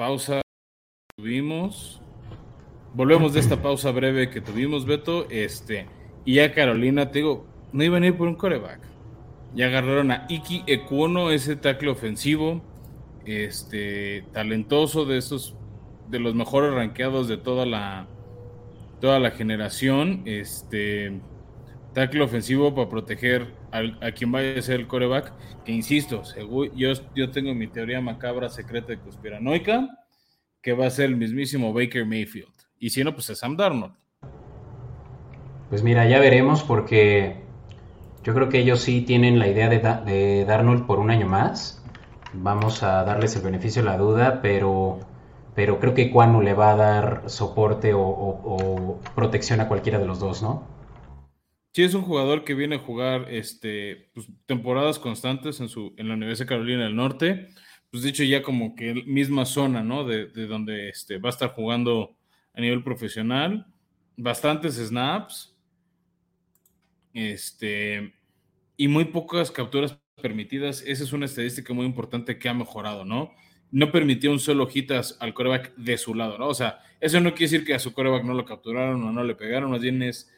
pausa que tuvimos. Volvemos de esta pausa breve que tuvimos, Beto. Este, y ya Carolina, te digo, no iban a ir por un coreback. Ya agarraron a Iki Ekuono, ese tackle ofensivo, este, talentoso de esos, de los mejores rankeados de toda la, toda la generación. Este, tackle ofensivo para proteger a quien vaya a ser el coreback. Que insisto, yo, yo tengo mi teoría macabra, secreta y conspiranoica, que va a ser el mismísimo Baker Mayfield. Y si no, pues es Sam Darnold. Pues mira, ya veremos porque yo creo que ellos sí tienen la idea de, Darnold por un año más. Vamos a darles el beneficio de la duda, pero, pero creo que Cuano le va a dar soporte o, protección a cualquiera de los dos, ¿no? Sí, es un jugador que viene a jugar este, pues, temporadas constantes en, su, en la Universidad de Carolina del Norte. Pues dicho ya como que misma zona, ¿no? De, de donde este, va a estar jugando a nivel profesional. Bastantes snaps este, y muy pocas capturas permitidas. Esa es una estadística muy importante que ha mejorado, ¿no? No permitió un solo hit al coreback de su lado, ¿no? O sea, eso no quiere decir que a su coreback no lo capturaron o no le pegaron, más bien es,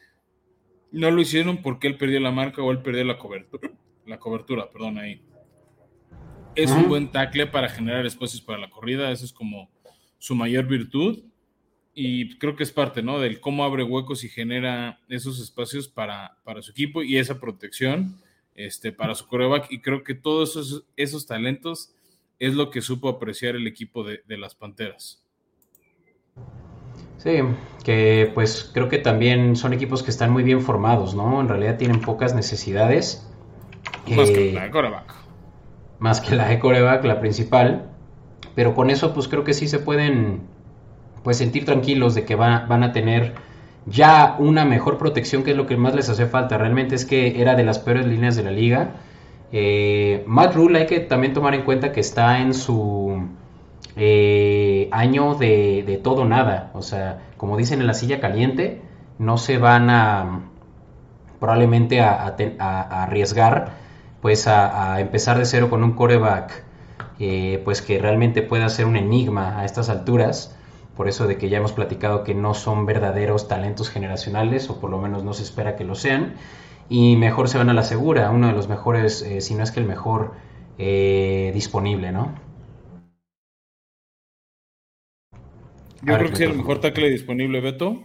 no lo hicieron porque él perdió la marca o él perdió la cobertura, la cobertura, perdón, ahí. Es un buen tackle para generar espacios para la corrida, eso es como su mayor virtud y creo que es parte, ¿no? Del cómo abre huecos y genera esos espacios para, para su equipo y esa protección este, para su coreback. Y creo que todos esos, esos talentos es lo que supo apreciar el equipo de, las Panteras. Sí, que pues creo que también son equipos que están muy bien formados, ¿no? En realidad tienen pocas necesidades. Más que eh, la de coreback. Más que la de coreback, la principal. Pero con eso pues creo que sí se pueden pues sentir tranquilos de que van a tener ya una mejor protección, que es lo que más les hace falta. Realmente es que era de las peores líneas de la liga. Eh, Matt Rule hay que también tomar en cuenta que está en su eh, año de, todo nada. O sea, como dicen en la silla caliente, no se van a probablemente a, arriesgar pues a, empezar de cero con un coreback eh, pues que realmente pueda ser un enigma a estas alturas por eso de que ya hemos platicado que no son verdaderos talentos generacionales, o por lo menos no se espera que lo sean, y mejor se van a la segura, uno de los mejores, eh, si no es que el mejor eh, disponible, ¿no? Yo creo que sí, el mejor tackle disponible, Beto.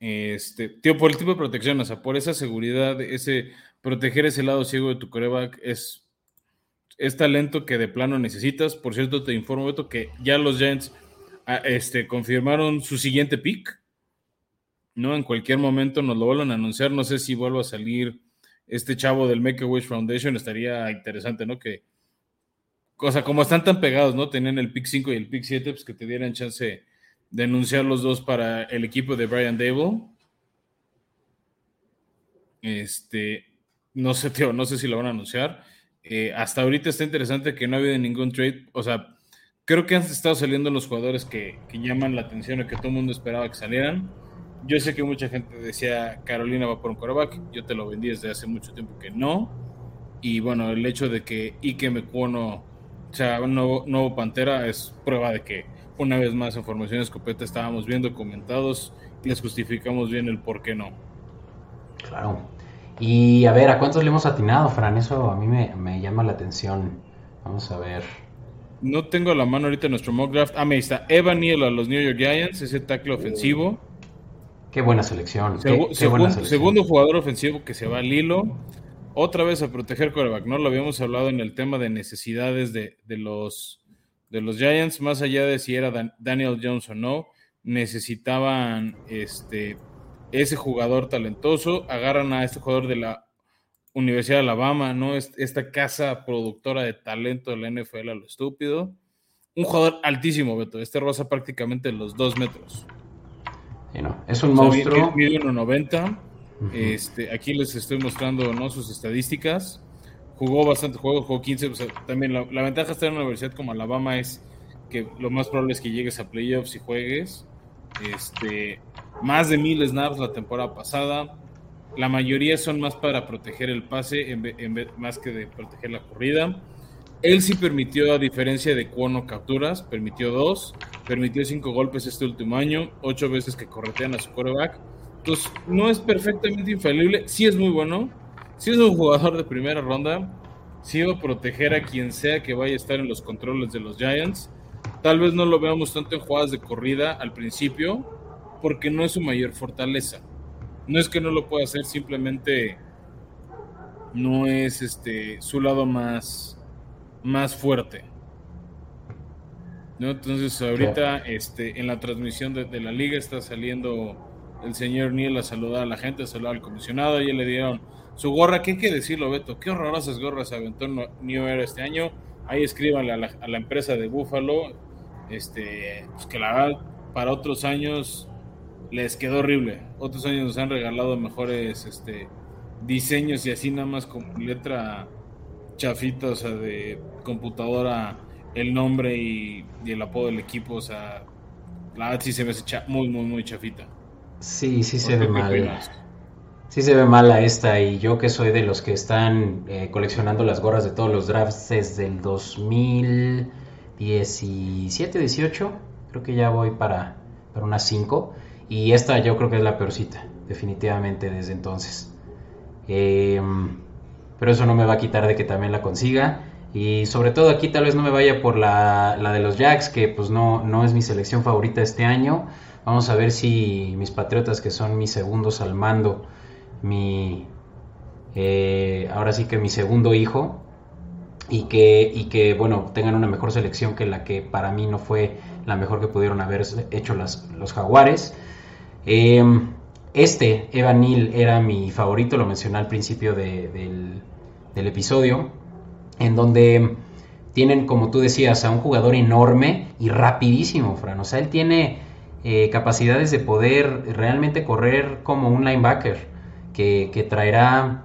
Este, tío, por el tipo de protección, o sea, por esa seguridad, ese proteger ese lado ciego de tu coreback es, es talento que de plano necesitas. Por cierto, te informo, Beto, que ya los Giants Ah, este, confirmaron su siguiente pick. ¿no? En cualquier momento nos lo vuelven a anunciar. No sé si vuelva a salir este chavo del Make a Wish Foundation. Estaría interesante, ¿no? Que, o sea, como están tan pegados, ¿no? Tenían el pick 5 y el pick 7, pues que te dieran chance de anunciar los dos para el equipo de Brian Dable. Este, no sé, tío, no sé si lo van a anunciar. Eh, hasta ahorita está interesante que no ha habido ningún trade, o sea, creo que han estado saliendo los jugadores que, llaman la atención y que todo el mundo esperaba que salieran. Yo sé que mucha gente decía Carolina va por un coreback, yo te lo vendí desde hace mucho tiempo que no. Y bueno, el hecho de que Ike Mecuono sea un nuevo, Pantera es prueba de que una vez más en Formación Escopeta estábamos viendo comentados y les justificamos bien el por qué no. Claro. Y a ver, ¿a cuántos le hemos atinado, Fran? Eso a mí me, me llama la atención. Vamos a ver. No tengo a la mano ahorita nuestro mock draft. Ah, me está Evan Neal a los New York Giants, ese tackle ofensivo. Qué buena selección. Segundo jugador ofensivo que se va al hilo. Otra vez a proteger coreback, ¿no? Lo habíamos hablado en el tema de necesidades de, los, de los Giants, más allá de si era Daniel Jones o no, necesitaban este, ese jugador talentoso. Agarran a este jugador de la Universidad de Alabama, ¿no? Esta casa productora de talento de la NFL a lo estúpido. Un jugador altísimo, Beto. Este rosa prácticamente los dos metros. es un monstruo. Mide 1.90. este, aquí les estoy mostrando ¿no? sus estadísticas. Jugó bastante juegos, jugó 15. también la, ventaja de estar en una universidad como Alabama es que lo más probable es que llegues a playoffs y juegues. Este, más de mil snaps la temporada pasada la mayoría son más para proteger el pase en, más que de proteger la corrida. Él sí permitió, a diferencia de Cuono, capturas, permitió dos, permitió cinco golpes este último año, ocho veces que corretean a su quarterback. Entonces, no es perfectamente infalible, sí es muy bueno, sí es un jugador de primera ronda, sí va a proteger a quien sea que vaya a estar en los controles de los Giants. Tal vez no lo veamos tanto en jugadas de corrida al principio, porque no es su mayor fortaleza. No es que no lo pueda hacer, simplemente no es este su lado más más fuerte. ¿No? Entonces ahorita este, en la transmisión de, la liga está saliendo el señor Niel a saludar a la gente, a saludar al comisionado, y le dieron su gorra, ¿qué hay que decirlo, Beto? Qué horrorosas gorras aventó New Era este año. Ahí escríbanle a la, a la empresa de Buffalo, este, pues que la verdad para otros años les quedó horrible. Otros años nos han regalado mejores este, diseños y así nada más con letra chafita, o sea, de computadora, el nombre y, el apodo del equipo, o sea, la verdad sí se ve muy, muy, muy chafita. Sí, sí se ve mal. Sí se ve mala esta y yo que soy de los que están eh, coleccionando las gorras de todos los drafts desde el 2017, 18, creo que ya voy para, para unas 5 y esta yo creo que es la peorcita, definitivamente desde entonces. Eh, pero eso no me va a quitar de que también la consiga. Y sobre todo aquí tal vez no me vaya por la, de los Jacks, que pues no, no es mi selección favorita este año. Vamos a ver si mis Patriotas, que son mis segundos al mando, mi, eh, ahora sí que mi segundo hijo, y que, y que, bueno, tengan una mejor selección que la que para mí no fue la mejor que pudieron haber hecho las, los Jaguares. Eh, este, Evan Neal, era mi favorito, lo mencioné al principio del, episodio, en donde tienen, como tú decías, a un jugador enorme y rapidísimo, Fran. O sea, él tiene eh, capacidades de poder realmente correr como un linebacker, que, que, traerá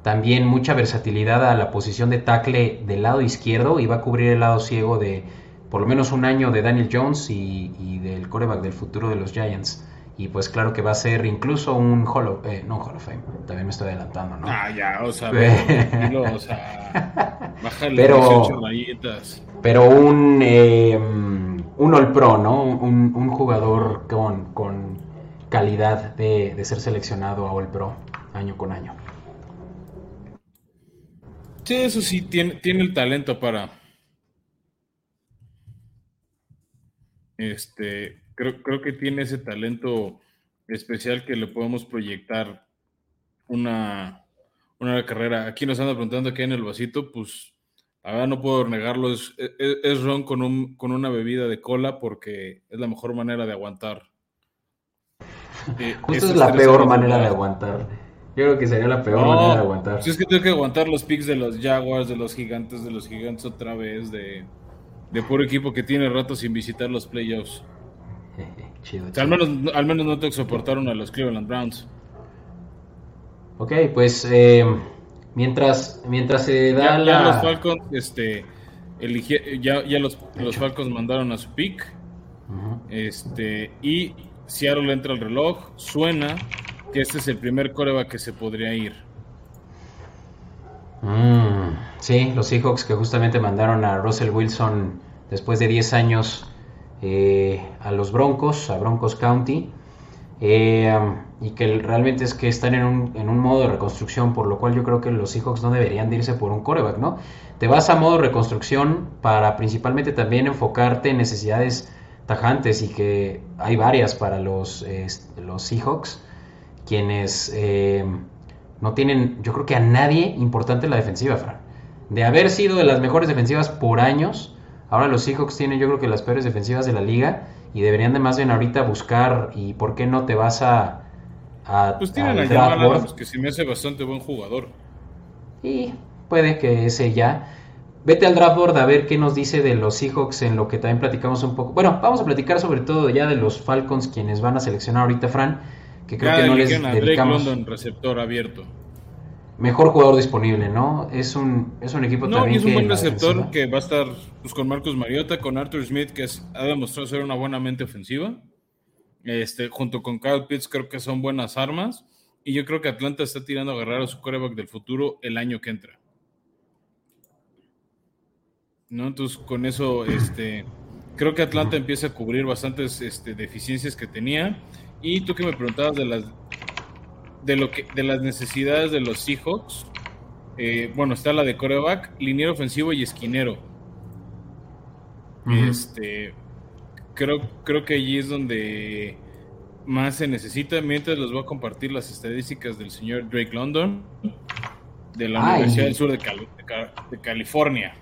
también mucha versatilidad a la posición de tackle del lado izquierdo y va a cubrir el lado ciego de por lo menos un año de Daniel Jones y, y del coreback del futuro de los Giants. Y pues claro que va a ser incluso un Hall of, eh, no Hall of Fame, también me estoy adelantando, ¿no? Ah, ya, o sea, o sea bájale pero, 18 rayitas. Pero un, eh, un All Pro, ¿no? Un, un jugador con, con calidad de, de, ser seleccionado a All Pro año con año. Sí, eso sí, tiene, tiene el talento para... Este, creo, creo que tiene ese talento especial que le podemos proyectar una, una carrera. Aquí nos anda preguntando qué hay en el vasito, pues a ver, no puedo negarlo, es, es, ron con, un, con una bebida de cola porque es la mejor manera de aguantar. Eh, Justo es la peor manera de aguantar. Yo creo que sería la peor manera de aguantar. Si es que tengo que aguantar los picks de los Jaguars, de los gigantes, de los gigantes otra vez, de, de puro equipo que tiene rato sin visitar los playoffs. Al, menos, al menos no te soportaron a los Cleveland Browns. Ok, pues eh, mientras, mientras se da la... Ya los Falcons, este, ya, ya los, los, Falcons mandaron a su pick. Este, y Seattle entra al reloj. Suena que este es el primer coreback que se podría ir. Mm, sí, los Seahawks que justamente mandaron a Russell Wilson después de 10 años eh, a los Broncos, a Broncos County, eh, y que realmente es que están en un, en un, modo de reconstrucción, por lo cual yo creo que los Seahawks no deberían de irse por un coreback, ¿no? Te vas a modo reconstrucción para principalmente también enfocarte en necesidades tajantes y que hay varias para los, los Seahawks, quienes eh, no tienen, yo creo que a nadie importante en la defensiva, Fran. De haber sido de las mejores defensivas por años, Ahora los Seahawks tienen yo creo que las peores defensivas de la liga y deberían de más bien ahorita buscar y por qué no te vas a... a pues tienen a Jamal que se me hace bastante buen jugador. Y puede que ese ya. Vete al draft board a ver qué nos dice de los Seahawks en lo que también platicamos un poco. Bueno, vamos a platicar sobre todo ya de los Falcons quienes van a seleccionar ahorita, Fran, que creo que no les dedicamos... Drake receptor abierto mejor jugador disponible, ¿no? Es un, es un equipo también. No, es un buen receptor que va a estar pues, con Marcos Mariota, con Arthur Smith, que ha demostrado ser una buena mente ofensiva. Este, junto con Kyle Pitts, creo que son buenas armas. Y yo creo que Atlanta está tirando a agarrar a su coreback del futuro el año que entra. ¿no? Entonces, con eso, este, creo que Atlanta empieza a cubrir bastantes este, deficiencias que tenía. Y tú que me preguntabas de las de lo que de las necesidades de los Seahawks, eh, bueno, está la de coreback, liniero ofensivo y esquinero. Este creo, creo que allí es donde más se necesita. Mientras les voy a compartir las estadísticas del señor Drake London de la Universidad del Sur de, California.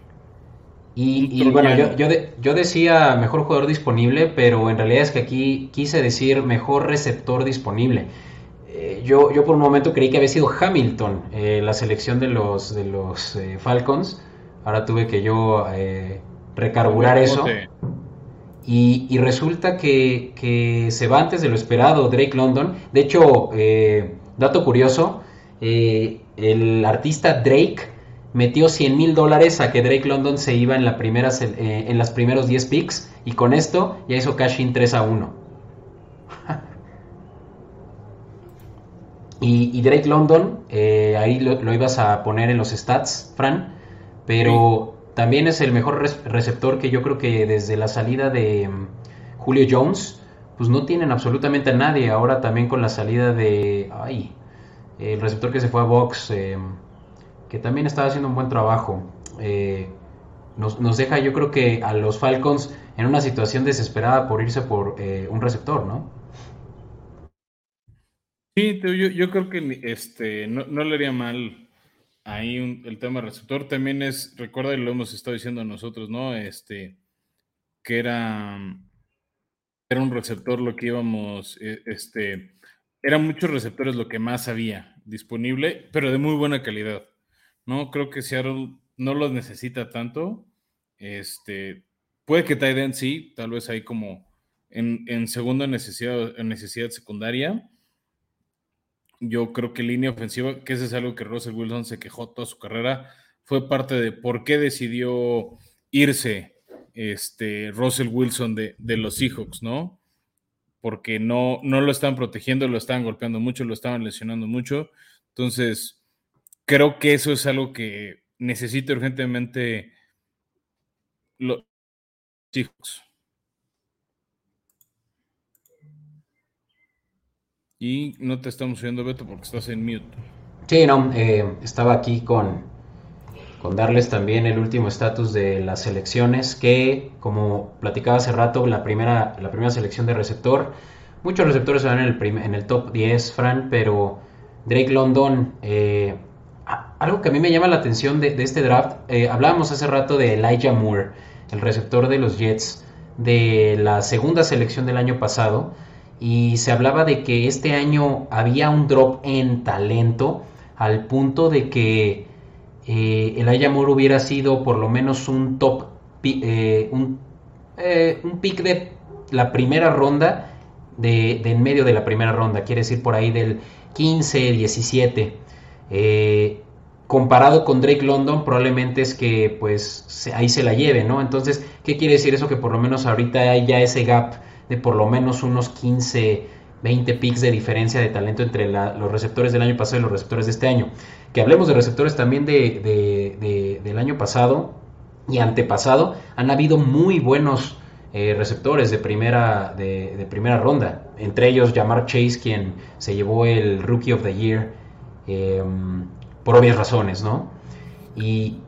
Y, bueno, yo, yo, yo, decía mejor jugador disponible, pero en realidad es que aquí quise decir mejor receptor disponible. Eh, yo, yo por un momento creí que había sido Hamilton eh, la selección de los, de los eh, Falcons. Ahora tuve que yo recarburar eso. Y, resulta que, se va antes de lo esperado Drake London. De hecho, dato curioso, el artista Drake metió 100 mil dólares a que Drake London se iba en, la primera, eh, en las primeros 10 picks y con esto ya hizo cash in 3 a 1. y, Drake London, eh, ahí lo, ibas a poner en los stats, Fran, pero también es el mejor receptor que yo creo que desde la salida de mm, Julio Jones, pues no tienen absolutamente a nadie. Ahora también con la salida de... Ay, el receptor que se fue a Box, eh, que también estaba haciendo un buen trabajo. Eh, nos, deja, yo creo que a los Falcons en una situación desesperada por irse por eh, un receptor, ¿no? Sí, yo, yo creo que este, no, le haría mal ahí el tema receptor. También es, recuerda, y lo hemos estado diciendo nosotros, ¿no? Este, que era, era un receptor lo que íbamos, este, eran muchos receptores lo que más había disponible, pero de muy buena calidad. No creo que Seattle no los necesita tanto. Este, puede que Tyden sí, tal vez ahí como en, segunda necesidad, en necesidad secundaria. Yo creo que línea ofensiva, que ese es algo que Russell Wilson se quejó toda su carrera, fue parte de por qué decidió irse este, Russell Wilson de, de los Seahawks, ¿no? porque no, no lo están protegiendo, lo estaban golpeando mucho, lo estaban lesionando mucho. Entonces, creo que eso es algo que necesita urgentemente los hijos. Y no te estamos oyendo, Beto, porque estás en mute. Sí, no, eh, estaba aquí con, con darles también el último estatus de las selecciones, que como platicaba hace rato, la primera, la primera selección de receptor, muchos receptores van en el, en el top 10, Fran, pero Drake London, eh, algo que a mí me llama la atención de, este draft, eh, hablábamos hace rato de Elijah Moore, el receptor de los Jets, de la segunda selección del año pasado, y se hablaba de que este año había un drop en talento al punto de que eh, el Ayamur hubiera sido por lo menos un top, eh, un, un, pick de la primera ronda, de, en medio de la primera ronda, quiere decir por ahí del 15, 17. Comparado con Drake London, probablemente es que pues ahí se la lleve, ¿no? Entonces, ¿qué quiere decir eso? Que por lo menos ahorita hay ya ese gap de por lo menos unos 15, 20 picks de diferencia de talento entre los receptores del año pasado y los receptores de este año. Que hablemos de receptores también de, del año pasado y antepasado, han habido muy buenos eh, receptores de primera, de, primera ronda. Entre ellos, Jamar Chase, quien se llevó el Rookie of the Year em, por obvias razones, ¿no? Y,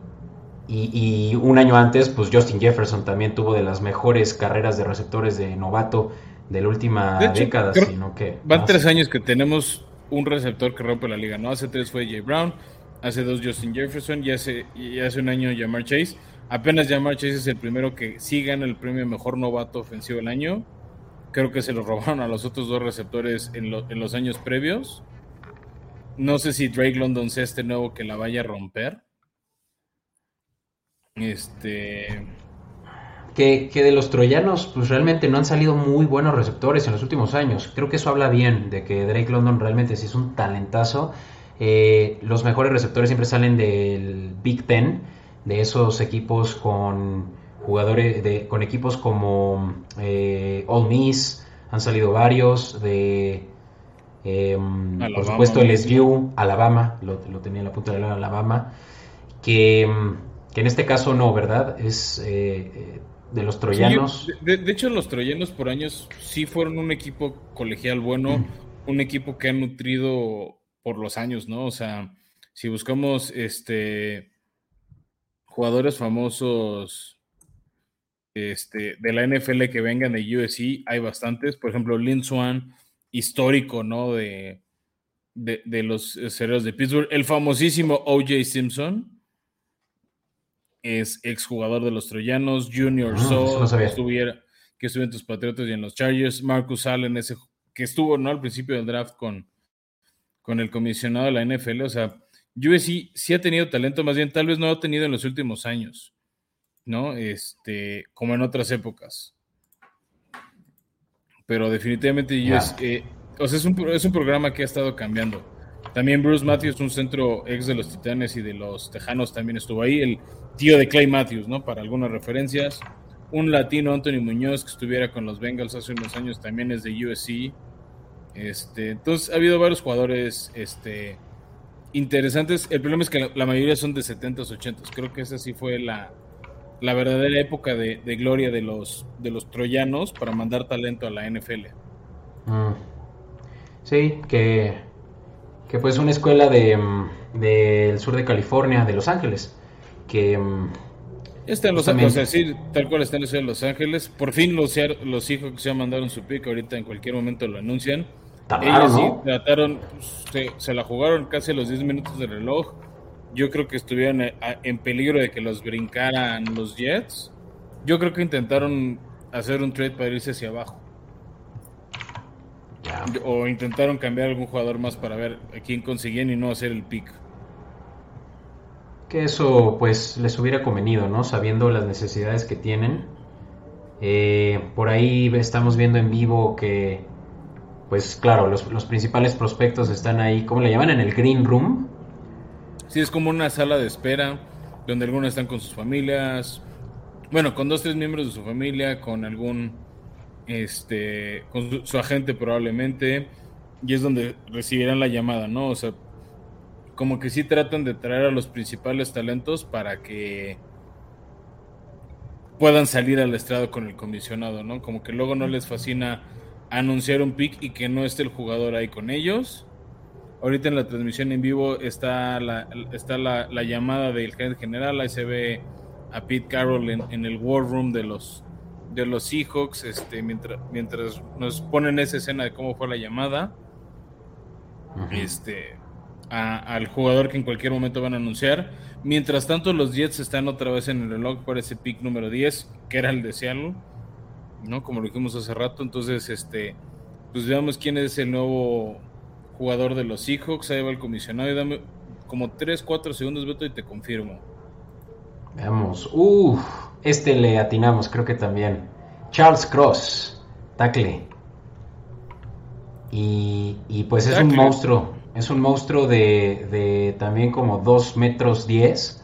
y, un año antes, pues Justin Jefferson también tuvo de las mejores carreras de receptores de novato de la última década, sino que... Van tres años que tenemos un receptor que rompe la liga, ¿no? Hace tres fue Jay Brown, hace dos Justin Jefferson y hace, y hace un año Jamar Chase. Apenas Jamar Chase es el primero que sí gana el premio Mejor Novato Ofensivo del Año. Creo que se lo robaron a los otros dos receptores en, en los años previos. No sé si Drake London sea este nuevo que la vaya a romper. Este que, de los troyanos pues realmente no han salido muy buenos receptores en los últimos años. Creo que eso habla bien de que Drake London realmente sí es un talentazo. Eh, los mejores receptores siempre salen del Big Ten, de esos equipos con jugadores, con equipos como eh, All Miss, han salido varios, de em, por supuesto el SU, Alabama, lo, lo, tenía en la punta de la Alabama, que em, Que en este caso no, ¿verdad? Es eh, de los troyanos. de, hecho, los troyanos por años sí fueron un equipo colegial bueno, mm. un equipo que ha nutrido por los años, ¿no? O sea, si buscamos este jugadores famosos este, de la NFL que vengan de USC, hay bastantes. Por ejemplo, Lin Swan, histórico, ¿no? De, de, los cereros de Pittsburgh. El famosísimo O.J. Simpson es exjugador de los Troyanos. Junior ah, que, estuviera, que estuvo en tus Patriotas y en los Chargers. Marcus Allen, ese que estuvo ¿no? al principio del draft con, con el comisionado de la NFL. O sea, USC sí ha tenido talento, más bien tal vez no ha tenido en los últimos años, ¿no? Este, como en otras épocas. Pero definitivamente USC, o sea, es un, es un programa que ha estado cambiando. También Bruce Matthews, un centro ex de los Titanes y de los Tejanos, también estuvo ahí. El tío de Clay Matthews, ¿no? Para algunas referencias. Un latino, Anthony Muñoz, que estuviera con los Bengals hace unos años, también es de USC. Este, entonces, ha habido varios jugadores este, interesantes. El problema es que la, mayoría son de 70s, 80s. Creo que esa sí fue la, la verdadera época de, gloria de los, de los troyanos para mandar talento a la NFL. Mm. Sí, que, que pues una escuela de, mm, del sur de California, de Los Ángeles, que... Mm, está en Los Ángeles, decir, tal cual está en de Los Ángeles. Por fin los, los hijos que se mandaron su pico, ahorita en cualquier momento lo anuncian. Ellos sí trataron, se, la jugaron casi a los 10 minutos de reloj. Yo creo que estuvieron eh, en peligro de que los brincaran los Jets. Yo creo que intentaron hacer un trade para irse hacia abajo. O intentaron cambiar algún jugador más para ver a quién conseguían y no hacer el pick. Que eso pues les hubiera convenido, ¿no? Sabiendo las necesidades que tienen. Eh, por ahí estamos viendo en vivo que, pues claro, los, principales prospectos están ahí, ¿cómo le llaman? En el Green Room. Sí, es como una sala de espera donde algunos están con sus familias. Bueno, con dos, tres miembros de su familia, con algún este, con su, agente probablemente, y es donde recibirán la llamada, ¿no? O sea, como que sí tratan de traer a los principales talentos para que puedan salir al estrado con el comisionado, ¿no? Como que luego no les fascina anunciar un pick y que no esté el jugador ahí con ellos. Ahorita en la transmisión en vivo está la, está la, llamada del general, ahí se ve a Pete Carroll en, en el war room de los, de los Seahawks, este, mientras, mientras nos ponen esa escena de cómo fue la llamada, este, al jugador que en cualquier momento van a anunciar. Mientras tanto, los Jets están otra vez en el reloj por ese pick número 10, que era el de Seattle, ¿no? Como lo dijimos hace rato. Entonces, este, pues veamos quién es el nuevo jugador de los Seahawks. Ahí va el comisionado y dame como 3, 4 segundos, Beto, y te confirmo. Veamos. Uff. Este le atinamos, creo que también. Charles Cross, tackle. Y, pues es un monstruo, es un monstruo de, también como 2 metros 10,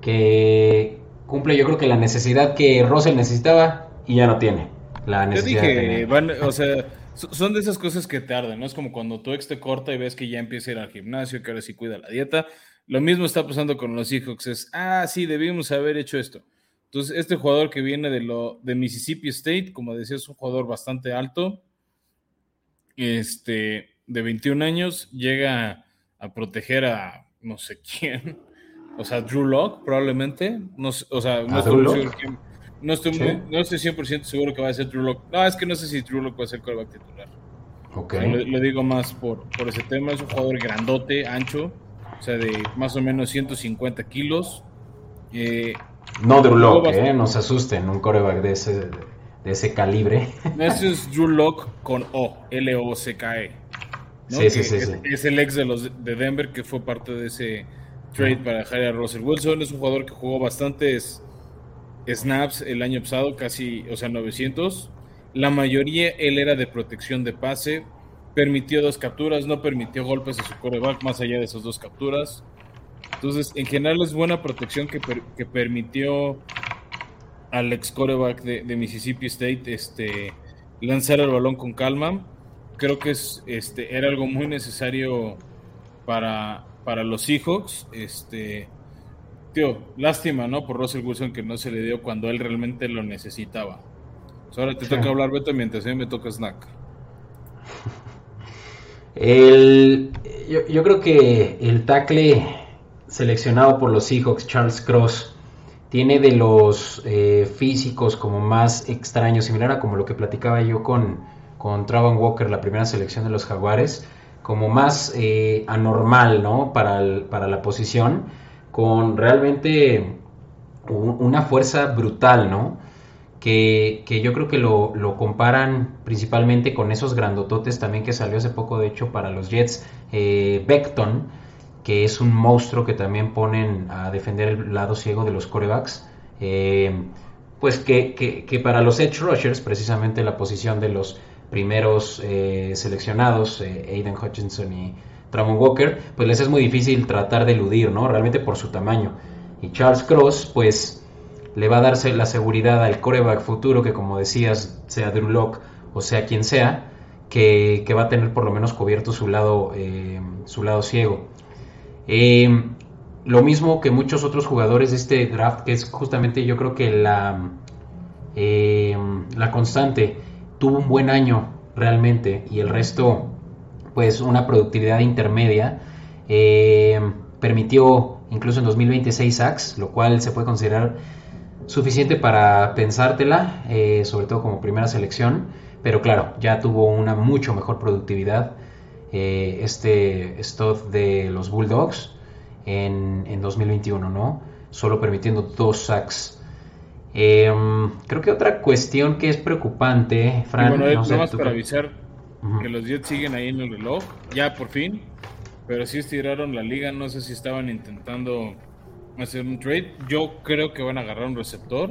que cumple yo creo que la necesidad que Russell necesitaba y ya no tiene. La necesidad dije, o sea, son de esas cosas que tardan, ¿no? Es como cuando tu ex te corta y ves que ya empieza a ir al gimnasio, que ahora sí cuida la dieta. Lo mismo está pasando con los Seahawks, es, ah, sí, debimos haber hecho esto. Entonces, este jugador que viene de, lo, de Mississippi State, como decía, es un jugador bastante alto, este, de 21 años, llega a proteger a no sé quién, o sea, Drew Locke probablemente, no, o sea, no estoy, no estoy, no estoy 100% seguro que va a ser Drew Locke. No, es que no sé si Drew Locke va a ser quarterback titular. Okay. Lo, digo más por, por ese tema, es un jugador grandote, ancho, o sea, de más o menos 150 kilos. Eh, no Drew Lock, ¿eh? no se asusten, un coreback de ese, de ese calibre. Ese es Drew Lock con O, L-O-C-K-E. Sí, sí, sí, es, el ex de los de Denver que fue parte de ese trade para dejar a Russell Wilson. Es un jugador que jugó bastantes snaps el año pasado, casi, o sea, 900. La mayoría él era de protección de pase. Permitió dos capturas, no permitió golpes a su coreback más allá de esas dos capturas. Entonces, en general es buena protección que, que permitió al ex coreback de, Mississippi State este, lanzar el balón con calma. Creo que es, este, era algo muy necesario para, para los Seahawks. Este, tío, lástima, ¿no? Por Russell Wilson que no se le dio cuando él realmente lo necesitaba. ahora te toca hablar, Beto, mientras a mí me toca snack. El, yo, creo que el tackle seleccionado por los Seahawks, Charles Cross, tiene de los eh, físicos como más extraños, similar a como lo que platicaba yo con, con Travon Walker, la primera selección de los Jaguares, como más eh, anormal, ¿no? Para, para la posición, con realmente una fuerza brutal, ¿no? Que, yo creo que lo, lo, comparan principalmente con esos grandototes también que salió hace poco, de hecho, para los Jets, eh, Beckton, que es un monstruo que también ponen a defender el lado ciego de los corebacks. Eh, pues que, para los edge rushers, precisamente la posición de los primeros eh, seleccionados, eh, Aiden Hutchinson y Tramon Walker, pues les es muy difícil tratar de eludir, ¿no? Realmente por su tamaño. Y Charles Cross, pues le va a darse la seguridad al coreback futuro, que como decías, sea Drew Locke o sea quien sea, que, que va a tener por lo menos cubierto su lado, su lado ciego. Eh, lo mismo que muchos otros jugadores de este draft, que es justamente yo creo que la, eh, la constante, tuvo un buen año realmente y el resto pues una productividad intermedia. Eh, permitió incluso en 2026 sacks, lo cual se puede considerar suficiente para pensártela, sobre todo como primera selección, pero claro, ya tuvo una mucho mejor productividad eh, este stop de los Bulldogs en, en, 2021, ¿no? Solo permitiendo dos sacks. Em, creo que otra cuestión que es preocupante, Fran. bueno, no más para avisar que los Jets siguen ahí en el reloj, ya por fin, pero si estiraron la liga, no sé si estaban intentando hacer un trade. Yo creo que van a agarrar un receptor,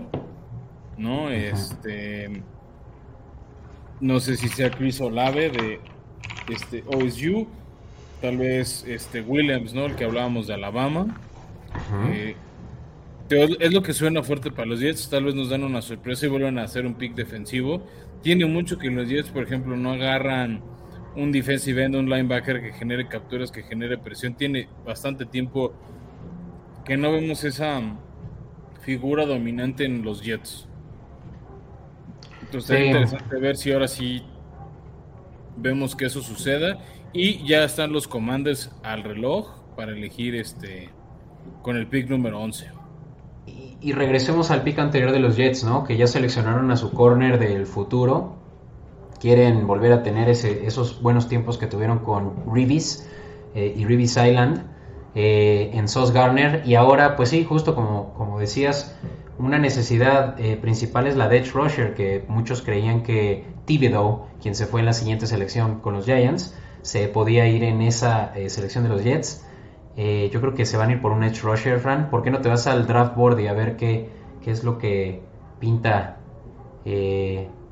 ¿no? Este. No sé si sea Chris Olave de, este, OSU, tal vez este, Williams, ¿no? El que hablábamos de Alabama. Eh, es lo que suena fuerte para los Jets. Tal vez nos dan una sorpresa y vuelvan a hacer un pick defensivo. Tiene mucho que los Jets, por ejemplo, no agarran un defensive end, un linebacker que genere capturas, que genere presión. Tiene bastante tiempo que no vemos esa figura dominante en los Jets. Entonces es interesante ver si ahora sí vemos que eso suceda y ya están los comandos al reloj para elegir este con el pick número 11. Y, regresemos al pick anterior de los Jets, ¿no? Que ya seleccionaron a su corner del futuro. Quieren volver a tener ese, esos buenos tiempos que tuvieron con Reeves eh, y Reeves Island eh, en Sauce Garner. Y ahora, pues sí, justo como, como decías, una necesidad eh, principal es la de Edge Rusher, que muchos creían que Thibodeau, quien se fue en la siguiente selección con los Giants, se podía ir en esa selección de los Jets. Eh, yo creo que se van a ir por un Edge Rusher, Fran. ¿Por qué no te vas al draft board y a ver qué, qué es lo que pinta?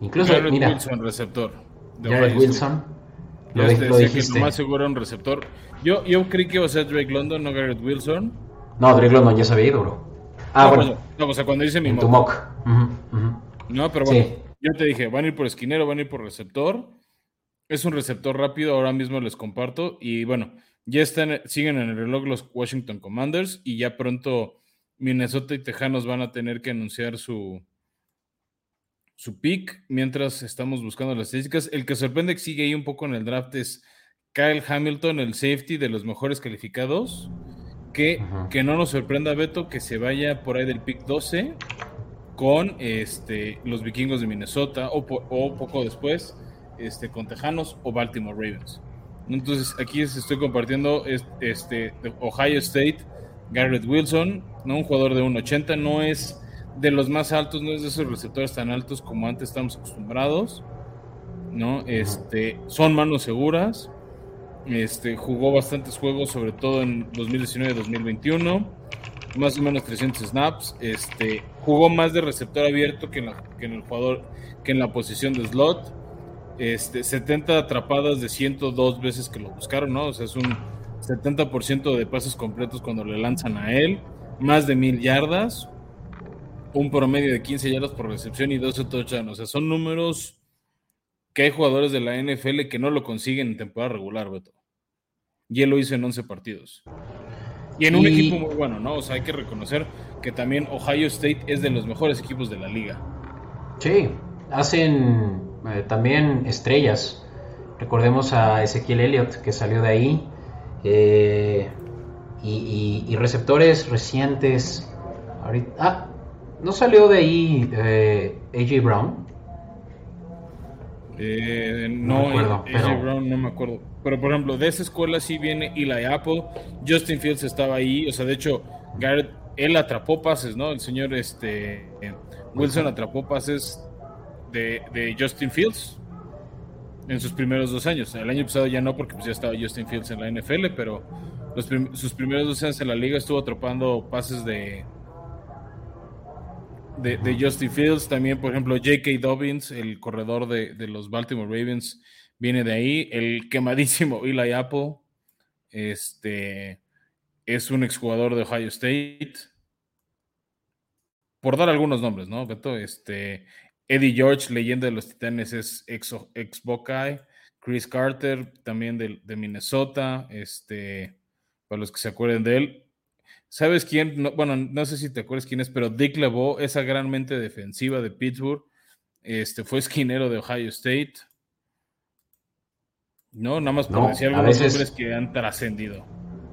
incluso, Garrett mira. Wilson, receptor. Jared Wilson. Lo, lo dijiste. más seguro un receptor. Yo, yo creí que iba a ser Drake London, no Garrett Wilson. No, Drake London ya se había ido, bro. Ah, bueno. No, o sea, cuando dice mi en tu mock. No, pero bueno, yo te dije, van a ir por esquinero, van a ir por receptor. Es un receptor rápido, ahora mismo les comparto. Y bueno, ya están, siguen en el reloj los Washington Commanders y ya pronto Minnesota y Tejanos van a tener que anunciar su, su pick mientras estamos buscando las estadísticas. El que sorprende que sigue ahí un poco en el draft es Kyle Hamilton, el safety de los mejores calificados que, que no nos sorprenda, Beto, que se vaya por ahí del pick 12 con este, los vikingos de Minnesota o, o poco después este, con Tejanos o Baltimore Ravens. Entonces aquí estoy compartiendo este, Ohio State, Garrett Wilson, ¿no? un jugador de 1.80, no es de los más altos, no es de esos receptores tan altos como antes estamos acostumbrados. ¿no? Este, son manos seguras, este, jugó bastantes juegos, sobre todo en 2019-2021, más o menos 300 snaps. Este, jugó más de receptor abierto que en el jugador, que en la posición de slot. Este, 70 atrapadas de 102 veces que lo buscaron, ¿no? O sea, es un 70% de pases completos cuando le lanzan a él, más de mil yardas, un promedio de 15 yardas por recepción y 12 touchdowns. O sea, son números que hay jugadores de la NFL que no lo consiguen en temporada regular, Beto. Y él lo hizo en 11 partidos. Y en un equipo muy bueno, ¿no? O sea, hay que reconocer que también Ohio State es de los mejores equipos de la liga. Sí, hacen eh, también estrellas. Recordemos a Ezequiel Elliott que salió de ahí. Eh, y, receptores recientes. ah, ¿no salió de ahí eh, AJ Brown? no, AJ Brown no me acuerdo. Pero por ejemplo, de esa escuela sí viene Eli Apple. Justin Fields estaba ahí. O sea, de hecho, Garrett, él atrapó pases, ¿no? El señor este, Wilson atrapó pases de, Justin Fields en sus primeros dos años. El año pasado ya no, porque pues ya estaba Justin Fields en la NFL, pero sus primeros dos años en la liga estuvo atrapando pases de, de, Justin Fields. También, por ejemplo, J.K. Dobbins, el corredor de, los Baltimore Ravens, viene de ahí. El quemadísimo Eli Apple este, es un exjugador de Ohio State. Por dar algunos nombres, ¿no, Beto? Este, Eddie George, leyenda de los Titanes, es ex, ex Buckeye. Chris Carter, también de, Minnesota, este, para los que se acuerden de él. ¿Sabes quién? bueno, no sé si te acuerdas quién es, pero Dick LeBeau, esa gran mente defensiva de Pittsburgh, este, fue esquinero de Ohio State. No, nada más por decir algunos nombres que han trascendido.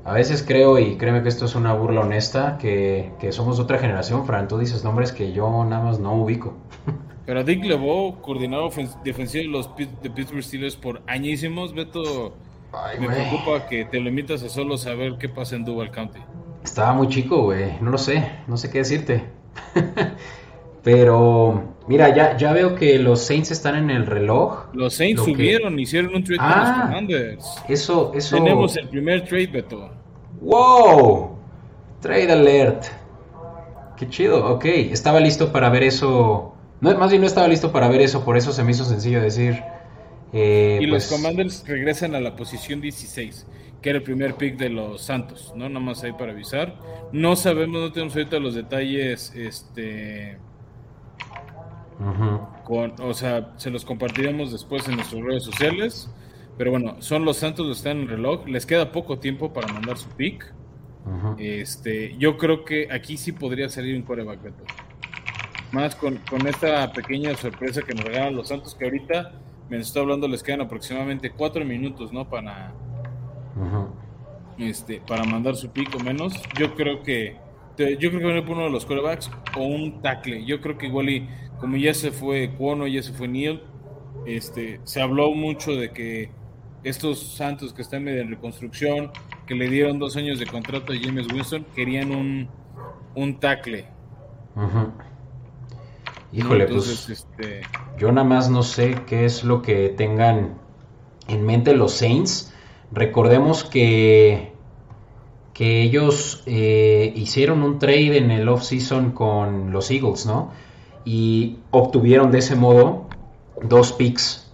A veces creo, y créeme que esto es una burla honesta, que, que somos otra generación, Fran. Tú dices nombres que yo nada más no ubico. Pero Dick LeBeau, coordinador defensivo de los de Pittsburgh Steelers por añísimos, Beto, me preocupa que te limitas a solo saber qué pasa en Duval County. Estaba muy chico, güey, no lo sé, no sé qué decirte. Pero, mira, ya, ya veo que los Saints están en el reloj. Los Saints subieron, hicieron un trade con los ah, Commanders. Eso, eso. Tenemos el primer trade, Beto. ¡Wow! Trade alert. Qué chido, ok. Estaba listo para ver eso no, más bien no estaba listo para ver eso, por eso se me hizo sencillo decir. Eh, y los pues, Commanders regresan a la posición 16, que era el primer pick de los Santos, ¿no? Nada más ahí para avisar. No sabemos, no tenemos ahorita los detalles, este. con, o sea, se los compartiremos después en nuestras redes sociales. Pero bueno, son los Santos los que están en el reloj. Les queda poco tiempo para mandar su pick. Este, yo creo que aquí sí podría salir un coreback Beto más con, esta pequeña sorpresa que nos regalan los Santos, que ahorita me estoy hablando, les quedan aproximadamente cuatro minutos, ¿no? Para, este, para mandar su pico menos. Yo creo que yo creo que viene por uno de los corebacks o un tackle. Yo creo que igual y como ya se fue Cuono, ya se fue Neil, este, se habló mucho de que estos Santos que están medio en reconstrucción, que le dieron dos años de contrato a James Winston, querían un, un tackle. Híjole, pues este... yo nada más no sé qué es lo que tengan en mente los Saints. Recordemos que, que ellos eh, hicieron un trade en el off-season con los Eagles, ¿no? Y obtuvieron de ese modo dos picks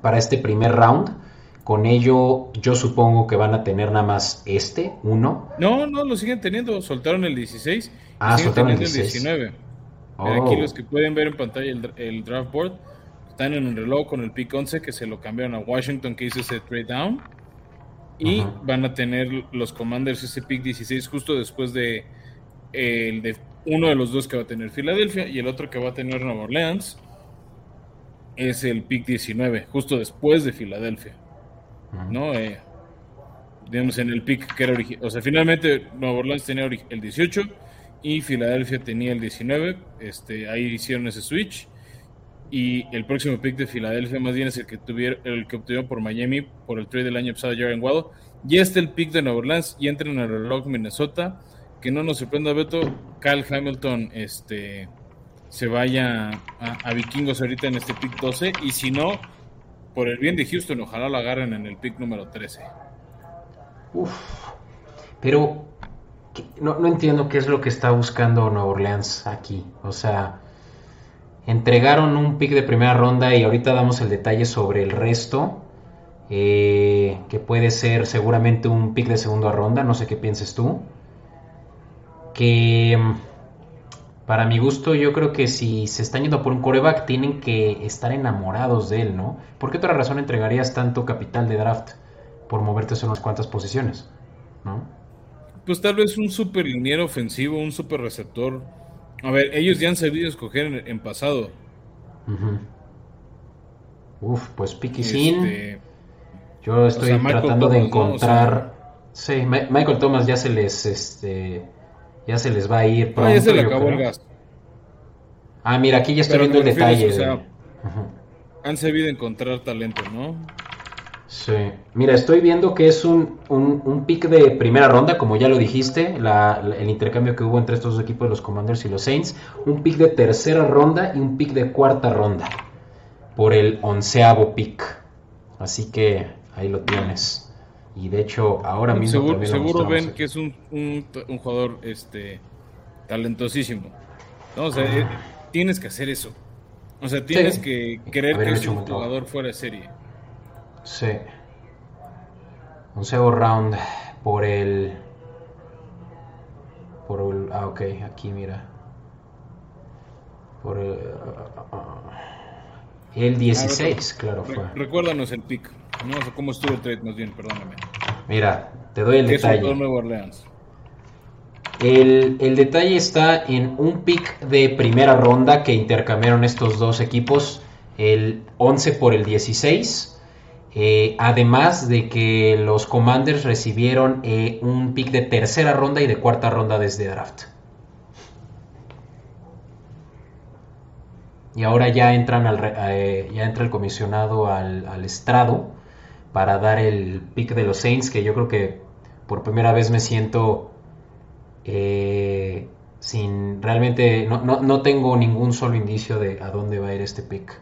para este primer round. Con ello, yo supongo que van a tener nada más este, uno. No, no, lo siguen teniendo. Soltaron el 16. Ah, soltaron el 19. Aquí oh. los que pueden ver en pantalla el, draft board están en un reloj con el pick 11 que se lo cambiaron a Washington que hizo ese trade down. Y van a tener los Commanders ese pick 16 justo después de el de uno de los dos que va a tener Filadelfia y el otro que va a tener Nueva Orleans es el pick 19, justo después de Filadelfia. ¿No? Eh, digamos en el pick que era original. O sea, finalmente Nueva Orleans tenía el 18 y Filadelfia tenía el 19. Este, ahí hicieron ese switch. Y el próximo pick de Filadelfia más bien es el que tuvieron, el que obtuvieron por Miami por el trade del año pasado Jaren Waddle. Y este el pick de Nueva Orleans y entra en el reloj Minnesota. Que no nos sorprenda, Beto, Cal Hamilton este, se vaya a, a, Vikingos ahorita en este pick 12. Y si no, por el bien de Houston, ojalá lo agarren en el pick número 13. Uf, pero no, entiendo qué es lo que está buscando Nueva Orleans aquí. O sea, entregaron un pick de primera ronda y ahorita damos el detalle sobre el resto. Eh, que puede ser seguramente un pick de segunda ronda, no sé qué pienses tú. Que mm, para mi gusto yo creo que si se están yendo por un coreback tienen que estar enamorados de él, ¿no? ¿Por qué otra razón entregarías tanto capital de draft por moverte en unas cuantas posiciones? ¿No? Pues tal vez un super liniero ofensivo, un super receptor. A ver, ellos ya han sabido escoger en, pasado. Uf, pues Piqui este... Yo estoy tratando de encontrar. Sí, Michael Thomas ya se les este ya se les va a ir pronto. Ah, ya se le acabó el gas. Ah, mira, aquí ya estoy viendo el detalle. Han sabido encontrar talento, ¿no? Sí. Mira, estoy viendo que es un, un, pick de primera ronda, como ya lo dijiste, el intercambio que hubo entre estos dos equipos, los Commanders y los Saints. Un pick de tercera ronda y un pick de cuarta ronda por el onceavo pick. Así que ahí lo tienes. Y de hecho, ahora mismo. Seguro, seguro ven que es un, un, jugador este, talentosísimo. ¿no? O sea, eh, tienes que hacer eso. O sea, tienes que querer que es un jugador fuera de serie. Sí. Un segundo round por el. Por el. Ah, ok, aquí mira. Por el. El 16, claro fue. Recuérdanos el pick. No sé cómo estuvo el trade, más bien, perdóname. Mira, te doy el detalle. Es Nueva Orleans? El, el, detalle está en un pick de primera ronda que intercambiaron estos dos equipos, el 11 por el 16. Eh, además de que los Commanders recibieron eh, un pick de tercera ronda y de cuarta ronda desde draft. Y ahora ya entran al, eh, ya entra el comisionado al, al, estrado para dar el pick de los Saints, que yo creo que por primera vez me siento sin realmente no, no, no tengo ningún solo indicio de a dónde va a ir este pick.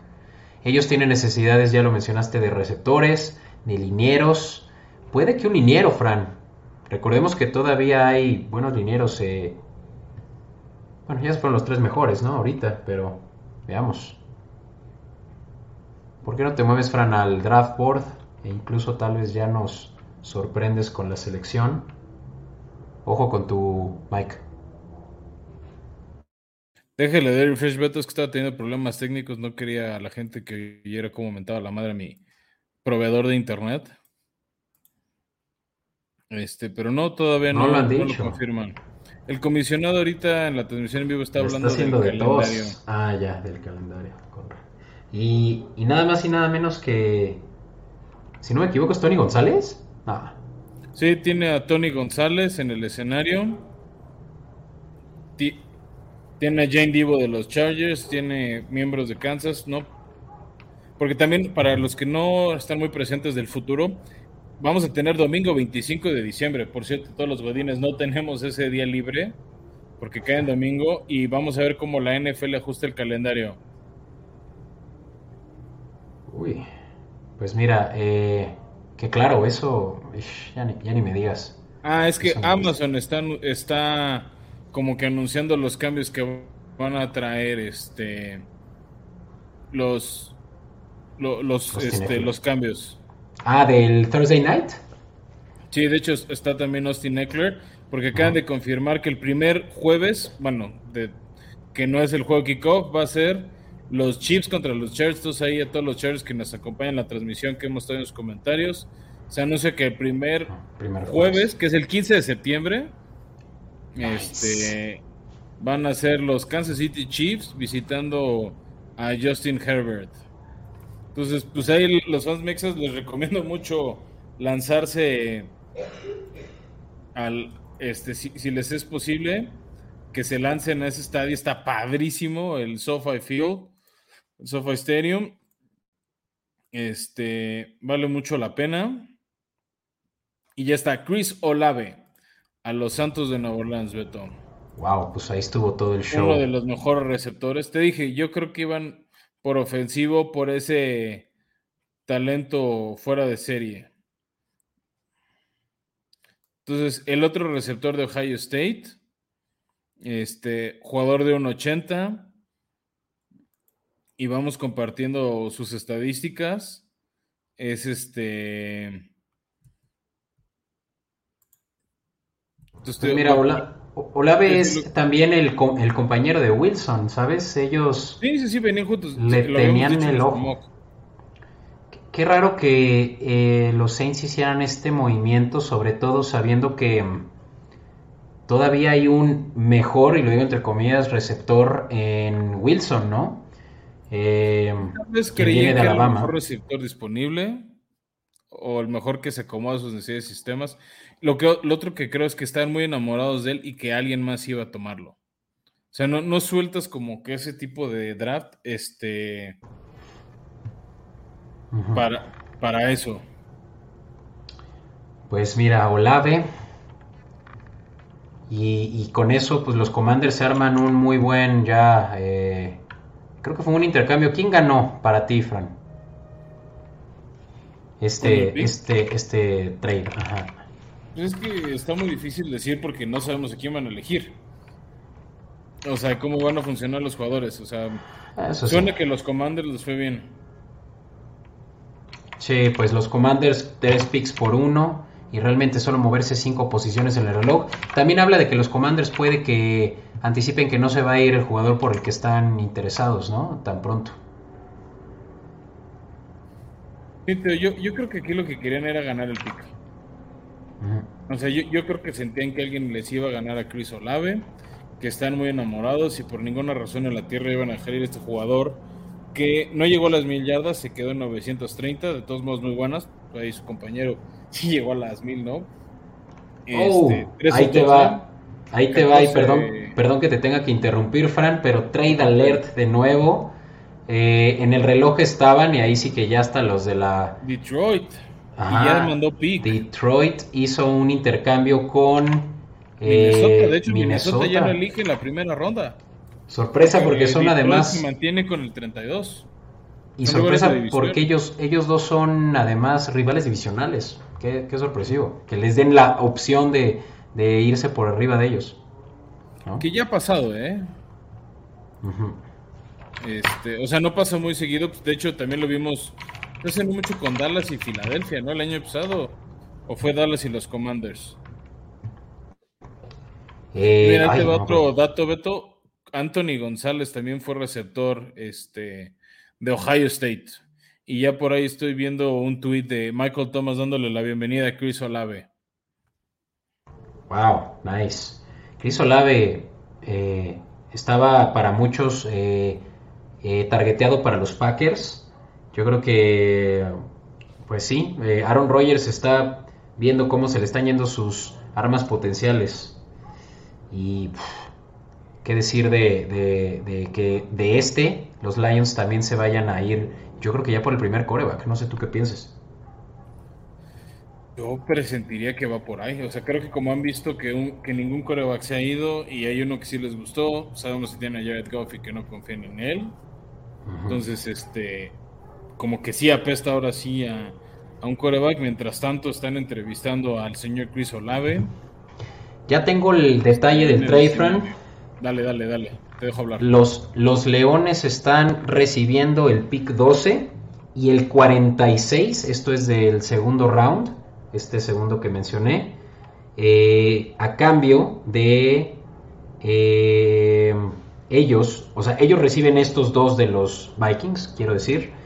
Ellos tienen necesidades, ya lo mencionaste, de receptores, de linieros. Puede que un liniero, Fran. Recordemos que todavía hay buenos linieros. Eh... Bueno, ya fueron los tres mejores, ¿no? Ahorita, pero veamos. ¿Por qué no te mueves, Fran, al draft board? E incluso tal vez ya nos sorprendes con la selección. Ojo con tu Mike. Déjale de refresh betos que estaba teniendo problemas técnicos. No quería a la gente que oyera cómo mentaba la madre a mi proveedor de internet. Este, pero no, todavía no, lo, confirman. El comisionado ahorita en la transmisión en vivo está hablando del calendario. Ah, ya, del calendario. Y, y, nada más y nada menos que, si no me equivoco, es Tony González. Ah. Sí, tiene a Tony González en el escenario. Tiene a Jane Divo de los Chargers, tiene miembros de Kansas, ¿no? Porque también para los que no están muy presentes del futuro, vamos a tener domingo 25 de diciembre. Por cierto, todos los godines no tenemos ese día libre porque cae en domingo y vamos a ver cómo la NFL ajusta el calendario. Uy, pues mira, eh, que claro, eso ya ni, ya ni me digas. Ah, es que Amazon está, está como que anunciando los cambios que van a traer este los los, este, los cambios. Ah, del Thursday Night. Sí, de hecho está también Austin Eckler, porque acaban de confirmar que el primer jueves, bueno, de, que no es el juego kickoff, va a ser los Chiefs contra los Chargers. ahí a todos los Chargers que nos acompañan en la transmisión que hemos estado en los comentarios. Se anuncia que el primer, primer jueves, que es el 15 de septiembre, este, van a ser los Kansas City Chiefs visitando a Justin Herbert. Entonces, pues ahí los fans mexas les recomiendo mucho lanzarse al, este, si, les es posible, que se lancen a ese estadio. Está padrísimo el SoFi Field, el SoFi Stadium. Este, vale mucho la pena. Y ya está Chris Olave a los Santos de Nueva Orleans, Beto. Wow, pues ahí estuvo todo el show. Uno de los mejores receptores. Te dije, yo creo que iban por ofensivo, por ese talento fuera de serie. Entonces, el otro receptor de Ohio State, este jugador de 1.80, y vamos compartiendo sus estadísticas, es este Pues mira, Olave es también el, el, compañero de Wilson, ¿sabes? Ellos sí, sí, sí, venían juntos. Le tenían el ojo. Qué raro que eh, los Saints hicieran este movimiento, sobre todo sabiendo que, todavía hay un mejor, y lo digo entre comillas, receptor en Wilson, ¿no? Eh, que viene de Alabama. el mejor receptor disponible o el mejor que se acomoda a sus necesidades de sistemas. Lo, que, lo otro que creo es que están muy enamorados de él y que alguien más iba a tomarlo. O sea, no, no sueltas como que ese tipo de draft, este, para, para eso. Pues mira, Olave. Y, con eso, pues los Commanders se arman un muy buen ya. Eh, creo que fue un intercambio. ¿Quién ganó para ti, Fran? Este, este, este trade. Ajá. Pues es que está muy difícil decir porque no sabemos a quién van a elegir. O sea, cómo van a funcionar los jugadores. O sea, suena que los Commanders les fue bien. Sí, pues los Commanders, tres picks por uno y realmente solo moverse cinco posiciones en el reloj. También habla de que los Commanders puede que anticipen que no se va a ir el jugador por el que están interesados, ¿no? Tan pronto. yo, yo creo que aquí lo que querían era ganar el pick. O sea, yo, yo, creo que sentían que alguien les iba a ganar a Chris Olave, que están muy enamorados y por ninguna razón en la tierra iban a dejar ir este jugador que no llegó a las mil yardas, se quedó en 930, de todos modos muy buenas. Ahí su compañero sí llegó a las mil, ¿no? Oh, este, ahí te va. Ahí te va, y perdón, perdón que te tenga que interrumpir, Fran, pero trade alert de nuevo. Eh, en el reloj estaban, y ahí sí que ya hasta los de la. Detroit. Y ya pick. Detroit hizo un intercambio con. Minnesota, de hecho, Minnesota, ya no elige la primera ronda. Sorpresa porque son además. Se mantiene con el 32. Y sorpresa porque ellos, ellos dos son además rivales divisionales. Qué, sorpresivo. Que les den la opción de, irse por arriba de ellos. Que ya ha pasado, ¿eh? este, o sea, no pasa muy seguido. De hecho, también lo vimos hace no mucho con Dallas y Filadelfia, ¿no? El año pasado. ¿O fue Dallas y los Commanders? Eh, Mira, te va otro dato, Beto. Anthony González también fue receptor este, de Ohio State. Y ya por ahí estoy viendo un tuit de Michael Thomas dándole la bienvenida a Chris Olave. Wow, nice. Chris Olave eh, estaba para muchos eh, eh, targeteado para los Packers. Yo creo que, pues sí, Aaron Rodgers está viendo cómo se le están yendo sus armas potenciales. Y qué decir de, que de este, los Lions también se vayan a ir, yo creo que ya por el primer coreback, no sé tú qué pienses. Yo presentiría que va por ahí, o sea, creo que como han visto que, que ningún coreback se ha ido y hay uno que sí les gustó, sabemos que tiene a Jared Goff y que no confían en él, entonces, este, como que sí apesta ahora sí a, un coreback, mientras tanto están entrevistando al señor Chris Olave. Ya tengo el detalle del trade, Frank. Dale, dale, dale. Te dejo hablar. Los, los Leones están recibiendo el pick 12 y el 46, esto es del segundo round, este segundo que mencioné, eh, a cambio de eh, ellos, o sea, ellos reciben estos dos de los Vikings, quiero decir,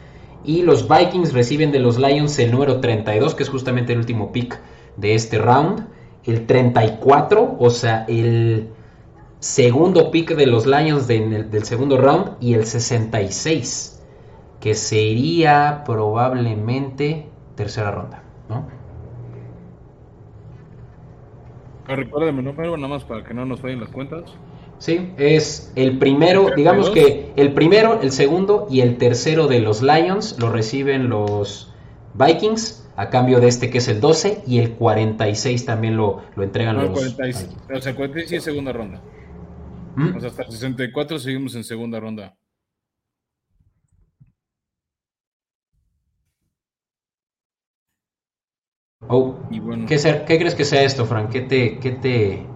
y los Vikings reciben de los Lions el número 32, que es justamente el último pick de este round, el 34, o sea, el segundo pick de los Lions del segundo round y el 66, que sería probablemente tercera ronda, ¿no? Ah, recuérdame número, nada más para que no nos fallen las cuentas. Sí, es el primero, digamos que el primero, el segundo y el tercero de los Lions lo reciben los Vikings a cambio de este que es el 12 y el 46 también lo, lo entregan los 46, O sea, 46 es segunda ronda. ¿Mm? O sea, hasta el 64 seguimos en segunda ronda. Oh, ¿qué, crees que sea esto, Frank? ¿Qué te, qué te,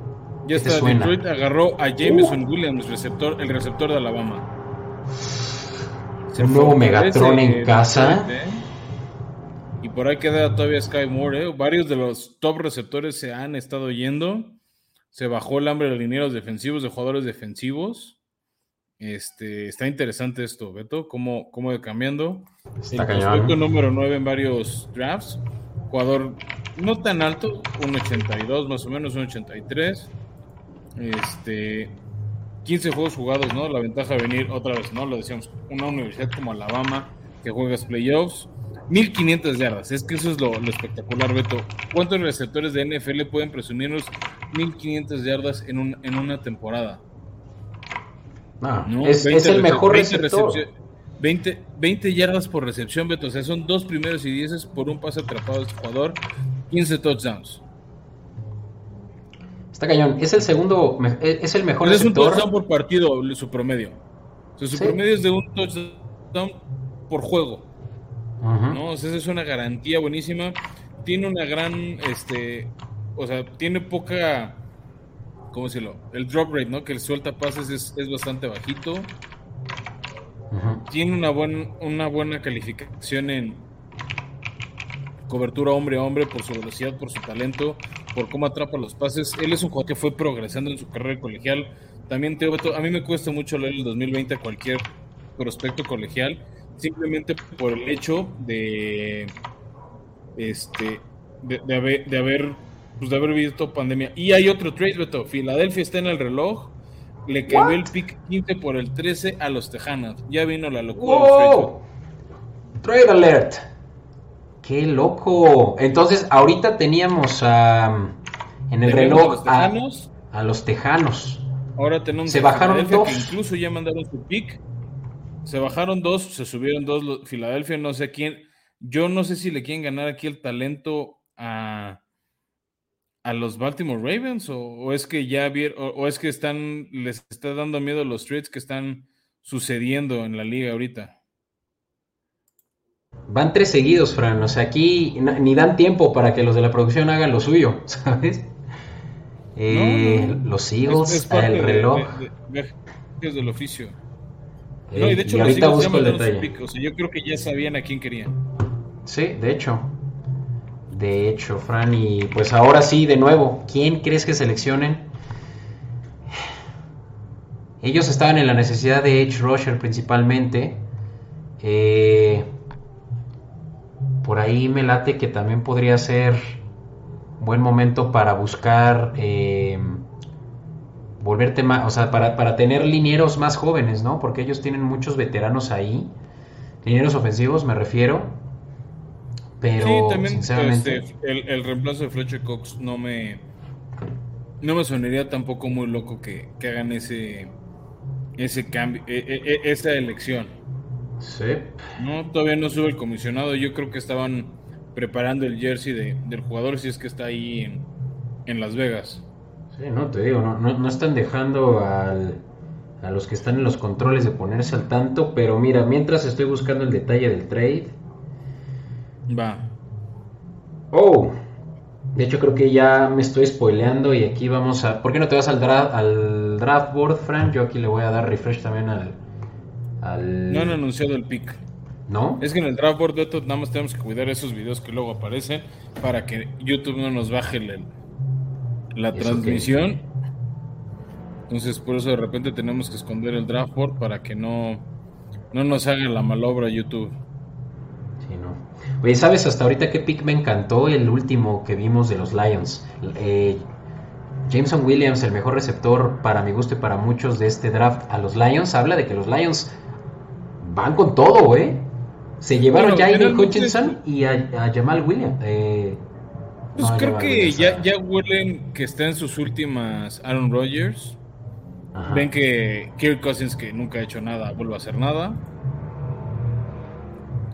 ya está, Detroit agarró a Jameson Williams, receptor, el receptor de Alabama. un nuevo Megatron en casa. ¿eh? Y por ahí queda todavía Sky Moore. ¿eh? Varios de los top receptores se han estado yendo se bajó el hambre de linieros defensivos, de jugadores defensivos. Este, está interesante esto, Beto, cómo, cómo de cambiando. Está el número 9 en varios drafts. Jugador no tan alto, un 82 más o menos, un 83. Este, 15 juegos jugados, ¿no? La ventaja de venir otra vez, ¿no? Lo decíamos, una universidad como Alabama que juegas playoffs. 1500 yardas, es que eso es lo, espectacular, Beto. ¿Cuántos receptores de NFL pueden presumirnos 1500 yardas en, un, en una temporada? Ah, es, el mejor receptor. 20, 20, yardas por recepción, Beto. O sea, son dos primeros y dieces por un pase atrapado de este jugador. 15 touchdowns. Está cañón. Es el segundo, es el mejor Es un touchdown por partido, su promedio. O sea, su promedio es de un touchdown por juego. ¿no? O sea, esa es una garantía buenísima. Tiene una gran, este, o sea, tiene poca, ¿cómo decirlo? El drop rate, ¿no? Que el suelta pases es, es bastante bajito. Tiene una, buen, una buena calificación en cobertura hombre a hombre por su velocidad, por su talento, por cómo atrapa los pases. Él es un jugador que fue progresando en su carrera colegial. También, Teo a mí me cuesta mucho leer el 2020 a cualquier prospecto colegial, simplemente por el hecho de, este, de, haber, de haber, pues de haber visto pandemia. Y hay otro trade, Beto. Filadelfia está en el reloj le quedó el pick 15 por el 13 a los Tejanos. Ya vino la locura. ¡Wow! Trade alert. ¡Qué loco! Entonces, ahorita teníamos a, en el reloj a los, tejanos. Ahora tenemos se bajaron dos. Que incluso ya mandaron su pick. Se bajaron dos, se subieron dos. Filadelfia, no sé quién. Yo no sé si le quieren ganar aquí el talento a a los Baltimore Ravens o, es que ya o, es que están les está dando miedo los trades que están sucediendo en la liga ahorita? Van tres seguidos, Fran. O sea, aquí ni dan tiempo para que los de la producción hagan lo suyo, ¿sabes? Eh, los Eagles, el reloj. Es del oficio. no, y de hecho, los Eagles ya O sea, yo creo que ya sabían a quién querían. Sí, de hecho. De hecho, Fran, y pues ahora sí, de nuevo, ¿quién crees que seleccionen? Ellos estaban en la necesidad de Edge Rusher principalmente. Eh, por ahí me late que también podría ser buen momento para buscar eh, volverte más, o sea, para, para, tener linieros más jóvenes, ¿no? Porque ellos tienen muchos veteranos ahí, linieros ofensivos me refiero, pero, sí, también este, el, reemplazo de Fletcher Cox no me no me sonaría tampoco muy loco que, hagan ese ese cambio, e, e, e, esa elección. Sí. No, todavía no sube el comisionado. Yo creo que estaban preparando el jersey de, del jugador si es que está ahí en, en Las Vegas. Sí, no te digo, no, no, no están dejando al, a los que están en los controles de ponerse al tanto, pero mira, mientras estoy buscando el detalle del trade, Va. Oh, de hecho creo que ya me estoy spoileando y aquí vamos a... ¿Por qué no te vas al, draft, al draft board, Frank? Yo aquí le voy a dar refresh también al... al... No han anunciado el pick. ¿No? Es que en el draft board de nada más tenemos que cuidar esos videos que luego aparecen para que YouTube no nos baje la transmisión. Entonces por eso de repente tenemos que esconder el draft board para que no, no nos haga la malobra YouTube. Oye, ¿sabes hasta ahorita qué pick me encantó? El último que vimos de los Lions. Eh, Jameson Williams, el mejor receptor para mi gusto y para muchos de este draft a los Lions, habla de que los Lions van con todo, ¿eh? Se llevaron ya a Hutchinson y a, Jamal Williams. Eh, pues creo que ya, ya huelen que está en sus últimas Aaron Rodgers. Ven que Kirk Cousins, que nunca ha hecho nada, vuelve a hacer nada.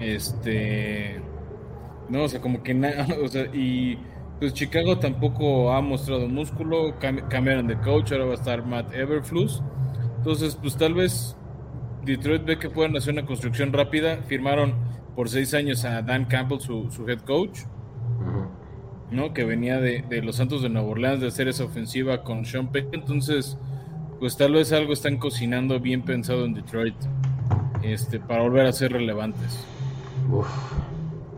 Este. No, o sea, como que nada, o sea, y pues Chicago tampoco ha mostrado músculo, cambiaron de coach, ahora va a estar Matt Everflus. Entonces, pues tal vez Detroit ve que pueden hacer una construcción rápida. Firmaron por seis años a Dan Campbell, su, head coach, ¿no? Que venía de, los Santos de Nueva Orleans de hacer esa ofensiva con Sean Payton. Entonces, pues tal vez algo están cocinando bien pensado en Detroit este, para volver a ser relevantes. Uf,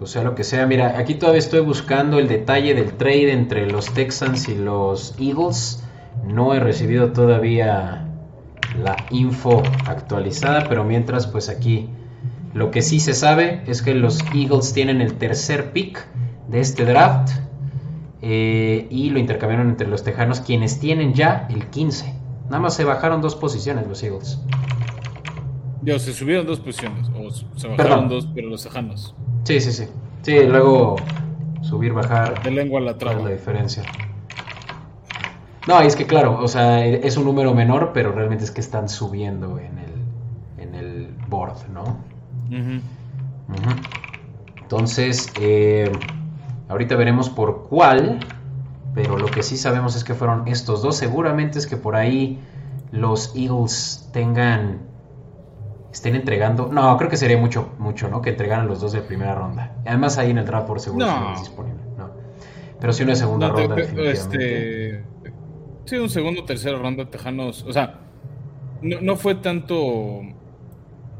o sea, lo que sea. Mira, aquí todavía estoy buscando el detalle del trade entre los Texans y los Eagles. No he recibido todavía la info actualizada, pero mientras, pues aquí lo que sí se sabe es que los Eagles tienen el tercer pick de este draft. eh, y lo intercambiaron entre los Tejanos, quienes tienen ya el 15. Nada más se bajaron dos posiciones los Eagles. Dios, se subieron dos posiciones, o se bajaron dos, pero los Tejanos. Sí, sí, sí. Sí, luego subir, bajar. De lengua a la traba. la diferencia. No, es que claro, o sea, es un número menor, pero realmente es que están subiendo en el, en el board, ¿no? Entonces, eh, ahorita veremos por cuál, pero lo que sí sabemos es que fueron estos dos. Seguramente es que por ahí los Eagles tengan, estén entregando. No, creo que sería mucho, mucho, ¿no? Que entregaran los dos de primera ronda. Además, ahí en el draft por seguro no. es disponible, ¿no? Pero sí una segunda ronda, definitivamente. Este Sí, un segundo o tercera ronda Tejanos. O sea, no, fue tanto.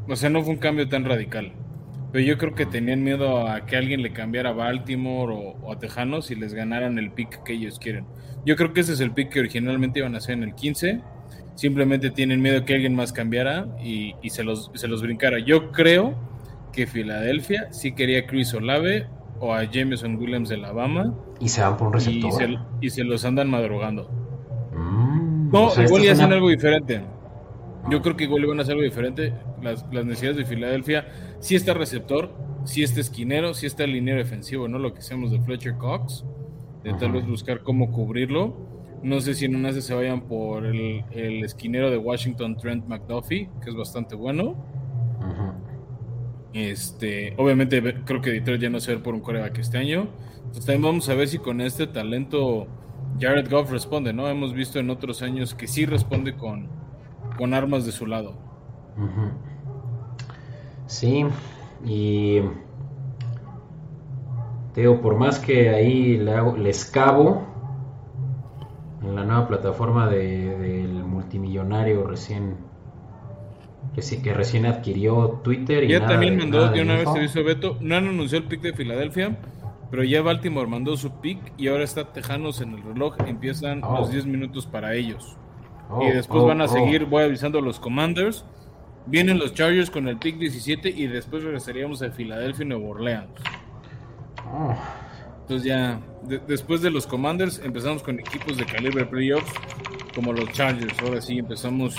O sea, no fue un cambio tan radical. Pero yo creo que tenían miedo a que alguien le cambiara a Baltimore o, a Tejanos y les ganaran el pick que ellos quieren. Yo creo que ese es el pick que originalmente iban a hacer en el 15. Simplemente tienen miedo que alguien más cambiara y, se, los, se los brincara. Yo creo que Filadelfia sí quería a Chris Olave o a Jameson Williams de Alabama. Y se van por un receptor. y se los andan madrugando. Mm, no, igual y hacen algo diferente. Yo creo que igual iban a hacer algo diferente. Las, necesidades de Filadelfia, si está receptor, si está esquinero, si está liniero defensivo, ¿no? Lo que hacemos de Fletcher Cox, de tal vez buscar cómo cubrirlo. No sé si en una se vayan por el, esquinero de Washington, Trent McDuffie, que es bastante bueno. Este, obviamente creo que Detroit ya no se va por un coreback este año. Entonces también vamos a ver si con este talento Jared Goff responde, ¿no? Hemos visto en otros años que sí responde con, con armas de su lado. Sí, y Teo, por más que ahí le hago, les cabo en la nueva plataforma del multimillonario recién que, recién adquirió Twitter y ya también mandó de una vez se hizo Beto no han anunciado el pick de Filadelfia pero ya Baltimore mandó su pick y ahora está Tejanos en el reloj. Empiezan oh. los 10 minutos para ellos. Oh, y después oh, van a seguir, voy avisando a los Commanders. Vienen los Chargers con el pick 17 y después regresaríamos a Filadelfia y Nueva Orleans. Entonces ya, después de los Commanders empezamos con equipos de calibre playoffs como los Chargers. Ahora sí empezamos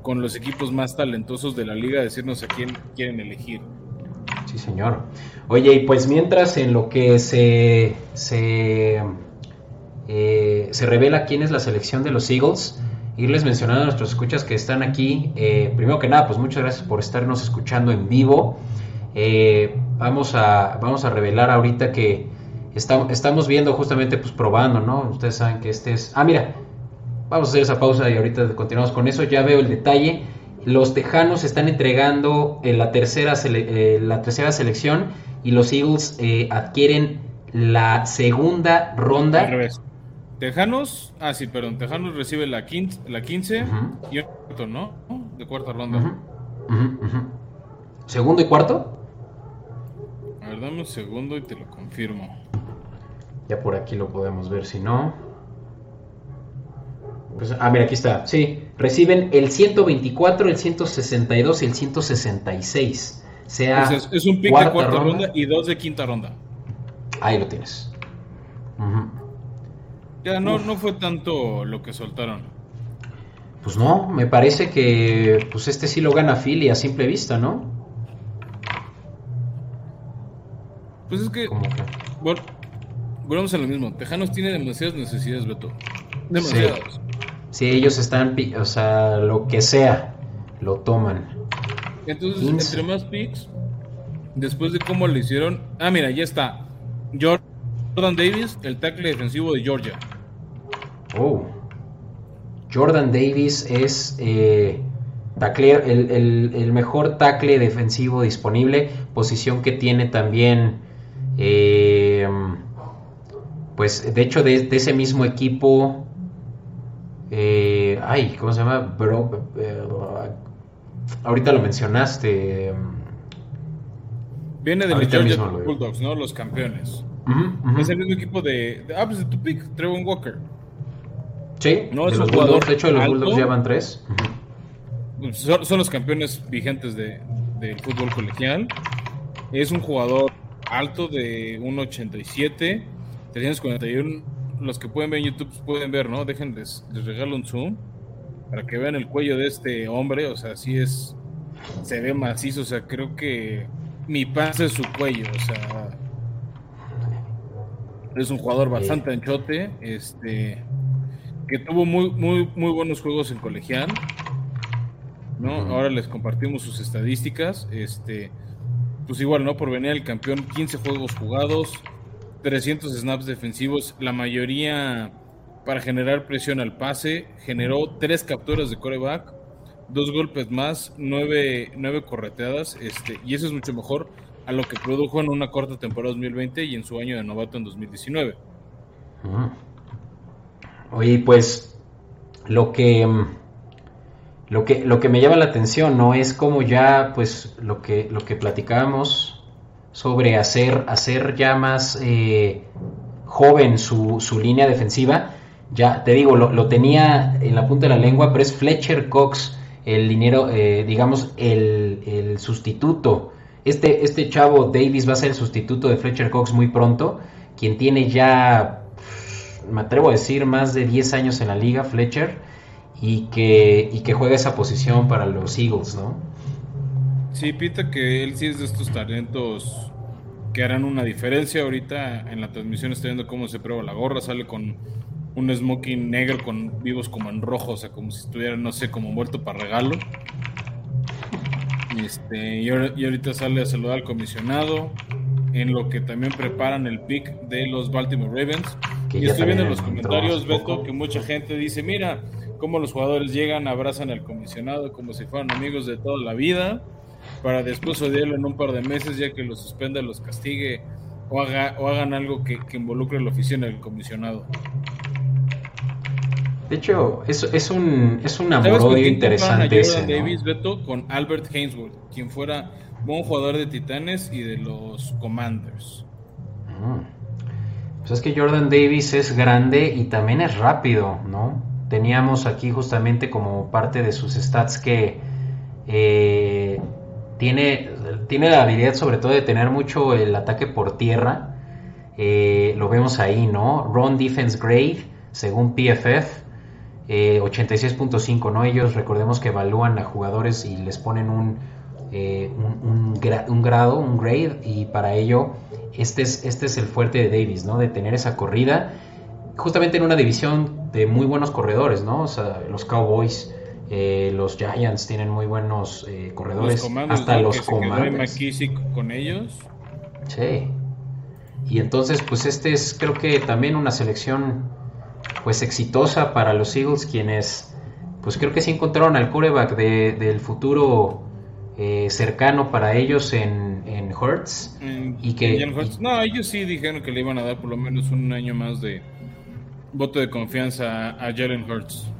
con los equipos más talentosos de la liga a decirnos a quién quieren elegir. Sí, señor. Oye, y pues mientras en lo que se, se, eh, se revela quién es la selección de los Eagles, irles mencionando a nuestros escuchas que están aquí. Eh, primero que nada, pues muchas gracias por estarnos escuchando en vivo. Eh, vamos, a, vamos a revelar ahorita que estamos viendo justamente, pues probando, ¿no? Ustedes saben que este es... Ah, mira, vamos a hacer esa pausa y ahorita continuamos con eso. Ya veo el detalle los Tejanos están entregando eh, la, tercera eh, la tercera selección y los Eagles eh, adquieren la segunda ronda. Al revés. Tejanos, ah sí, perdón, Tejanos recibe la, 15, la 15 y cuarto, ¿no? De cuarta ronda. ¿Segundo y cuarto? A ver, dame un segundo y te lo confirmo. Ya por aquí lo podemos ver, si no. Pues, ah, mira, aquí está. Sí, reciben el 124, el 162 y el 166. Sea es un pick de cuarta ronda, y dos de quinta ronda. Ahí lo tienes. Ya no, no fue tanto lo que soltaron. Pues no, me parece que pues este sí lo gana Philly a simple vista, ¿no? Pues es que, bueno, volvemos a lo mismo. Tejanos tiene demasiadas necesidades, Beto. Demasiadas. Si ellos están, o sea, lo que sea, lo toman. Entonces, entre más picks, después de cómo le hicieron. Ah, mira, ya está. Jordan Davis, el tackle defensivo de Georgia. Oh. Jordan Davis es eh, el, mejor tackle defensivo disponible, posición que tiene también, eh, pues de hecho de, ese mismo equipo eh, ay, ¿cómo se llama? Eh, ahorita lo mencionaste. Viene de los Georgia Bulldogs, ¿no? Los campeones. Es el mismo equipo de, Ah, pues de tu pick, Trevor Walker. Sí, no, de los Bulldogs. De hecho, los Bulldogs llevan tres. son, los campeones vigentes de, del fútbol colegial. Es un jugador alto de 1.87 341. Los que pueden ver en YouTube pueden ver, ¿no? Déjenles, les regalo un zoom para que vean el cuello de este hombre. O sea, sí es. Se ve macizo. O sea, creo que mi pase es su cuello. O sea, es un jugador bastante anchote. Este. Que tuvo muy, muy, muy buenos juegos en colegial. ¿no? Ahora les compartimos sus estadísticas. Este, pues igual, ¿no? Por venir el campeón, 15 juegos jugados, 300 snaps defensivos, la mayoría para generar presión al pase, generó tres capturas de coreback, dos golpes más, nueve, nueve correteadas, este, y eso es mucho mejor a lo que produjo en una corta temporada 2020 y en su año de novato en 2019. Oye, pues lo que lo que, lo que me llama la atención, ¿no? Es como ya, pues, lo que, lo que platicábamos sobre hacer, hacer ya más eh, joven su, línea defensiva. Ya, te digo, lo, tenía en la punta de la lengua, pero es Fletcher Cox, el dinero, eh, digamos, el, sustituto. Este, este chavo Davis va a ser el sustituto de Fletcher Cox muy pronto, quien tiene ya, me atrevo a decir, más de 10 años en la liga, Fletcher y que, y que juega esa posición para los Eagles, ¿no? Sí, Pita que él sí es de estos talentos que harán una diferencia. Ahorita en la transmisión está viendo cómo se prueba la gorra, sale con un smoking negro con vivos como en rojo, o sea, como si estuviera, no sé, como muerto para regalo. Este, y, ahorita sale a saludar al comisionado, en lo que también preparan el pick de los Baltimore Ravens. y estoy viendo en los comentarios, Beto, que mucha gente dice, mira, cómo los jugadores llegan, abrazan al comisionado como si fueran amigos de toda la vida, para después odiarlo en un par de meses ya que los suspenda, los castigue o, haga, o hagan algo que, involucre la oficina del comisionado. De hecho, es, es un, es un amor interesante. ese, Davis, Beto, con Albert Hainsworth, quien fuera buen jugador de Titanes y de los Commanders. Mm. Pues es que Jordan Davis es grande y también es rápido, ¿no? teníamos aquí justamente como parte de sus stats que eh, tiene, tiene la habilidad sobre todo de tener mucho el ataque por tierra. Eh, lo vemos ahí, ¿no? Run Defense Grade, según PFF, 86.5, eh, ¿no? Ellos recordemos que evalúan a jugadores y les ponen un, un, un, grado, un grade, y para ello este es, este es el fuerte de Davis, ¿no? De tener esa corrida justamente en una división de muy buenos corredores, ¿no? O sea, los Cowboys, eh, los Giants tienen muy buenos eh, corredores, hasta los Commanders. con ellos. Sí. Y entonces, pues este es, creo que también una selección, pues exitosa para los Eagles, quienes, pues creo que sí encontraron al coreback del futuro eh, cercano para ellos en, en Hertz. y que, no, ellos sí dijeron que le iban a dar por lo menos un año más de voto de confianza a Jalen Hurts.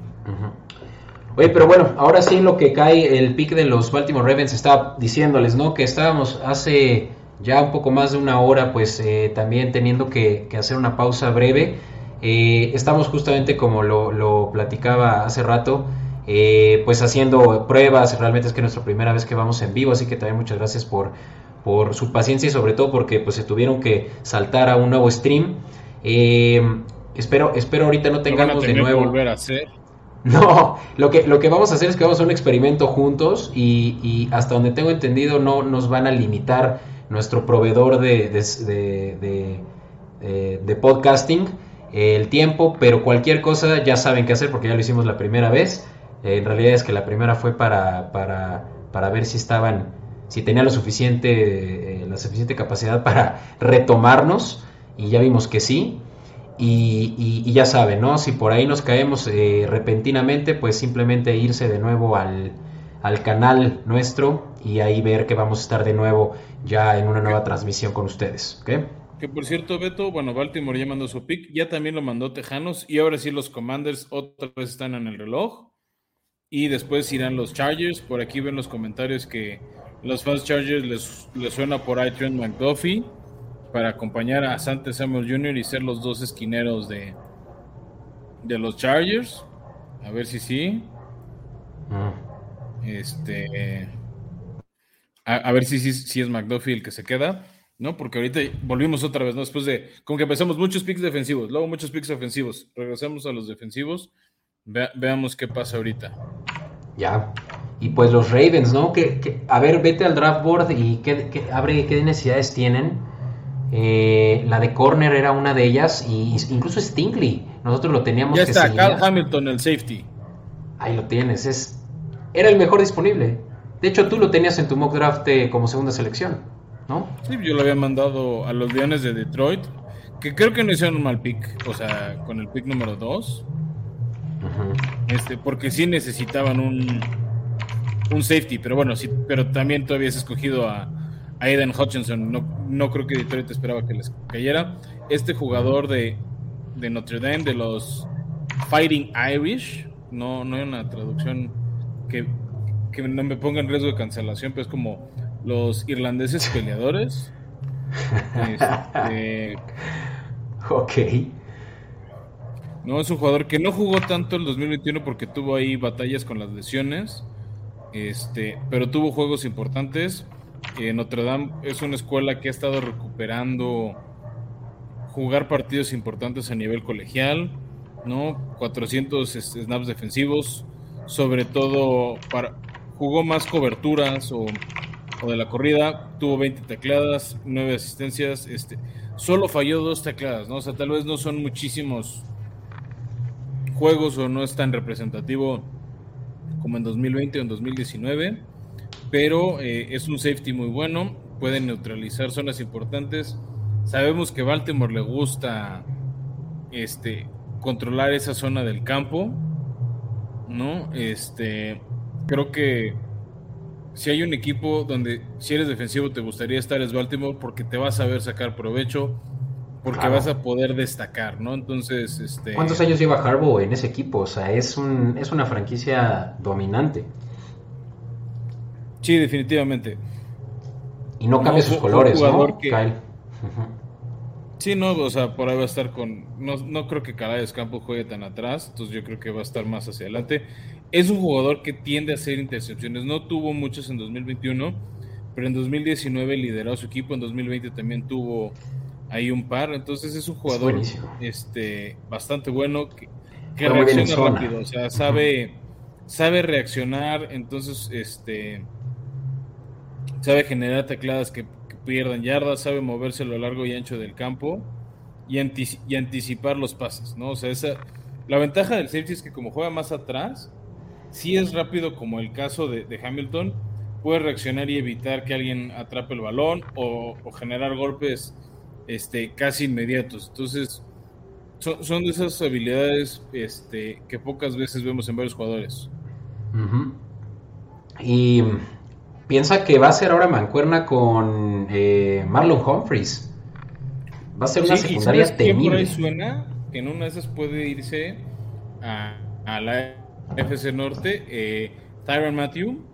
Oye, pero bueno, ahora sí lo que cae el pick de los Baltimore Ravens está diciéndoles, ¿no? Que estábamos hace ya un poco más de una hora, pues eh, también teniendo que, hacer una pausa breve. Eh, estamos justamente como lo, platicaba hace rato, eh, pues haciendo pruebas. Realmente es que es nuestra primera vez que vamos en vivo, así que también muchas gracias por, por su paciencia y sobre todo porque pues se tuvieron que saltar a un nuevo stream. Espero, espero ahorita no tengamos de nuevo. volver a hacer. No, lo que, lo que vamos a hacer es que vamos a hacer un experimento juntos y, hasta donde tengo entendido no nos van a limitar nuestro proveedor de, de, de, podcasting el tiempo, pero cualquier cosa ya saben qué hacer porque ya lo hicimos la primera vez. Eh, en realidad es que la primera fue para, para, para ver si estaban, si tenía lo suficiente, eh, la suficiente capacidad para retomarnos y ya vimos que sí. Y, ya saben, ¿no? Si por ahí nos caemos eh, repentinamente, pues simplemente irse de nuevo al, canal nuestro y ahí ver que vamos a estar de nuevo ya en una nueva transmisión con ustedes. ¿ok? Que por cierto, Beto, bueno, Baltimore ya mandó su pick, ya también lo mandó Tejanos y ahora sí los Commanders otra vez están en el reloj y después irán los Chargers. Por aquí ven los comentarios que los fans Chargers les, suena por ahí McDuffie para acompañar a Sante Samuel Jr. y ser los dos esquineros de, de los Chargers. A ver si sí. Mm. Este. A, ver si, si, si, es McDuffie el que se queda. ¿no? Porque ahorita volvimos otra vez, ¿no? Después de, como que empezamos muchos picks defensivos, luego muchos picks ofensivos, regresamos a los defensivos, veamos qué pasa ahorita. Ya, y pues los Ravens, ¿no? Que, a ver, vete al draft board y qué, abre qué necesidades tienen. Eh, la de corner era una de ellas, y incluso Stingley, nosotros lo teníamos. Ya está, Cal Hamilton, el safety. Ahí lo tienes, es, era el mejor disponible. De hecho, tú lo tenías en tu mock draft eh, como segunda selección. ¿no? Sí, yo lo había mandado a los Leones de Detroit, que creo que no hicieron un mal pick, o sea, con el pick número 2. Este, porque sí necesitaban un, un safety, pero bueno, sí, pero también tú habías escogido a, Aiden Hutchinson. No, no creo que Detroit esperaba que les cayera. Este jugador de, de Notre Dame, de los Fighting Irish, no, no hay una traducción que, que no me ponga en riesgo de cancelación, pero es como los irlandeses peleadores. Este, ok. No, es un jugador que no jugó tanto el 2021 porque tuvo ahí batallas con las lesiones. Este, pero tuvo juegos importantes. Notre Dame es una escuela que ha estado recuperando jugar partidos importantes a nivel colegial, ¿no? 400 este, snaps defensivos, sobre todo para jugó más coberturas o o de la corrida, tuvo 20 tecladas, 9 asistencias, este, solo falló dos tecladas, ¿no? O sea, tal vez no son muchísimos juegos o no es tan representativo como en 2020 o en 2019, pero eh, es un safety muy bueno, puede neutralizar zonas importantes. Sabemos que Baltimore le gusta este, controlar esa zona del campo, ¿no? Este, creo que si hay un equipo donde si eres defensivo te gustaría estar es Baltimore porque te vas a ver sacar provecho, porque vas a poder destacar, ¿no? Entonces, este... ¿Cuántos años lleva Harbaugh en ese equipo? O sea, es, un, es una franquicia dominante. Sí, definitivamente. Y no cambia sus colores, ¿no? Kyle. Sí, no, o sea, por ahí va a estar con. No, no creo que Calais Campos juegue tan atrás, entonces yo creo que va a estar más hacia adelante. Es un jugador que tiende a hacer intercepciones. No tuvo muchas en 2021, pero en 2019 lideró a su equipo. En 2020 también tuvo ahí un par. Entonces es un jugador este, bastante bueno que, reacciona rápido. O sea, sabe, sabe reaccionar. Entonces, este sabe generar tecladas que, pierdan yardas, sabe moverse a lo largo y ancho del campo y, y anticipar los pases, ¿no? O sea, esa, la ventaja del safety es que como juega más atrás, si es rápido como el caso de, Hamilton, puede reaccionar y evitar que alguien atrape el balón o, generar golpes este, casi inmediatos. Entonces, son, de esas habilidades este, que pocas veces vemos en varios jugadores. Y piensa que va a ser ahora mancuerna con eh, Marlon Humphreys. Va a ser una secundaria temible. suena que en una de esas puede irse a, a la FC Norte, eh, Tyron Matthew.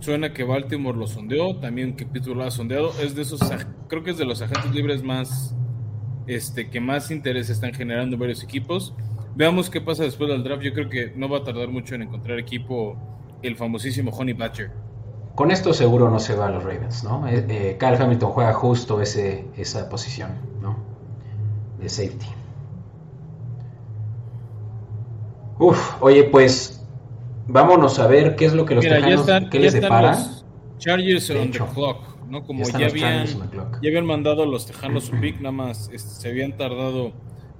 Suena que Baltimore lo sondeó, también que Pittsburgh lo ha sondeado. Es de esos, creo que es de los agentes libres más, este, que más interés están generando varios equipos. Veamos qué pasa después del draft. Yo creo que no va a tardar mucho en encontrar equipo el famosísimo Honey Badger. Con esto seguro no se va a los Ravens, ¿no? Eh, eh, Kyle Hamilton juega justo ese, esa posición, ¿no? De safety. Uf, oye, pues vámonos a ver qué es lo que los Tejanos, qué les depara. Chargers on the clock, ¿no? Como ya, habían, ya habían mandado a los Tejanos su pick, nada más este, se habían tardado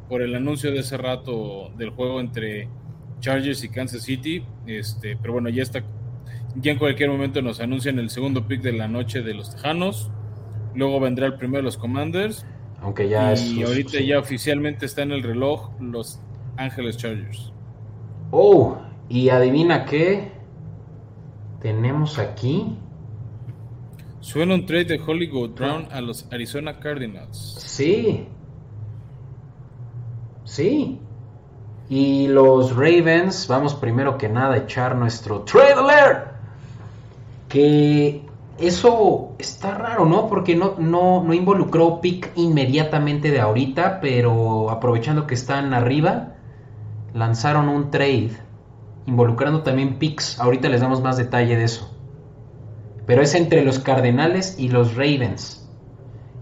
por el anuncio de ese rato del juego entre Chargers y Kansas City, este, pero bueno, ya está, ya en cualquier momento nos anuncian el segundo pick de la noche de los Tejanos, luego vendrá el primero de los Commanders, aunque ya y ahorita ya oficialmente está en el reloj los Ángeles Chargers. Oh, y adivina qué tenemos aquí. Suena un trade de Hollywood Brown a los Arizona Cardinals. Sí. Sí. Y los Ravens, vamos primero que nada a echar nuestro trade alert. Que eso está raro, ¿no? Porque no, no, no involucró pick inmediatamente de ahorita, pero aprovechando que están arriba, lanzaron un trade involucrando también picks. Ahorita les damos más detalle de eso. Pero es entre los Cardenales y los Ravens.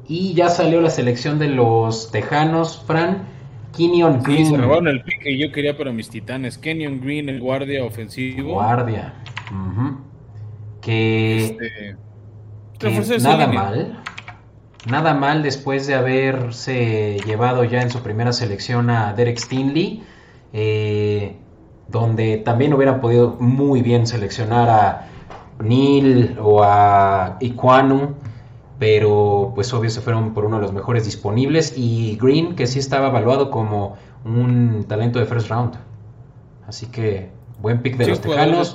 Y ya salió la selección de los Tejanos, Fran. Kenyon Green. Sí, se robaron el pick que yo quería para mis titanes. Kenyon Green, el guardia ofensivo. Guardia. Que, este, nada mal. Nada mal después de haberse llevado ya en su primera selección a Derek Stinley. Eh, donde también hubieran podido muy bien seleccionar a Neil o a Iquanu, pero pues obvio se fueron por uno de los mejores disponibles y Green que sí estaba evaluado como un talento de first round. Así que buen pick de los Tejanos.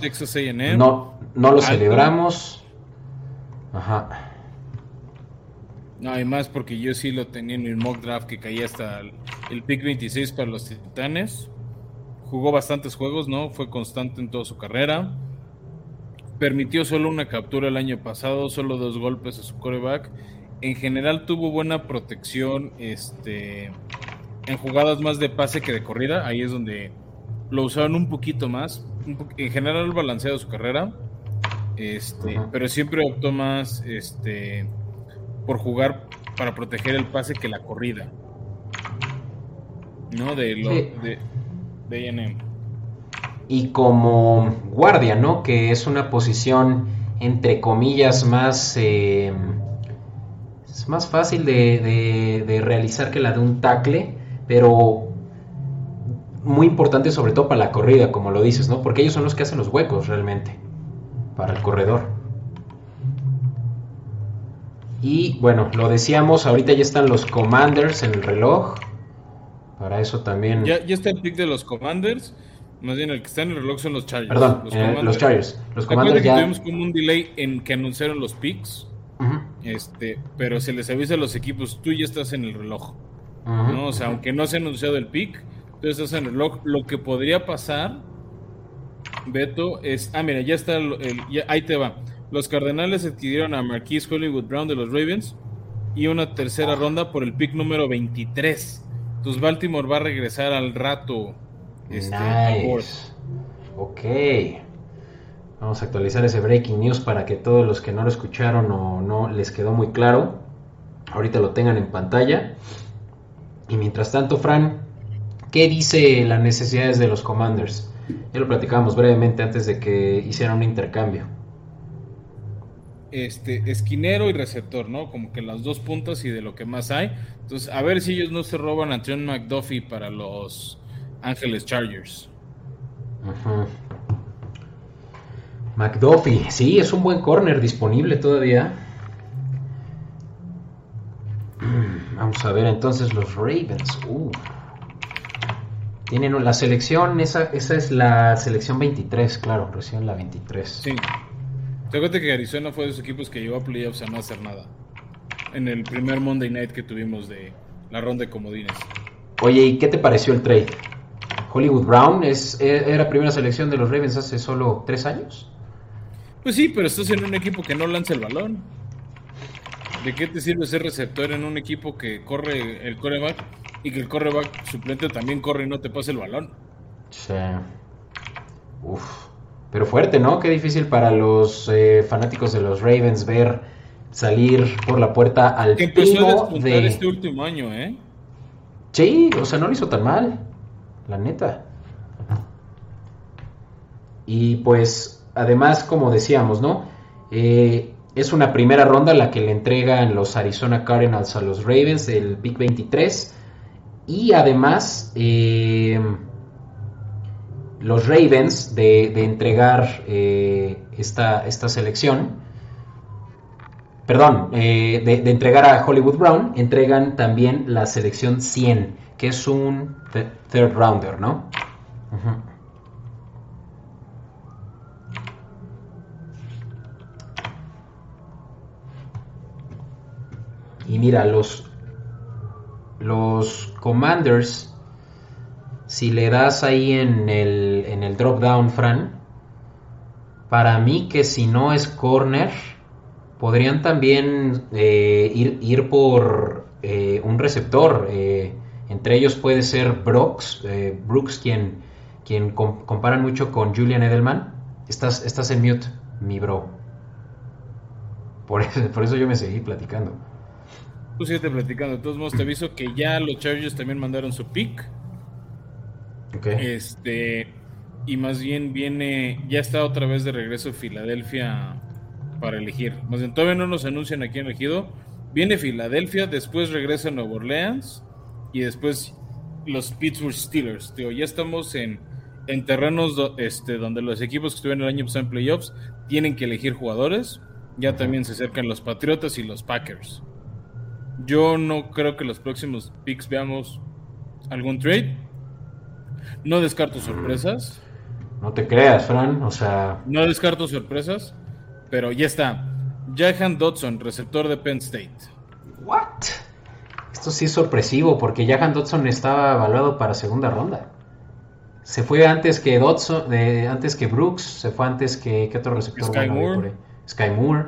no, no lo celebramos. Ajá. No, además porque yo sí lo tenía en el mock draft que caía hasta el pick 26 para los Titanes jugó bastantes juegos, ¿no? Fue constante en toda su carrera. Permitió solo una captura el año pasado, solo dos golpes a su coreback. En general tuvo buena protección este, en jugadas más de pase que de corrida. Ahí es donde lo usaron un poquito más. en general balanceado su carrera. Este, pero siempre optó más este, por jugar para proteger el pase que la corrida. ¿No? De, lo, de, y como guardia, ¿no? Que es una posición, entre comillas, más... Eh, es más fácil de, realizar que la de un tackle, pero muy importante sobre todo para la corrida, como lo dices, ¿no? Porque ellos son los que hacen los huecos realmente para el corredor. Y bueno, lo decíamos, ahorita ya están los commanders en el reloj. Para eso también. Ya, está el pick de los Commanders. Más bien, el que está en el reloj son los Chargers. Perdón, los, eh, los Chargers. Los Commanders ya... que tuvimos como un delay en que anunciaron los picks. este, pero se les avisa a los equipos, tú ya estás en el reloj. ¿no? O sea, aunque no se ha anunciado el pick, tú estás en el reloj. Lo que podría pasar, Beto, es. Ah, mira, ya está. El, ahí te va. Los Cardenales adquirieron a Marquise Hollywood Brown de los Ravens y una tercera ronda por el pick número 23. Entonces Baltimore va a regresar al rato. Este, nice. Ok. Vamos a actualizar ese breaking news para que todos los que no lo escucharon o no les quedó muy claro, ahorita lo tengan en pantalla. Y mientras tanto, Fran, ¿qué dice las necesidades de los Commanders? Ya lo platicábamos brevemente antes de que hicieran un intercambio este, esquinero y receptor, ¿no? Como que las dos puntas y de lo que más hay. Entonces, a ver si ellos no se roban a John McDuffie para los Ángeles Chargers. McDuffie, sí, es un buen corner disponible todavía. Vamos a ver entonces los Ravens. Tienen la selección, esa, esa es la selección 23, claro, recién la 23. Sí. Te cuenta que Arizona fue de esos equipos que llegó a playoffs a no hacer nada. En el primer Monday night que tuvimos de la ronda de comodines. Oye, ¿y qué te pareció el trade? Hollywood Brown es, e, era primera selección de los Ravens hace solo tres años. Pues sí, pero estás en un equipo que no lanza el balón. ¿De qué te sirve ser receptor en un equipo que corre el coreback y que el coreback suplente también corre y no te pasa el balón? Sí. Uf. Pero fuerte, ¿no? Qué difícil para los eh, fanáticos de los Ravens ver salir por la puerta al que empezó a de este último año, ¿eh? Sí, o sea, no lo hizo tan mal, la neta. Y pues, además, como decíamos, ¿no? Eh, es una primera ronda la que le entregan los Arizona Cardinals a los Ravens, el Big 23. Y además, eh, los Ravens de, entregar eh, esta, esta, selección, perdón, eh, de, entregar a Hollywood Brown, entregan también la selección 100, que es un third rounder, ¿no? Y mira, los, los Commanders si le das ahí en el, en el drop down, Fran, para mí que si no es corner, podrían también eh, ir, ir, por eh, un receptor. Eh, entre ellos puede ser Brooks, Brooks quien, quien comparan mucho con Julian Edelman. Estás, estás en mute, mi bro. Por por eso yo me seguí platicando. Tú sigue platicando. De todos modos, te aviso que ya los Chargers también mandaron su pick. Este. Y más bien viene. Ya está otra vez de regreso Filadelfia para elegir. Más bien, todavía no nos anuncian a quién elegido. Viene Filadelfia, después regresa Nueva Orleans y después los Pittsburgh Steelers. Tío, ya estamos en, en terrenos este, donde los equipos que estuvieron el año pasado en playoffs tienen que elegir jugadores. Ya también se acercan los Patriotas y los Packers. Yo no creo que los próximos picks veamos algún trade. No descarto sorpresas. No te creas, Fran, o sea. No descarto sorpresas, pero ya está. Jahan Dodson, receptor de Penn State. ¿What? Esto sí es sorpresivo porque Jahan Dodson estaba evaluado para segunda ronda. Se fue antes que Dodson, de, antes que Brooks, se fue antes que ¿qué otro receptor? Sky Moore. Sky Moore.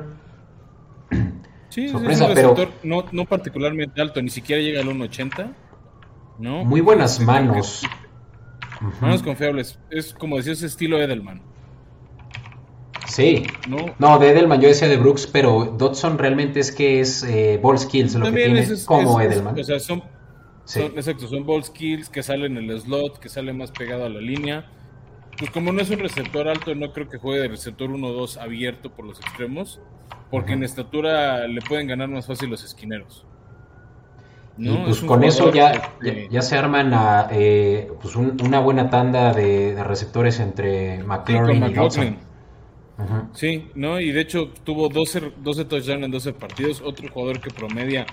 Sí, Sorpresa, es un receptor no, no, particularmente alto, ni siquiera llega al 1.80. ¿no? Muy buenas manos. Manos confiables. Es como decía ese estilo Edelman. Sí. No, de Edelman yo decía de Brooks, pero Dodson realmente es que es eh, ball skills lo que tiene como Edelman. o sea, son, exacto, son ball skills que salen en el slot, que sale más pegado a la línea. Pues como no es un receptor alto, no creo que juegue de receptor 1-2 abierto por los extremos, porque en estatura le pueden ganar más fácil los esquineros. Y pues con eso ya, ya, se arman a, eh, pues una buena tanda de, receptores entre McLaurin y Dodson. Sí, ¿no? Y de hecho tuvo 12, 12 touchdowns en 12 partidos. Otro jugador que promedia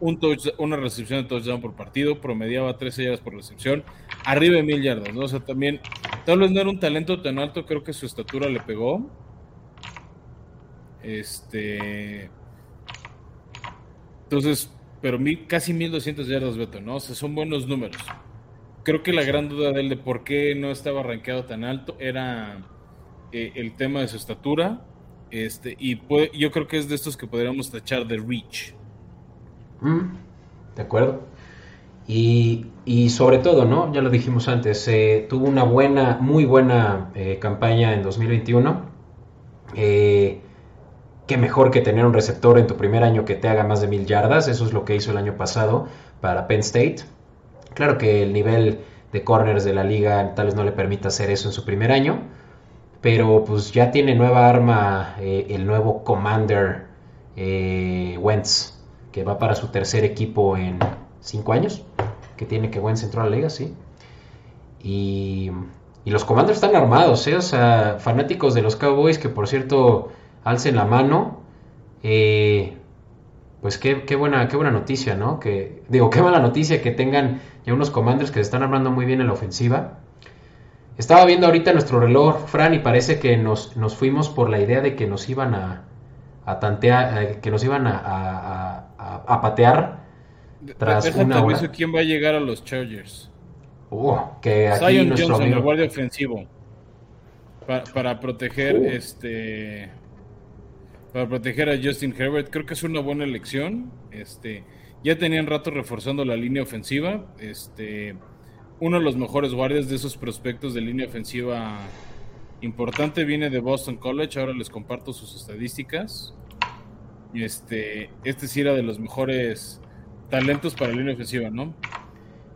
un una recepción de touchdown por partido, promediaba 13 yardas por recepción, arriba de mil yardas, ¿no? O sea, también, tal vez no era un talento tan alto, creo que su estatura le pegó. Este. Entonces, pero casi 1200 yardas, Beto, ¿no? O sea, son buenos números. Creo que la gran duda de él de por qué no estaba rankeado tan alto era eh, el tema de su estatura. Este, y yo creo que es de estos que podríamos tachar de reach. Mm, de acuerdo. Y, sobre todo, ¿no? Ya lo dijimos antes, eh, tuvo una buena, muy buena eh, campaña en 2021. Qué mejor que tener un receptor en tu primer año que te haga más de mil yardas. Eso es lo que hizo el año pasado para Penn State. Claro que el nivel de corners de la liga tal vez no le permita hacer eso en su primer año, pero pues ya tiene nueva arma eh, el nuevo Commander eh, Wentz, que va para su tercer equipo en cinco años, que tiene que Wentz entró a la liga, sí. Y, los Commanders están armados, ¿eh? o sea, fanáticos de los Cowboys, que por cierto alcen la mano, eh, pues qué, qué, buena, qué buena noticia, ¿no? Que, digo, qué mala noticia que tengan ya unos Commanders que se están armando muy bien en la ofensiva estaba viendo ahorita nuestro reloj, Fran, y parece que nos, nos fuimos por la idea de que nos iban a, a tantear, eh, que nos iban a, a, a patear tras una hora. quién va a llegar a los Chargers. Uh, que aquí Zion Johnson, el guardia ofensivo. Para, para proteger uh. este para proteger a Justin Herbert, creo que es una buena elección. Este, ya tenían rato reforzando la línea ofensiva. Este, uno de los mejores guardias de esos prospectos de línea ofensiva importante viene de Boston College. Ahora les comparto sus estadísticas. Este, este sí era de los mejores talentos para línea ofensiva, ¿no?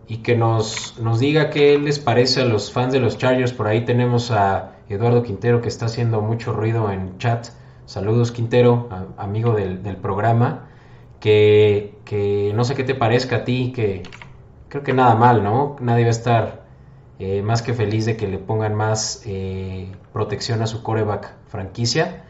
Y que nos, nos diga qué les parece a los fans de los Chargers. Por ahí tenemos a Eduardo Quintero que está haciendo mucho ruido en chat. Saludos Quintero, amigo del, programa. Que, que no sé qué te parezca a ti, que, creo que nada mal, ¿no? Nadie va a estar eh, más que feliz de que le pongan más eh, protección a su coreback franquicia.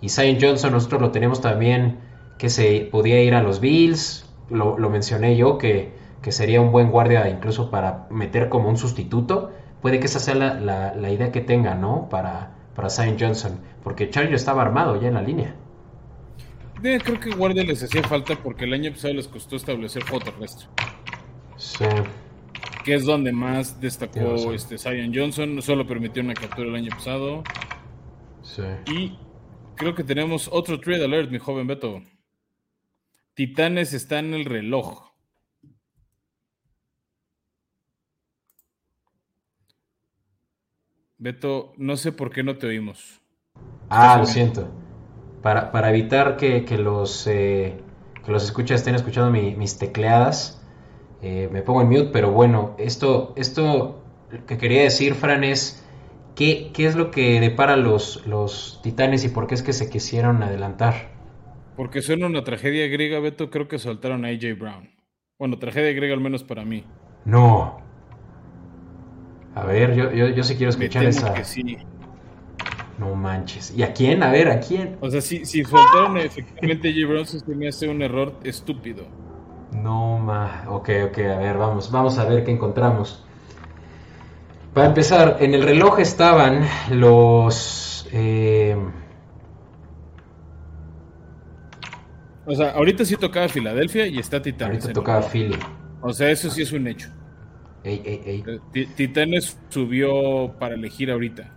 Y Zion Johnson, nosotros lo tenemos también que se podía ir a los Bills, lo, mencioné yo, que, sería un buen guardia incluso para meter como un sustituto. Puede que esa sea la, idea que tenga, ¿no? Para, para Zion Johnson, porque Charlie estaba armado ya en la línea. creo que guardia les hacía falta porque el año pasado les costó establecer juego terrestre. Sí. Que es donde más destacó este Zion Johnson. Solo permitió una captura el año pasado. Sí. Y creo que tenemos otro trade alert, mi joven Beto. Titanes está en el reloj. Beto, no sé por qué no te oímos. Ah, lo siento. Para, evitar que, los, eh, que los escuchas estén escuchando mis tecleadas. Eh, me pongo en mute, pero bueno, esto, esto que quería decir, Fran, es ¿qué, qué es lo que depara los, los titanes y por qué es que se quisieron adelantar. Porque suena una tragedia griega, Beto, creo que soltaron a AJ Brown. Bueno, tragedia griega al menos para mí. No. A ver, yo, yo, yo sí quiero escuchar esa. Que sí. No manches. ¿Y a quién? A ver, ¿a quién? O sea, si, si soltaron efectivamente AJ Brown, se me hace un error estúpido. No, ma. Ok, ok, a ver, vamos, vamos a ver qué encontramos. Para empezar, en el reloj estaban los. Eh... O sea, ahorita sí tocaba Filadelfia y está Titanes. Ahorita tocaba Philly. O sea, eso sí es un hecho. Ey, ey, ey. Eh, Titanes subió para elegir ahorita.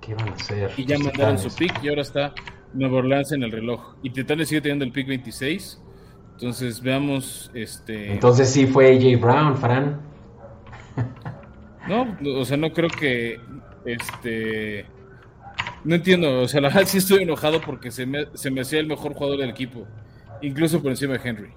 ¿qué van a hacer? Y ya mandaron su pick y ahora está Nueva Orleans en el reloj. Y Titanes sigue teniendo el pick 26. Entonces veamos este. Entonces sí fue AJ Brown, Fran. No, o sea, no creo que este. No entiendo, o sea, la verdad sí estoy enojado porque se me, se me hacía el mejor jugador del equipo, incluso por encima de Henry.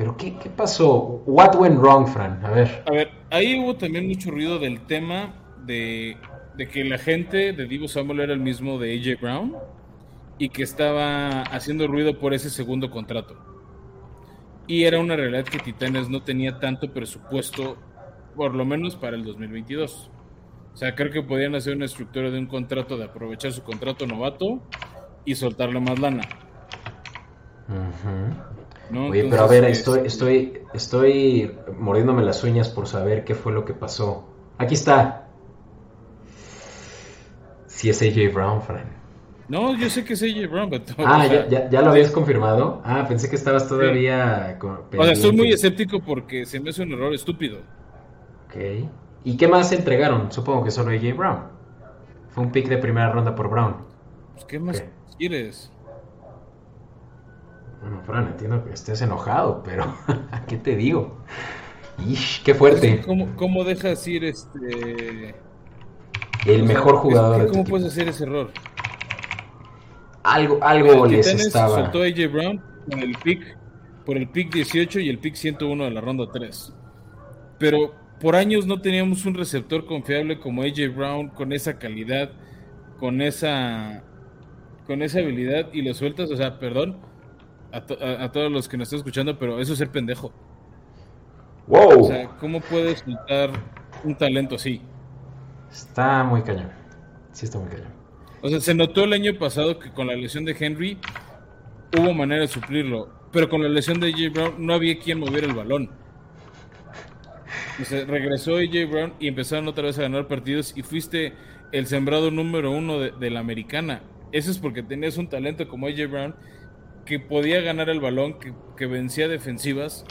¿Pero qué, qué pasó? What went wrong, Fran? A ver. A ver, ahí hubo también mucho ruido del tema de, de que la gente de Divo Samuel era el mismo de AJ Brown y que estaba haciendo ruido por ese segundo contrato. Y era una realidad que Titanes no tenía tanto presupuesto, por lo menos para el 2022. O sea, creo que podían hacer una estructura de un contrato, de aprovechar su contrato novato y soltarle más lana. Oye, pero a ver, estoy, estoy, estoy mordiéndome las uñas por saber qué fue lo que pasó. Aquí está. Si es AJ Brown, Fran. No, yo sé que es AJ Brown, pero... Ah, ya, ya, lo habías confirmado. Ah, pensé que estabas todavía... o sea, estoy muy escéptico porque se me hace un error estúpido. Ok. ¿Y qué más entregaron? Supongo que solo AJ Brown. Fue un pick de primera ronda por Brown. Pues, ¿qué más quieres? Bueno, Fran, entiendo que estés enojado, pero ¿qué te digo? Ish, qué fuerte. ¿Cómo, cómo dejas ir este... El mejor jugador. ¿Cómo puedes hacer ese error? Algo, algo les estaba. soltó AJ Brown con el pick, por el pick 18 y el pick 101 de la ronda 3. Pero por años no teníamos un receptor confiable como AJ Brown con esa calidad, con esa con esa habilidad y lo sueltas, o sea, perdón a, todos los que nos están escuchando, pero eso es ser pendejo. Wow. O sea, ¿cómo puedes soltar un talento así? Está muy cañón. Sí, está muy cañón. O sea, se notó el año pasado que con la lesión de Henry hubo manera de suplirlo, pero con la lesión de AJ Brown no había quien moviera el balón. O sea, regresó AJ Brown y empezaron otra vez a ganar partidos y fuiste el sembrado número uno de, la americana. Eso es porque tenías un talento como AJ Brown que podía ganar el balón, que, que, vencía defensivas.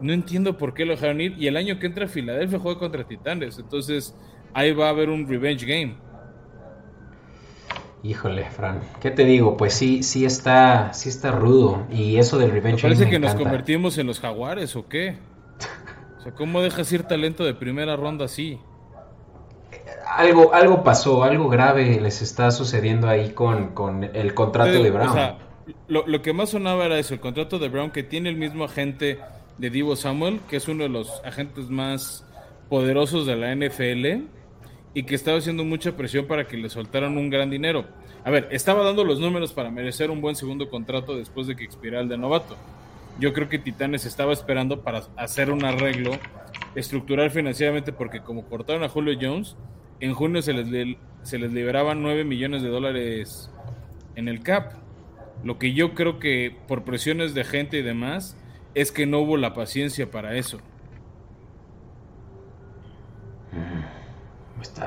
No entiendo por qué lo dejaron ir. Y el año que entra Filadelfia juega contra Titanes. Entonces ahí va a haber un revenge game. Híjole, Fran, ¿qué te digo? Pues sí, sí está, sí está rudo. Y eso del revenge. parece que nos convertimos en los jaguares o qué. O sea, ¿cómo dejas ir talento de primera ronda así? Algo, algo pasó, algo grave les está sucediendo ahí con, con el contrato de Brown. O sea, lo, lo, que más sonaba era eso, el contrato de Brown que tiene el mismo agente de Divo Samuel, que es uno de los agentes más poderosos de la NFL y que estaba haciendo mucha presión para que le soltaran un gran dinero. A ver, estaba dando los números para merecer un buen segundo contrato después de que expirara el de novato. Yo creo que Titanes estaba esperando para hacer un arreglo estructural financieramente porque como cortaron a Julio Jones, en junio se les, se les liberaban 9 millones de dólares en el CAP. Lo que yo creo que por presiones de gente y demás es que no hubo la paciencia para eso.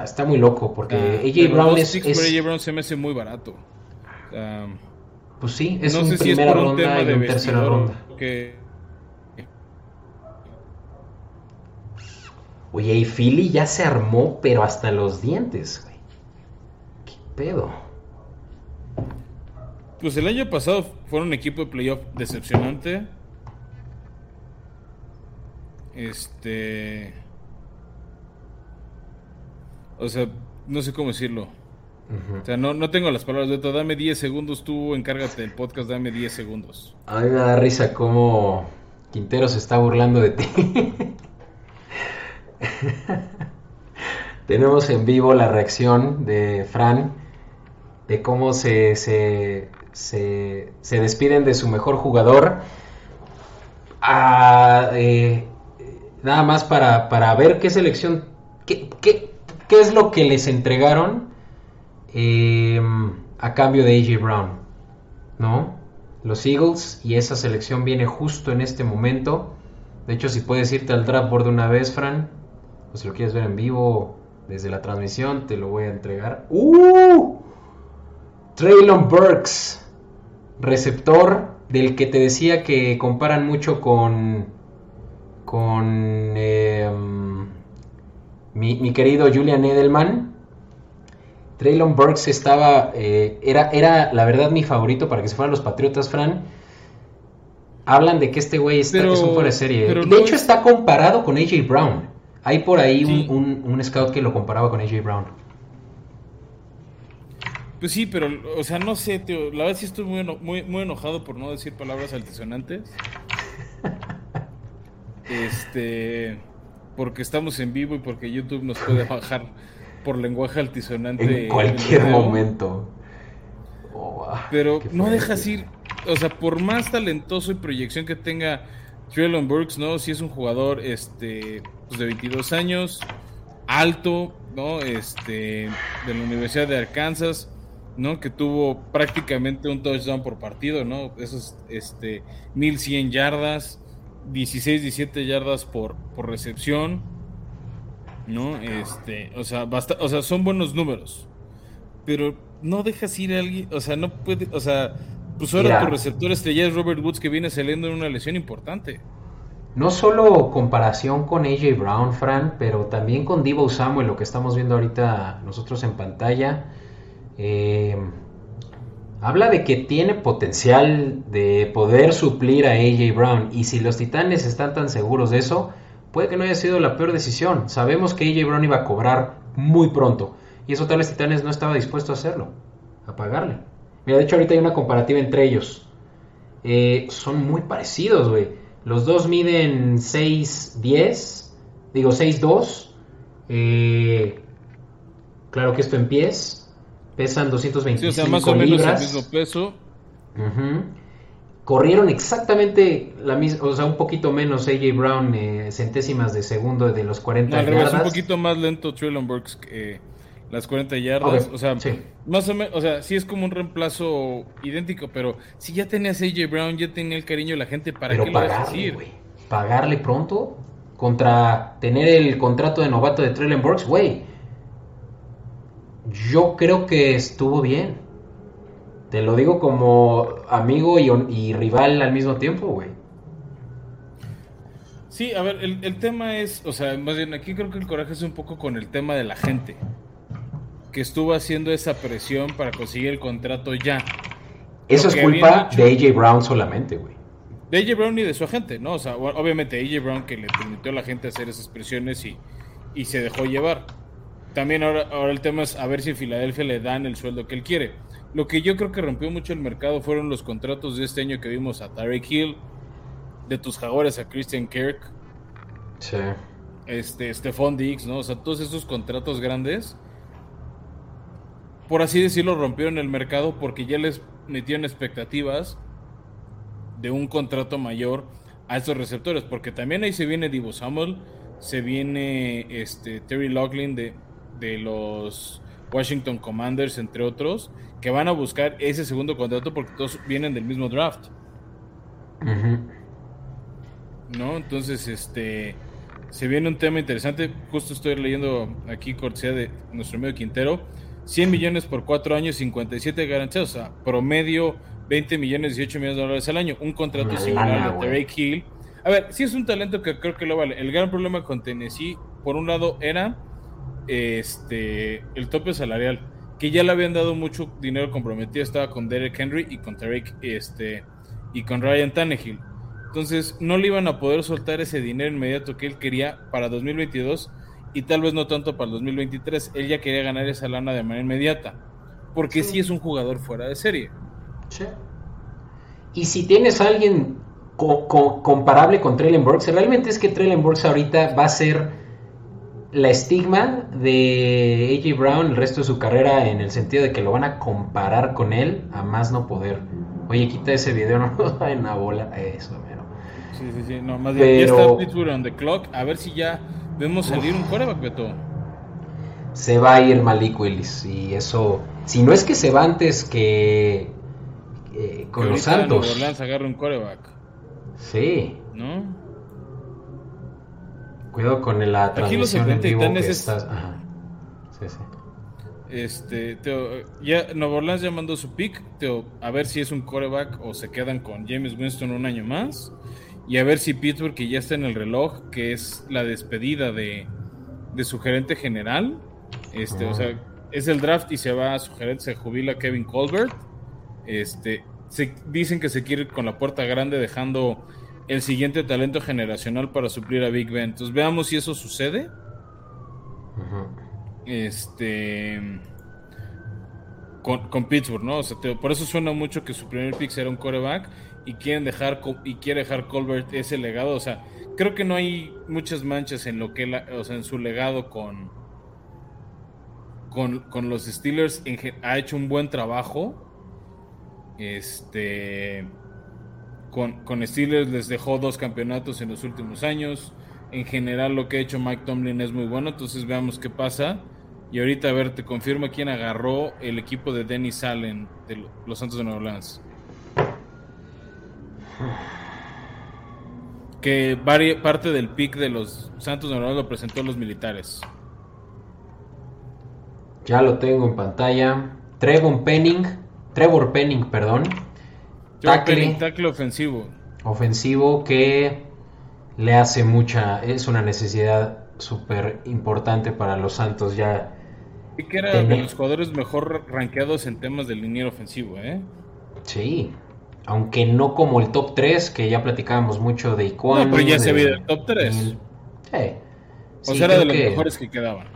Está, muy loco porque ah, AJ Brown es, AJ Brown se me hace muy barato. pues sí, es no un sé si es por un tema de tercera ronda. Oye, y Philly ya se armó, pero hasta los dientes, güey. ¿Qué pedo? Pues el año pasado fueron un equipo de playoff decepcionante. Este. O sea, no sé cómo decirlo. O sea, no, no tengo las palabras de todo. Dame 10 segundos, tú encárgate del podcast, dame 10 segundos. A mí me da risa cómo Quintero se está burlando de ti. Tenemos en vivo la reacción de Fran de cómo se, se, se, despiden de su mejor jugador. Ah, eh, nada más para, para, ver qué selección, qué, qué, qué, es lo que les entregaron eh, a cambio de AJ Brown, ¿no? Los Eagles y esa selección viene justo en este momento. De hecho, si puedes irte al draft board de una vez, Fran, o si lo quieres ver en vivo desde la transmisión, te lo voy a entregar. ¡Uh! Traylon Burks, receptor del que te decía que comparan mucho con con em, mi, querido Julian Edelman. Traylon Burks estaba, eh, era, era la verdad mi favorito para que se fueran los Patriotas, Fran. Hablan de que este güey es un fuera de serie. De hecho, está comparado con AJ Brown. Hay por ahí un, un, scout que lo comparaba con AJ Brown. Pues sí, pero, o sea, no sé, tío. La verdad sí estoy muy, muy, muy enojado por no decir palabras altisonantes. este. Porque estamos en vivo y porque YouTube nos puede bajar por lenguaje altisonante. En cualquier momento. Oh, pero no dejas ir. O sea, por más talentoso y proyección que tenga Traylon Burks, ¿no? Si es un jugador este, pues de 22 años, alto, ¿no? Este, de la Universidad de Arkansas ¿no? Que tuvo prácticamente un touchdown por partido, ¿no? Esos, este, 1100 yardas, 16, 17 yardas por, por recepción, ¿no? Este, o sea, basta, o sea, son buenos números, pero no dejas ir a alguien, o sea, no puede, o sea, pues ahora tu receptor estrella es Robert Woods que viene saliendo en una lesión importante. No solo comparación con AJ Brown, Fran, pero también con Divo Samuel, lo que estamos viendo ahorita nosotros en pantalla eh, habla de que tiene potencial de poder suplir a AJ Brown. Y si los Titanes están tan seguros de eso, puede que no haya sido la peor decisión. Sabemos que AJ Brown iba a cobrar muy pronto. Y eso tal vez Titanes no estaba dispuesto a hacerlo, a pagarle. Mira, de hecho ahorita hay una comparativa entre ellos. Eh, son muy parecidos, güey. Los dos miden 6'10, digo 6'2. Eh, claro que esto en pies pesan 225 sí, o sea, más o menos el mismo peso. Corrieron exactamente la misma, o sea, un poquito menos AJ Brown, eh, centésimas de segundo de los 40 no, yardas. un poquito más lento Traylon Burks que las 40 yardas. O sea, más o menos, o sea, sí es como un reemplazo idéntico, pero si ya tenías AJ Brown, ya tenía el cariño de la gente, ¿para qué lo vas a decir? Pagarle pronto contra tener el contrato de novato de Traylon Burks, güey yo creo que estuvo bien. Te lo digo como amigo y, rival al mismo tiempo, güey. Sí, a ver, el, tema es, o sea, más bien aquí creo que el coraje es un poco con el tema de la gente, que estuvo haciendo esa presión para conseguir el contrato ya. Eso es culpa de AJ Brown solamente, güey. De AJ Brown y de su agente, ¿no? O sea, obviamente AJ Brown que le permitió a la gente hacer esas presiones y, y se dejó llevar también ahora, ahora el tema es a ver si Filadelfia le dan el sueldo que él quiere. Lo que yo creo que rompió mucho el mercado fueron los contratos de este año que vimos a Tarek Hill, de tus jaguares a Christian Kirk, sí. este, Stephon Diggs, ¿no? O sea, todos esos contratos grandes, por así decirlo, rompieron el mercado porque ya les metieron expectativas de un contrato mayor a estos receptores, porque también ahí se viene Divo Samuel, se viene este Terry Loughlin de, de los Washington Commanders, entre otros, que van a buscar ese segundo contrato porque todos vienen del mismo draft. ¿No? Entonces, este. Se viene un tema interesante. Justo estoy leyendo aquí, cortesía de nuestro medio Quintero. 100 millones por 4 años, 57 garantías. O sea, promedio 20 millones, 18 millones de dólares al año. Un contrato similar a Drake Hill. A ver, sí es un talento que creo que lo vale. El gran problema con Tennessee, por un lado, era este, el tope salarial, que ya le habían dado mucho dinero comprometido, estaba con Derek Henry y con Tarek este, y con Ryan Tannehill. Entonces no le iban a poder soltar ese dinero inmediato que él quería para 2022 y tal vez no tanto para el 2023. Él ya quería ganar esa lana de manera inmediata. porque sí, es un jugador fuera de serie. Sí. Y si tienes a alguien comparable con Traylon Burks, realmente es que Traylon Burks ahorita va a ser la estigma de AJ Brown el resto de su carrera en el sentido de que lo van a comparar con él a más no poder. Oye, quita ese video, no en la bola. Eso, mero. Sí, sí, sí. No, más bien, ya está Pittsburgh on the clock. A ver si ya vemos salir un coreback, Beto. Se va a ir Malik Willis. Y eso. Si no es que se va antes que. con los Santos. Orleans agarra un coreback. Sí. ¿No? Cuidado con la transmisión en vivo que estás... Ajá. Sí, sí. Este, Teo, ya Nueva Orleans ya mandó su pick, Teo, a ver si es un coreback o se quedan con James Winston un año más. Y a ver si Pittsburgh, que ya está en el reloj, que es la despedida de, de su gerente general. Este, o sea, es el draft y se va a su gerente, se jubila Kevin Colbert. Este, se, dicen que se quiere ir con la puerta grande, dejando el siguiente talento generacional para suplir a Big Ben. Entonces veamos si eso sucede. Este. Con, Pittsburgh, ¿no? O sea, por eso suena mucho que su primer pick será un coreback y quieren dejar y quiere dejar Colbert ese legado. O sea, creo que no hay muchas manchas en lo que o sea, en su legado con, con, los Steelers. ha hecho un buen trabajo. Este con, con Steelers les dejó dos campeonatos en los últimos años. En general lo que ha hecho Mike Tomlin es muy bueno, entonces veamos qué pasa. Y ahorita a ver, te confirmo quién agarró el equipo de Dennis Allen de los Santos de Nueva Orleans. Que parte del pick de los Santos de Nueva Orleans lo presentó los militares. Ya lo tengo en pantalla. Trevor Penning, Trevor Penning, perdón, Tackle, ofensivo. Ofensivo que le hace mucha, es una necesidad súper importante para los Santos ya. Y que era de los jugadores mejor rankeados en temas de línea ofensivo, ¿eh? Sí, aunque no como el top 3, que ya platicábamos mucho de Iquan. No, pero ya se vio el top 3. Sí. O sea, era de los mejores que quedaban.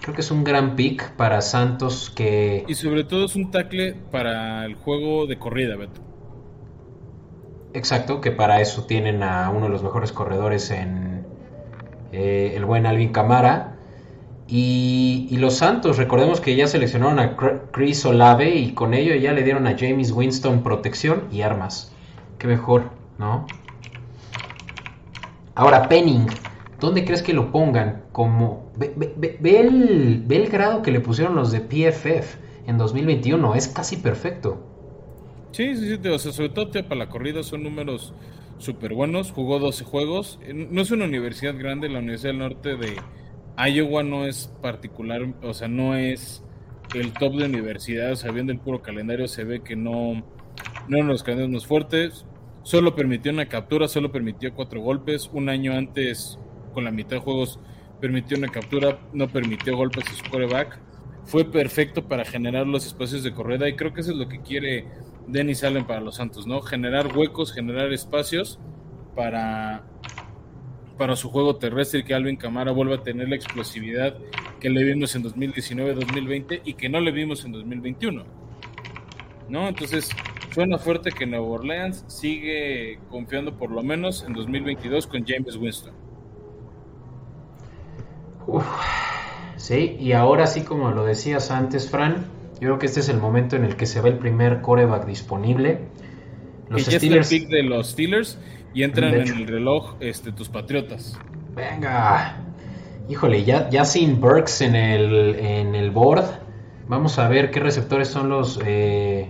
Creo que es un gran pick para Santos que... Y sobre todo es un tackle para el juego de corrida, Beto. Exacto, que para eso tienen a uno de los mejores corredores en eh, el buen Alvin Camara. Y, los Santos, recordemos que ya seleccionaron a Chris Olave y con ello ya le dieron a James Winston protección y armas. Qué mejor, ¿no? Ahora, Penning, ¿dónde crees que lo pongan? Como, ve, el, ve el grado que le pusieron los de PFF en 2021, es casi perfecto. Sí, sí, sí, o sea, sobre todo para la corrida son números súper buenos. Jugó 12 juegos. No es una universidad grande, la Universidad del Norte de Iowa no es particular, o sea, no es el top de universidad. O sea, viendo el puro calendario se ve que no, no eran los calendarios más fuertes. Solo permitió una captura, solo permitió cuatro golpes. Un año antes, con la mitad de juegos, permitió una captura, no permitió golpes a su quarterback. Fue perfecto para generar los espacios de corrida y creo que eso es lo que quiere Denis Allen para los Santos, ¿no? Generar huecos, generar espacios para, para su juego terrestre y que Alvin Camara vuelva a tener la explosividad que le vimos en 2019-2020 y que no le vimos en 2021. ¿No? Entonces, suena fuerte que Nueva Orleans sigue confiando por lo menos en 2022 con James Winston. sí, y ahora sí, como lo decías antes, Fran, yo creo que este es el momento en el que se va el primer coreback disponible. Los Steelers... el pick de los Steelers y entran en el reloj este, tus Patriotas. Venga. Híjole, ya, ya sin Burks en el, en el board. Vamos a ver qué receptores son los eh,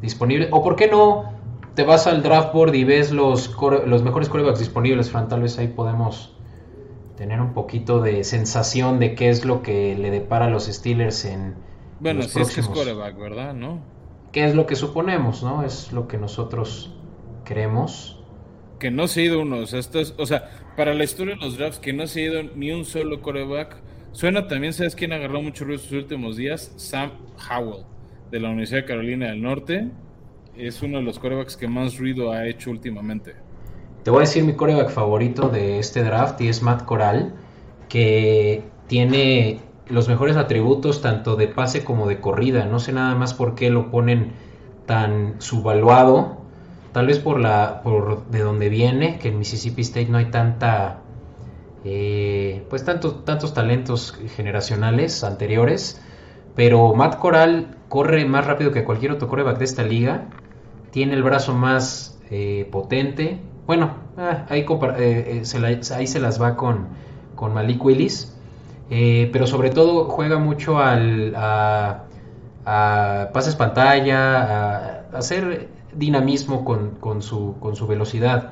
disponibles. O por qué no te vas al draft board y ves los, los mejores corebacks disponibles, Fran. Tal vez ahí podemos tener un poquito de sensación de qué es lo que le depara a los Steelers en bueno, si es que es coreback, ¿verdad? ¿No? ¿Qué es lo que suponemos, no? Es lo que nosotros creemos. Que no se ha ido uno, o sea, o sea, para la historia de los drafts, que no se ha ido ni un solo coreback. Suena también, ¿sabes quién agarró mucho ruido estos últimos días? Sam Howell, de la Universidad de Carolina del Norte. Es uno de los corebacks que más ruido ha hecho últimamente. Te voy a decir mi coreback favorito de este draft y es Matt Corral, que tiene los mejores atributos tanto de pase como de corrida. No sé nada más por qué lo ponen tan subvaluado. Tal vez por la por de donde viene, que en Mississippi State no hay tanta eh, pues tantos tantos talentos generacionales anteriores. Pero Matt Corral corre más rápido que cualquier otro coreback de esta liga. Tiene el brazo más eh, potente. Bueno, ah, ahí, eh, se ahí, se las va con, con Malik Willis. Pero sobre todo juega mucho al, a, a pases pantalla, a, hacer dinamismo con, su, con su velocidad.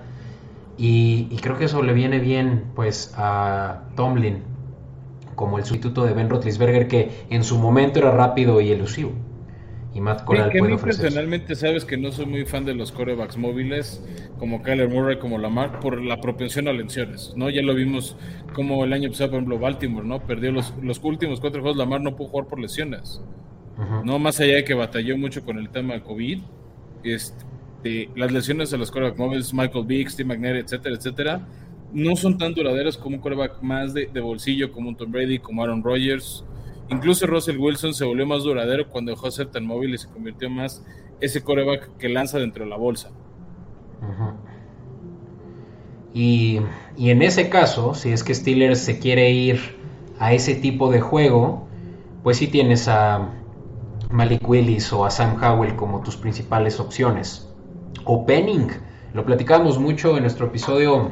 Y, creo que eso le viene bien pues a Tomlin como el sustituto de Ben Roethlisberger que en su momento era rápido y elusivo. Y Matt Corral sí, puede personalmente sabes que no soy muy fan de los corebacks móviles como Kyler Murray, como Lamar, por la propensión a lesiones, ¿no? Ya lo vimos como el año pasado, por ejemplo, Baltimore, ¿no? Perdió los, los últimos cuatro juegos, Lamar no pudo jugar por lesiones. No más allá de que batalló mucho con el tema de COVID, este, las lesiones de los corebacks móviles, Michael Vick, Steve McNair, etcétera, etcétera, no son tan duraderas como un coreback más de, bolsillo, como un Tom Brady, como Aaron Rodgers. Incluso Russell Wilson se volvió más duradero cuando dejó de ser tan móvil y se convirtió más ese coreback que lanza dentro de la bolsa. y, y, en ese caso, si es que Steelers se quiere ir a ese tipo de juego, pues sí tienes a, Malik Willis o a Sam Howell como tus principales opciones. O Penning, lo platicamos mucho en nuestro episodio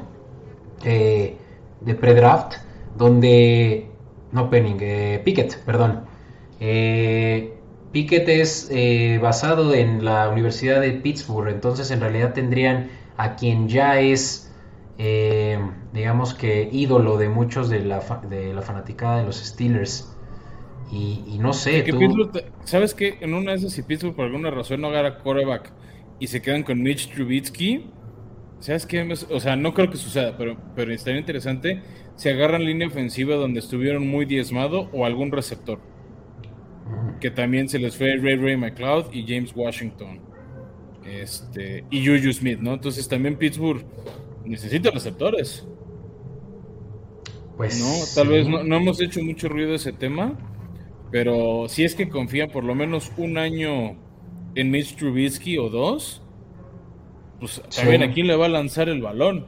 eh, de pre-draft, donde... No Penning, eh, Pickett, perdón. Eh, Pickett es basado en la Universidad de Pittsburgh, entonces en realidad tendrían a quien ya es, digamos que, ídolo de muchos de la, de la fanaticada de los Steelers. Y, no sé. ¿Sabes qué? En una de esas, si Pittsburgh por alguna razón no agarra coreback y se quedan con Mitch Trubisky, ¿sabes qué? O sea, no creo que suceda, pero, pero estaría interesante si agarran línea ofensiva donde estuvieron muy diezmado o algún receptor. Que también se les fue Ray Ray McLeod y James Washington. Este, y Juju Smith, ¿no? Entonces también Pittsburgh necesita receptores. Pues. No, tal vez no, no hemos hecho mucho ruido ese tema pero si es que confía por lo menos un año en Mitch Trubisky o dos, pues también a quién le va a lanzar el balón.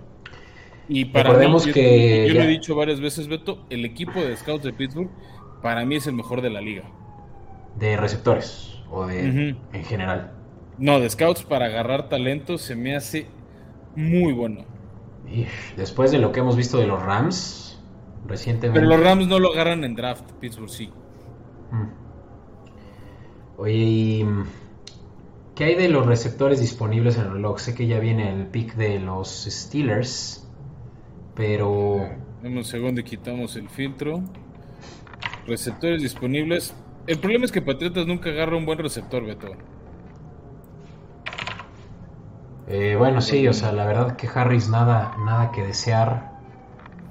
Y para Recordemos que yo, lo he dicho varias veces, Beto, el equipo de scouts de Pittsburgh para mí es el mejor de la liga. De receptores o de en general. No, de scouts para agarrar talento se me hace muy bueno. después de lo que hemos visto de los Rams recientemente. Pero los Rams no lo agarran en draft, Pittsburgh sí. Mm. Oye, qué hay de los receptores disponibles en el reloj? Sé que ya viene el pick de los Steelers, pero... En un segundo quitamos el filtro. Receptores disponibles. El problema es que Patriotas nunca agarra un buen receptor, Beto. Eh, bueno, sí, o sea, la verdad que Harris nada, nada que desear.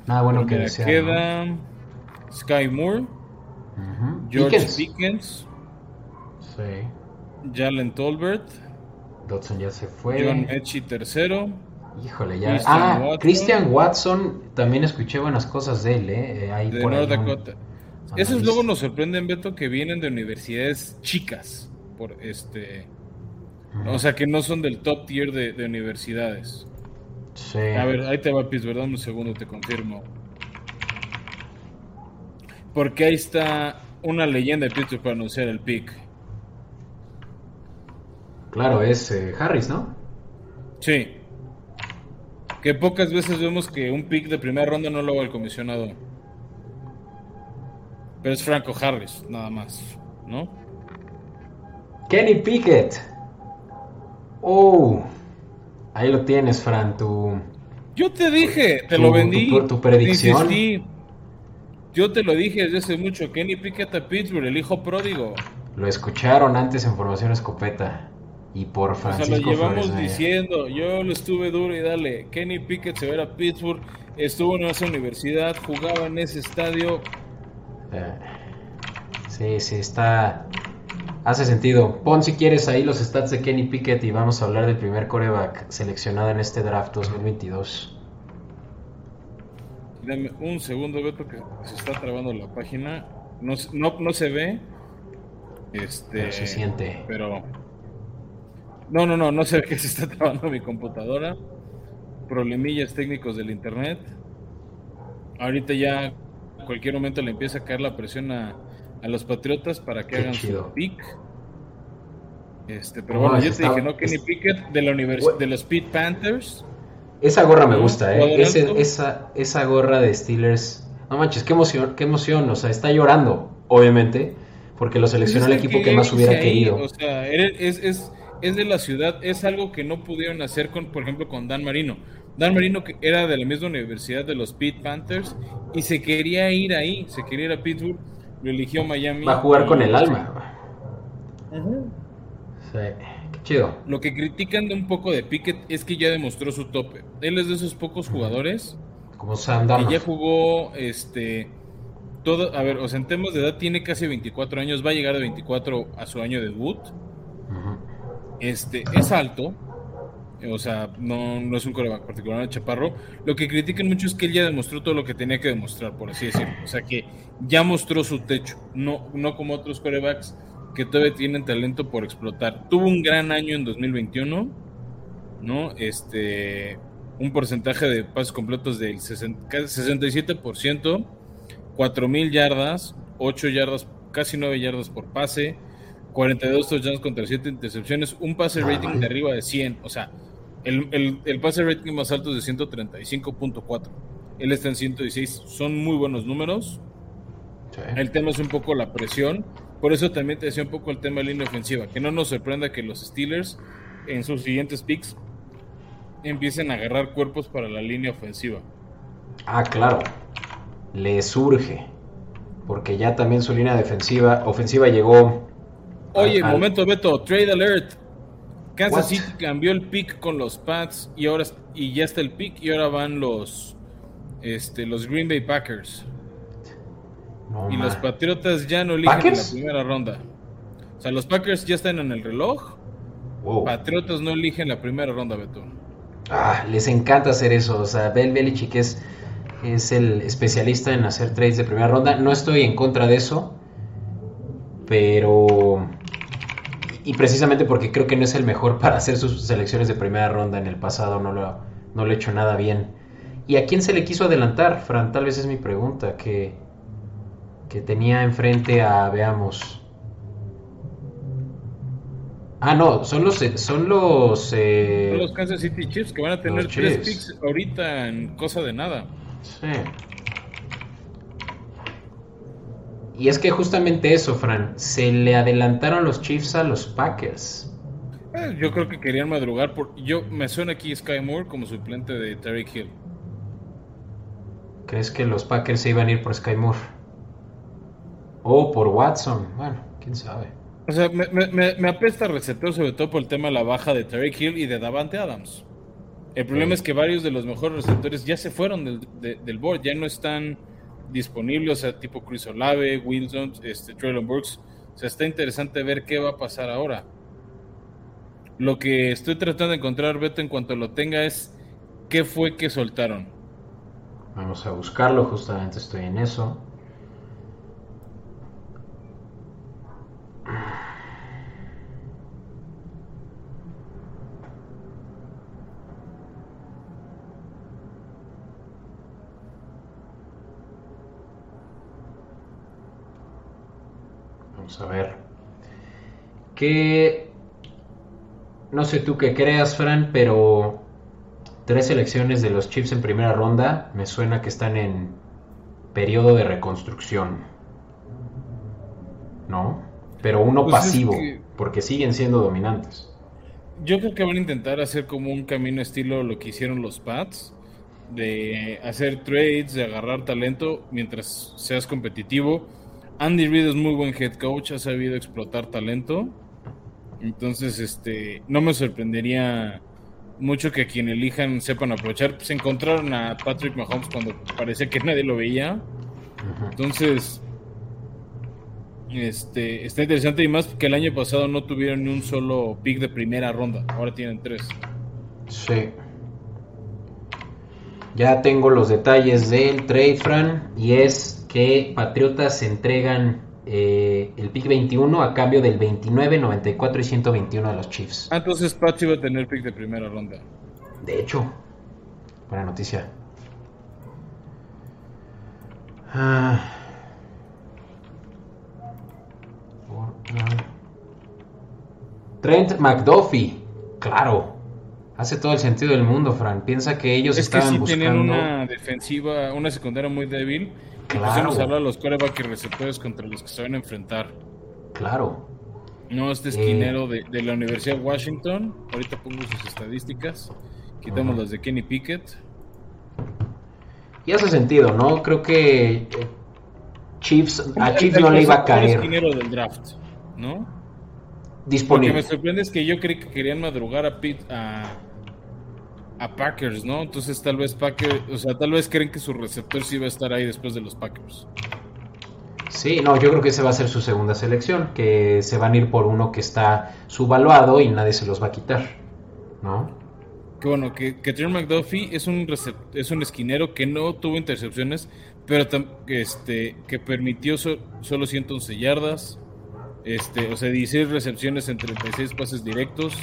Nada bueno que desear. Queda Sky Moore. George Pickens. Sí. Jalen Tolbert. Dodson ya se fue. John Mechie tercero. Híjole, ya. ah, Christian Watson, también escuché buenas cosas de él, ¿eh? Ahí de North Dakota. Esos luego nos sorprenden, Beto, que vienen de universidades chicas. Por este. O sea, que no son del top tier de, universidades. Sí. A ver, ahí te va Pis, ¿verdad? Un segundo, te confirmo. Porque ahí está una leyenda de Pittsburgh para anunciar el pick. Claro, es eh, Harris, ¿no? Sí. Que pocas veces vemos que un pick de primera ronda no lo haga el comisionado. Pero es Franco Harris, nada más, ¿no? Kenny Pickett. Oh, ahí lo tienes, Fran, tu... Yo te dije, te lo vendí. Tu, tu predicción. Yo te lo dije desde hace mucho, Kenny Pickett a Pittsburgh, el hijo pródigo. Lo escucharon antes en Formación Escopeta. Y por Francisco O sea, lo llevamos diciendo, yo lo estuve duro y dale. Kenny Pickett se va a Pittsburgh, estuvo en esa universidad, jugaba en ese estadio. Eh, sí, sí, está... Hace sentido. Pon si quieres ahí los stats de Kenny Pickett y vamos a hablar del primer coreback seleccionado en este draft 2022. Dame un segundo, Beto, que se está trabando la página. No, no, se ve. Este, se siente. Pero. No, no, no, no sé qué se está trabando mi computadora. Problemillas técnicos del internet. Ahorita ya cualquier momento le empieza a caer la presión a, los Patriotas para que hagan su pick. Este, pero bueno, yo te dije, ¿no? Kenny Pickett de la universidad de los Pete Panthers. Esa gorra me gusta, ¿eh? esa, esa gorra de Steelers. No manches, qué emoción, qué emoción. O sea, está llorando, obviamente, porque lo seleccionó el equipo que, más hubiera querido. O sea, es, es, es de la ciudad, es algo que no pudieron hacer, con, por ejemplo, con Dan Marino. Dan Marino que era de la misma universidad de los Pete Panthers y se quería ir ahí, se quería ir a Pittsburgh, lo eligió Miami. Va a jugar con el alma. Sí, qué chido. Lo que critican de un poco de Pickett es que ya demostró su tope. Él es de esos pocos jugadores como Sam que ya jugó este todo, a ver, o sea, en temas de edad tiene casi 24 años, va a llegar de 24 a su año de debut. Este es alto, o sea, no, no es un coreback particularmente chaparro. Lo que critican mucho es que él ya demostró todo lo que tenía que demostrar, por así decirlo. O sea, que ya mostró su techo, no, no como otros corebacks que todavía tienen talento por explotar. Tuvo un gran año en 2021, ¿no? Este, un porcentaje de pases completos del 67%, 4.000 yardas, 8 yardas, casi 9 yardas por pase, 42 touchdowns contra 7 intercepciones, un pase rating de arriba de 100, o sea, el, el, pase rating más alto es de 135.4. Él está en 116. Son muy buenos números. El tema es un poco la presión. Por eso también te decía un poco el tema de línea ofensiva. Que no nos sorprenda que los Steelers en sus siguientes picks empiecen a agarrar cuerpos para la línea ofensiva. Ah, claro. Le surge. Porque ya también su línea defensiva, ofensiva llegó. Oye, momento, Beto, trade alert. Kansas City cambió el pick con los Pats y ahora y ya está el pick y ahora van los este los Green Bay Packers. y los Patriotas ya no eligen en la primera ronda. O sea, los Packers ya están en el reloj. Patriotas no eligen la primera ronda, Beto. Ah, les encanta hacer eso. O sea, Bel Belichick es, es el especialista en hacer trades de primera ronda. No estoy en contra de eso. Pero y precisamente porque creo que no es el mejor para hacer sus selecciones de primera ronda en el pasado, no lo, no lo he hecho nada bien. ¿Y a quién se le quiso adelantar, Fran? Tal vez es mi pregunta, que, que tenía enfrente a, veamos... Ah, no, son los... Son los, eh... son los Kansas City Chiefs que van a tener tres picks ahorita en cosa de nada. Sí. Y es que justamente eso, Fran, se le adelantaron los Chiefs a los Packers. Eh, yo creo que querían madrugar. Por... Yo me suena aquí Sky Moore como suplente de Terry Hill. ¿Crees que los Packers se iban a ir por Sky Moore? O por Watson. Bueno, quién sabe. O sea, me, me, me apesta receptor sobre todo por el tema de la baja de Terry Hill y de Davante Adams. El problema es que varios de los mejores receptores ya se fueron del, del board, ya no están disponible, o sea, tipo Chris Olave, Wilson, este, Traylon Burks. O sea, está interesante ver qué va a pasar ahora. Lo que estoy tratando de encontrar, Beto, en cuanto lo tenga, es qué fue que soltaron. Vamos a buscarlo, justamente estoy en eso. A ver. Que no sé tú qué creas, Fran, pero tres selecciones de los Chiefs en primera ronda me suena que están en periodo de reconstrucción. ¿No? Pero uno pues pasivo, porque siguen siendo dominantes. Yo creo que van a intentar hacer como un camino estilo lo que hicieron los Pats, de hacer trades, de agarrar talento mientras seas competitivo Andy Reid es muy buen head coach, ha sabido explotar talento. Entonces, este, no me sorprendería mucho que a quien elijan sepan aprovechar. Se encontraron a Patrick Mahomes cuando parecía que nadie lo veía. Entonces, este, está interesante y más que el año pasado no tuvieron ni un solo pick de primera ronda. Ahora tienen tres. Sí. ya tengo los detalles del trade, Fran, y es que Patriotas entregan eh, el pick 21 a cambio del 29, 94 y 121 de los Chiefs. Ah, entonces Pats iba a tener pick de primera ronda. De hecho, buena noticia. Ah. Trent McDuffie, claro. Hace todo el sentido del mundo, Fran. Piensa que ellos es estaban que sí buscando. tenían una defensiva, una secundaria muy débil. Claro. Pusimos a hablar los coreback y receptores contra los que se van a enfrentar. Claro. No, este esquinero de, de, la Universidad de Washington. Ahorita pongo sus estadísticas. Quitamos Ajá. las de Kenny Pickett. Y hace sentido, ¿no? Creo que eh, Chiefs, a Chiefs no le iba a caer esquinero del draft, ¿no? Lo que me disponible. sorprende es que yo creí que querían madrugar a Pitt a, a Packers, ¿no? Entonces tal vez Packers, o sea, tal vez creen que su receptor sí va a estar ahí después de los Packers. Sí, no, yo creo que ese va a ser su segunda selección, que se van a ir por uno que está subvaluado y nadie se los va a quitar, ¿no? Que bueno, que, que Trent McDuffie es un es un esquinero que no tuvo intercepciones, pero este, que permitió so- solo 111 yardas, este, o sea, 16 recepciones en 36 pases directos,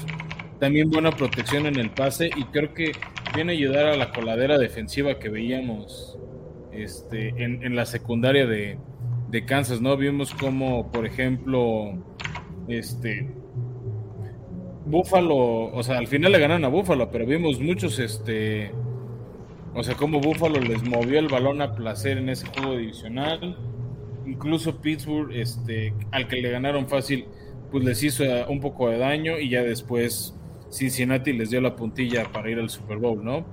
también buena protección en el pase y creo que viene a ayudar a la coladera defensiva que veíamos este, en, en la secundaria de, de Kansas, ¿no? Vimos como, por ejemplo, este, Buffalo, o sea, al final le ganaron a Buffalo, pero vimos muchos, este, o sea, como Buffalo les movió el balón a placer en ese juego divisional. Incluso Pittsburgh, este, al que le ganaron fácil, pues les hizo un poco de daño y ya después Cincinnati les dio la puntilla para ir al Super Bowl, ¿no?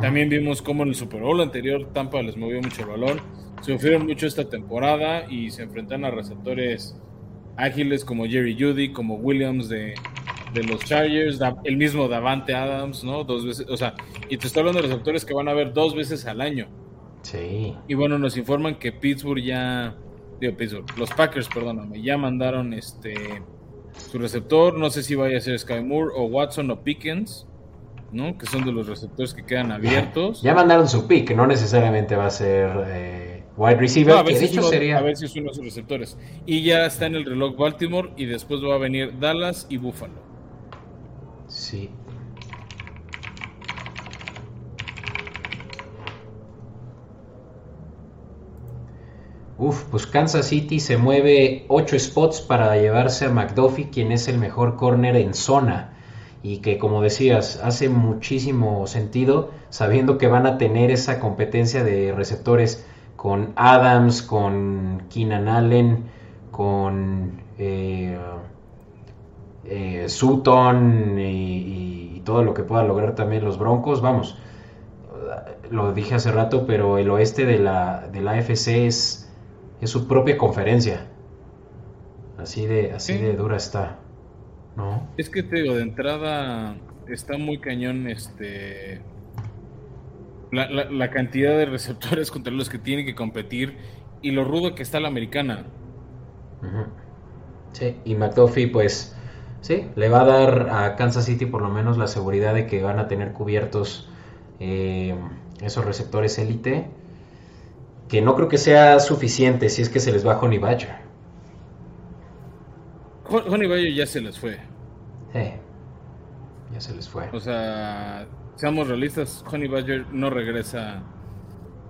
También vimos cómo en el Super Bowl anterior Tampa les movió mucho el balón. Sufrieron mucho esta temporada y se enfrentan a receptores ágiles como Jerry Judy, como Williams de, de los Chargers, el mismo Davante Adams, ¿no? Dos veces, o sea, y te estoy hablando de receptores que van a ver dos veces al año. Sí. Y bueno, nos informan que Pittsburgh ya, digo Pittsburgh, los Packers, perdóname, ya mandaron este su receptor, no sé si vaya a ser Sky Moore o Watson o Pickens, ¿no? Que son de los receptores que quedan abiertos. Ya mandaron su pick, no necesariamente va a ser eh, wide receiver, No, a, que ver de si hecho uno, sería... a ver si es uno de sus receptores. Y ya está en el reloj Baltimore y después va a venir Dallas y Buffalo. Sí. Uf, pues Kansas City se mueve 8 spots para llevarse a McDuffie, quien es el mejor corner en zona. Y que, como decías, hace muchísimo sentido sabiendo que van a tener esa competencia de receptores con Adams, con Keenan Allen, con eh, eh, Sutton y, todo lo que pueda lograr también los Broncos. Vamos, lo dije hace rato, pero el oeste de la, de la AFC es, es su propia conferencia. Así de, así Sí. de dura está. ¿No? Es que te digo, de entrada está muy cañón este la, la- la cantidad de receptores contra los que tienen que competir y lo rudo que está la americana. Sí, y McDuffie, pues, sí, le va a dar a Kansas City por lo menos la seguridad de que van a tener cubiertos eh, esos receptores élite, que no creo que sea suficiente si es que se les va Honey Badger. Honey Badger ya se les fue. Sí, ya se les fue. O sea, seamos realistas, Honey Badger no regresa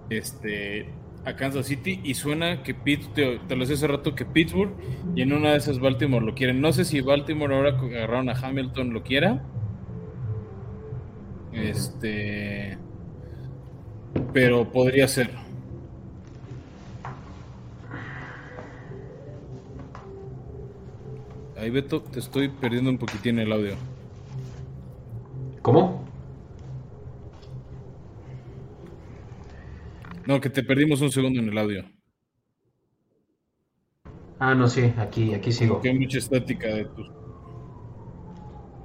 este a Kansas City y suena que Pitt, te, te lo decía hace rato que Pittsburgh y en una de esas Baltimore lo quieren. No sé si Baltimore ahora que agarraron a Hamilton lo quiera. Este pero podría ser. Ahí Beto, te estoy perdiendo un poquitín el audio. ¿Cómo? No, que te perdimos un segundo en el audio. Ah, no, sí, aquí, aquí sigo. Que hay mucha estática de tu,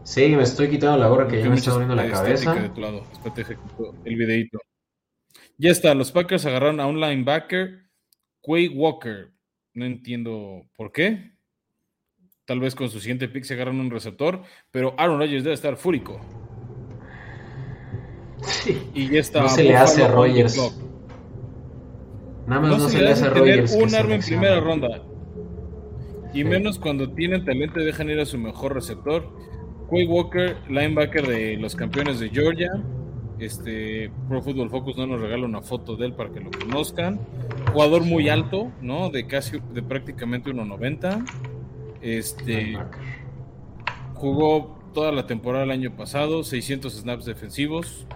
Sí, me estoy quitando la gorra que ya me está doliendo la cabeza. de tu lado. El videito. Ya está, los Packers agarraron a un linebacker, Quay Walker. No entiendo por qué. Tal vez con su siguiente pick se agarran un receptor, pero Aaron Rodgers debe estar fúrico. Y ya está. No se le hace a Rogers. Nada más no, se, le hace a Rogers. Un arma en primera ronda. Y menos cuando tienen talento y dejan ir a su mejor receptor. Quay Walker, linebacker de los campeones de Georgia. Este, Pro Football Focus no nos regala una foto de él para que lo conozcan. Jugador muy alto, ¿no? De casi, de prácticamente 1.90. Este, jugó toda la temporada el año pasado, 600 snaps defensivos.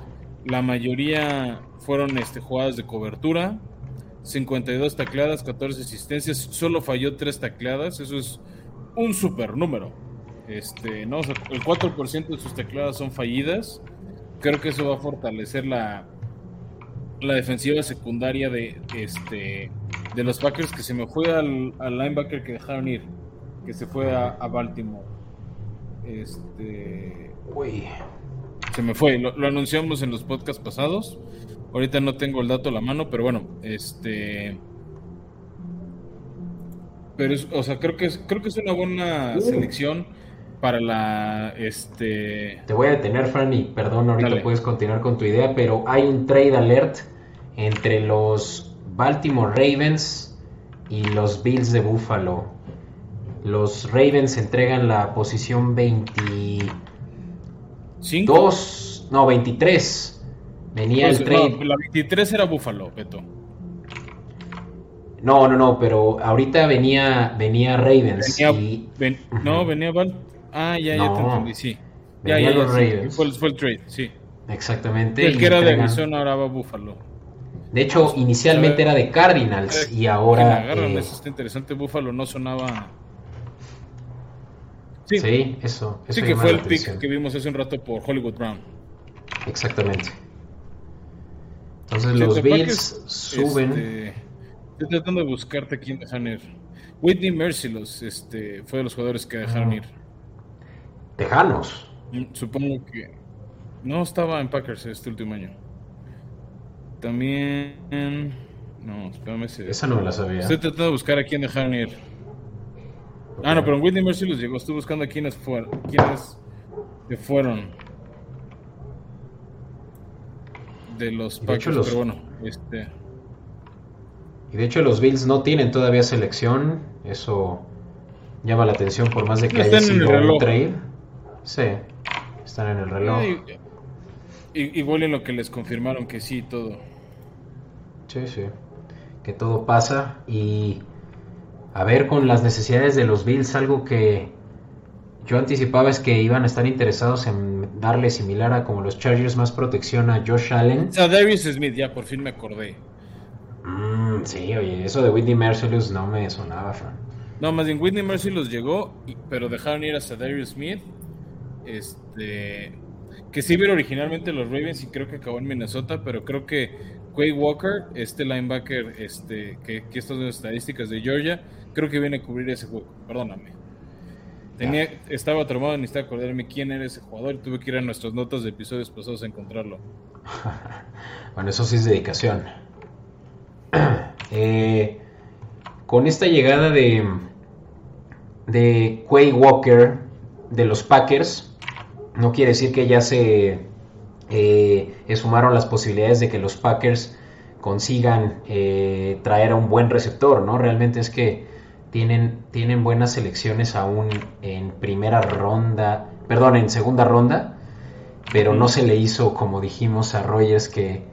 La mayoría fueron este, jugadas de cobertura. 52 tacleadas, 14 asistencias. Solo falló 3 tacleadas. Eso es un super número. Este, no, el 4% de sus tacleadas son fallidas. Creo que eso va a fortalecer la, la defensiva secundaria de, este, de los Packers que se me fue al, linebacker que dejaron ir, que se fue a, a Baltimore. Este. Uy. Se me fue, lo, anunciamos en los podcasts pasados. Ahorita no tengo el dato a la mano, pero bueno, este. Pero es, o sea, creo que es, creo que es una buena uh. selección para la este te voy a detener Fran y perdón ahorita puedes continuar con tu idea pero hay un trade alert entre los Baltimore Ravens y los Bills de Buffalo los Ravens entregan la posición 22 no 23 venía el trade la 23 era Buffalo Beto no, no, no, pero ahorita venía, venía Ravens. No, venía Baltimore Ah, ya, ya te entendí, sí. Ya, ya, los Ravens. Fue, fue, el trade, sí. Exactamente. El que era de Arizona ahora va Buffalo. De hecho, inicialmente era de Cardinals y ahora. Eh... eso está interesante. Buffalo no sonaba. Sí, sí eso, Sí, que fue el pick que vimos hace un rato por Hollywood Brown. Exactamente. Entonces los Bills suben. Este, estoy tratando de buscarte quién dejan ir. Whitney Merciless este, fue de los jugadores que dejaron ir. Tejanos. Mm, supongo que no estaba en Packers este último año. También. No, espérame. Esa no me la sabía. Estoy tratando de buscar a quién dejaron ir. Ah, no, pero en Whitney Mercy los llegó. Estoy buscando quiénes fueron. Quiénes que fueron. De los Packers, pero bueno, este. Y de hecho los Bills no tienen todavía selección. Eso llama la atención por más de que haya sido un trade. Sí, están en el reloj. igual en lo que les confirmaron que sí, todo. Sí, sí. Que todo pasa y a ver con las necesidades de los Bills, algo que yo anticipaba es que iban a estar interesados en darle similar a como los Chargers más protección a Josh Allen. A Davis Smith, ya por fin me acordé. Mm, sí, oye, eso de Whitney Merciless no me sonaba, Fran. No, más bien Whitney Merciless llegó, pero dejaron ir a Darius Smith este, que sí vieron originalmente los Ravens y creo que acabó en Minnesota, pero creo que Quay Walker, este linebacker, este, que, que estas estadísticas de Georgia, creo que viene a cubrir ese juego. Perdóname. Tenía, estaba traumado, necesitaba acordarme quién era ese jugador y tuve que ir a nuestras notas de episodios pasados a encontrarlo. bueno, eso sí es dedicación. Eh, con esta llegada de, de Quay Walker de los Packers, no quiere decir que ya se eh, sumaron las posibilidades de que los Packers consigan eh, traer a un buen receptor, ¿no? Realmente es que tienen, tienen buenas selecciones aún en primera ronda, perdón, en segunda ronda, pero no se le hizo, como dijimos a Rogers, que,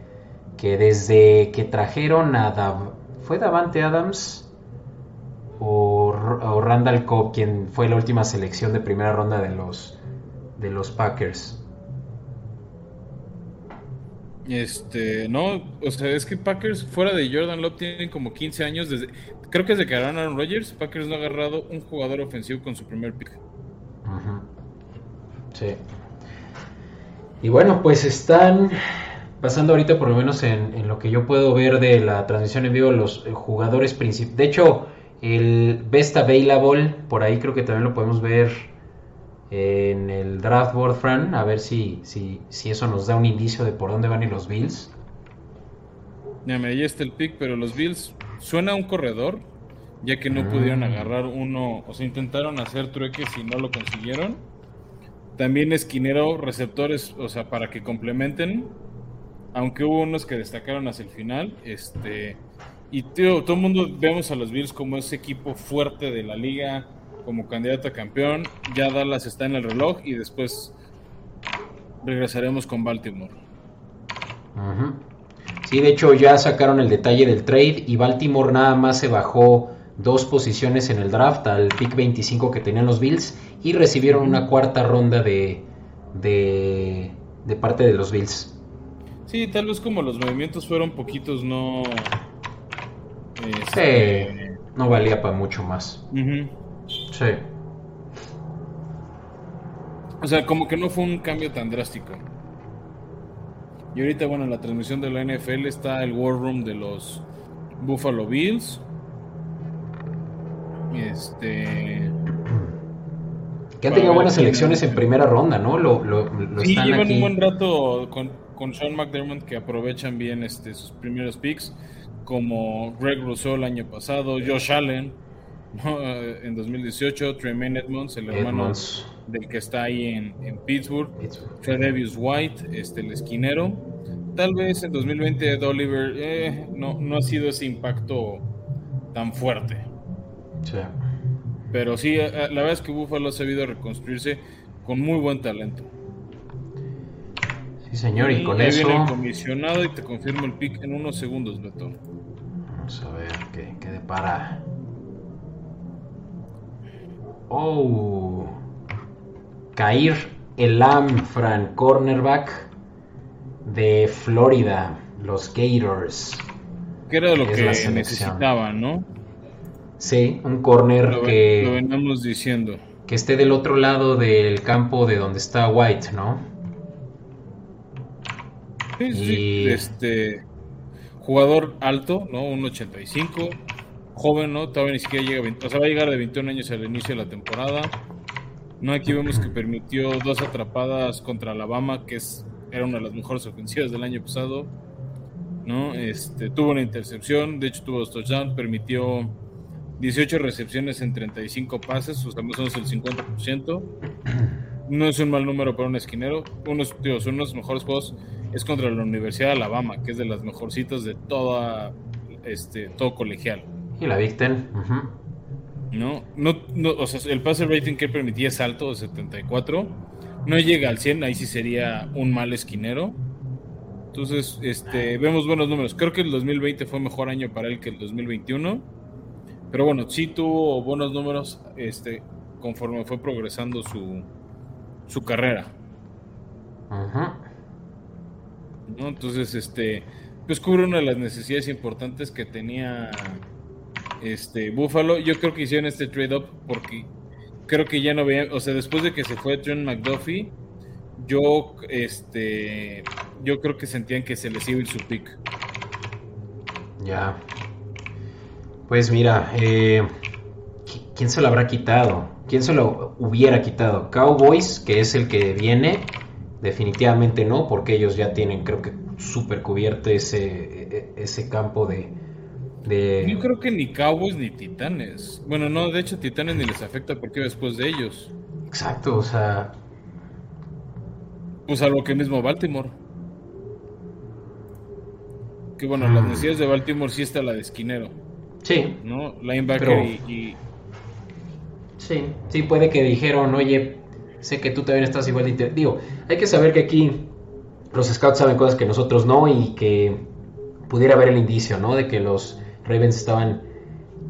que desde que trajeron a... ¿Fue Davante Adams? O, o Randall Cobb, quien fue la última selección de primera ronda de los de los Packers. Este, no, o sea, es que Packers fuera de Jordan Love tienen como 15 años desde creo que desde que ganaron Aaron Rodgers, Packers no ha agarrado un jugador ofensivo con su primer pick. Sí. Y bueno, pues están pasando ahorita por lo menos en, lo que yo puedo ver de la transmisión en vivo los jugadores principales. De hecho, el Best Available, por ahí creo que también lo podemos ver en el draft board, Fran, a ver si, si, si eso nos da un indicio de por dónde van y los Bills. Ya, ahí está el pick, pero los Bills suena un corredor, ya que no pudieron ah. agarrar uno, o sea, intentaron hacer trueques y no lo consiguieron. También esquinero, receptores, o sea, para que complementen. aunque hubo unos que destacaron hacia el final, este, y todo el mundo vemos a los Bills como ese equipo fuerte de la liga, como candidato a campeón, ya Dallas está en el reloj y después regresaremos con Baltimore. Sí, de hecho ya sacaron el detalle del trade y Baltimore nada más se bajó dos posiciones en el draft al pick 25 que tenían los Bills y recibieron una cuarta ronda de, de, parte de los Bills. Sí, tal vez como los movimientos fueron poquitos, no... Este, no valía para mucho más. Sí. O sea, como que no fue un cambio tan drástico. Y ahorita, bueno, en la transmisión de la NFL está el War Room de los Buffalo Bills. Este. Que han tenido buenas elecciones en primera ronda, ¿no? Lo, sí, llevan un buen rato con, con, Sean McDermott que aprovechan bien este, sus primeros picks, como Greg Rousseau el año pasado, Josh Allen en 2018, Tremaine Edmonds, el hermano del que está ahí en, en Pittsburgh, Tredavious White, este, el esquinero. Tal vez en 2020 Ed Oliver eh, no, no ha sido ese impacto tan fuerte. Pero sí, eh, la verdad es que Buffalo ha sabido reconstruirse con muy buen talento. Sí, señor, y, con eso. Viene el comisionado y te confirmo el pick en unos segundos, Beto. Vamos a ver qué, qué depara. Oh. Kair Elam, Fran, cornerback de Florida, los Gators. Que era lo que necesitaban, ¿no? Sí, un corner que. Lo venimos diciendo. Que esté del otro lado del campo de donde está White, ¿no? Sí, sí. Este. Jugador alto, ¿no? Un 85. Joven, ¿no? Todavía ni siquiera llega a 20. O sea, va a llegar de 21 años al inicio de la temporada. No, aquí vemos que permitió dos atrapadas contra Alabama, que es, era una de las mejores ofensivas del año pasado. ¿no? Este, tuvo una intercepción, de hecho tuvo dos touchdowns, permitió 18 recepciones en 35 pases, o sea, más o menos el 50%. No es un mal número para un esquinero. Son unos mejores juegos es contra la Universidad de Alabama, que es de las mejorcitas de toda, este, todo colegial. Y la Victen. ¿no? No, no, o sea, el pase rating que permitía es alto, de 74. No llega al 100, ahí sí sería un mal esquinero. Entonces, este, vemos buenos números. Creo que el 2020 fue mejor año para él que el 2021. Pero bueno, sí tuvo buenos números este, conforme fue progresando su, su carrera. Ajá. Entonces, este, pues cubre una de las necesidades importantes que tenía este Buffalo. Yo creo que hicieron este trade up porque creo que ya no veían, o sea, después de que se fue Trent McDuffie, yo este yo creo que sentían que se les iba a ir su pick. Ya. Pues mira, eh, ¿quién se lo habrá quitado? ¿Quién se lo hubiera quitado? Cowboys, que es el que viene. Definitivamente no, porque ellos ya tienen, creo que, súper cubierto ese, e, e, ese campo de, yo creo que ni Cowboys ni Titanes. Bueno, no, de hecho Titanes ni les afecta porque después de ellos. Exacto, o sea... Pues algo que mismo Baltimore. Que bueno, las mm. necesidades de Baltimore sí está la de esquinero. Sí. ¿No? Linebacker y, Sí, sí, puede que dijeron, oye, sé que tú también estás igual de... Digo, hay que saber que aquí los scouts saben cosas que nosotros no y que pudiera haber el indicio, ¿no? De que los Ravens estaban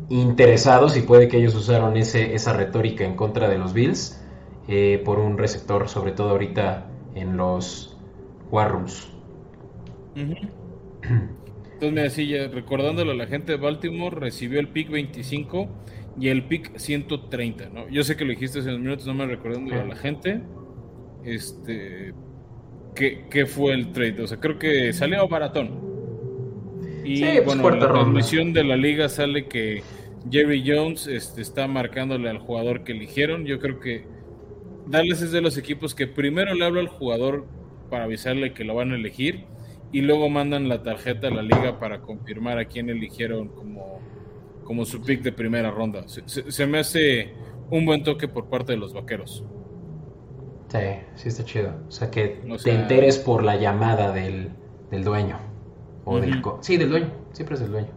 interesados y puede que ellos usaron ese, esa retórica en contra de los Bills eh, por un receptor, sobre todo ahorita en los War Rooms. Entonces, me decía, recordándolo a la gente de Baltimore, recibió el pick 25 y el pick 130, ¿no? Yo sé que lo dijiste hace unos minutos, no me recordándolo a la gente. Este, ¿qué, fue el trade? O sea, creo que salió a Y pues, bueno, la transmisión de la liga sale que Jerry Jones este, está marcándole al jugador que eligieron. Yo creo que Dallas es de los equipos que primero le habla al jugador para avisarle que lo van a elegir y luego mandan la tarjeta a la liga para confirmar a quién eligieron como, como su pick de primera ronda. Se, me hace un buen toque por parte de los vaqueros. Sí, sí está chido. O sea, que te enteres por la llamada del, del dueño. O del sí, del dueño. Siempre es del dueño.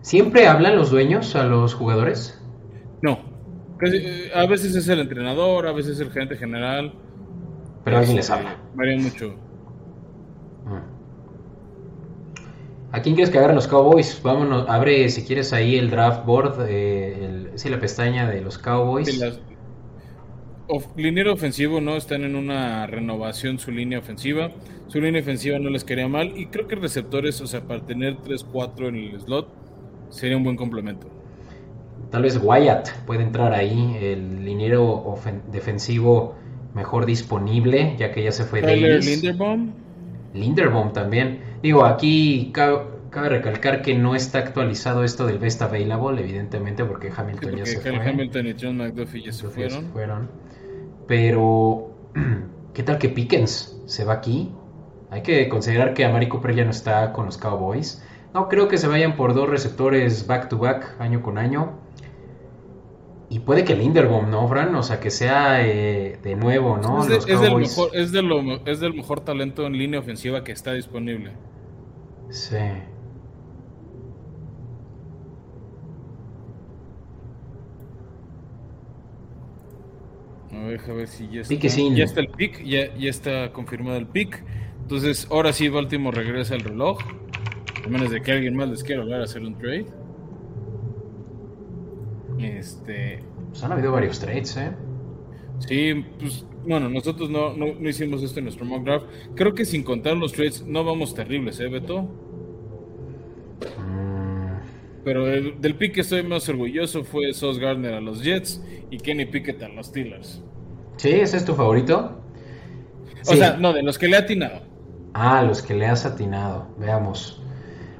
¿Siempre hablan los dueños a los jugadores? No. Eh, a veces es el entrenador, a veces es el gerente general. Pero alguien les habla. Varía mucho. Mm. ¿A quién quieres que agarren los Cowboys? Vámonos, abre si quieres ahí el draft board, eh, sí, la pestaña de los Cowboys. Las, liniero ofensivo, ¿no? Están en una renovación su línea ofensiva. Su línea ofensiva no les quería mal. Y creo que receptores, o sea, para tener 3-4 en el slot, sería un buen complemento. Tal vez Wyatt puede entrar ahí, el liniero defensivo mejor disponible, ya que ya se fue Tyler Linderbaum. Linderbaum también. Digo, aquí cabe, recalcar que no está actualizado esto del Best Available, evidentemente, porque Hamilton ya se fue. Hamilton y John McDuffie ya se fueron. fueron. Pero, ¿qué tal que Pickens se va aquí? Hay que considerar que Amari Cooper ya no está con los Cowboys. No creo que se vayan por dos receptores back to back, año con año. Y puede que Linderbaum, ¿no, Fran? O sea, que sea eh, de nuevo, ¿no? Es, del mejor, es, del mejor talento en línea ofensiva que está disponible. Sí. A ver, a ver si ya está. Ya está el pick, ya, ya está confirmado el pick. Entonces, ahora sí Baltimore regresa al reloj. A menos de que alguien más les quiera hablar a hacer un trade. Este. Pues han habido varios trades, ¿eh? Sí, pues bueno, nosotros no, no, hicimos esto en nuestro mock draft. Creo que sin contar los trades no vamos terribles, ¿eh, Beto? Mm. Pero del pick que estoy más orgulloso fue Sos Gardner a los Jets y Kenny Pickett a los Steelers. ¿Sí? ¿Ese es tu favorito? O sea, no, de los que le he atinado. Ah, los que le has atinado. Veamos.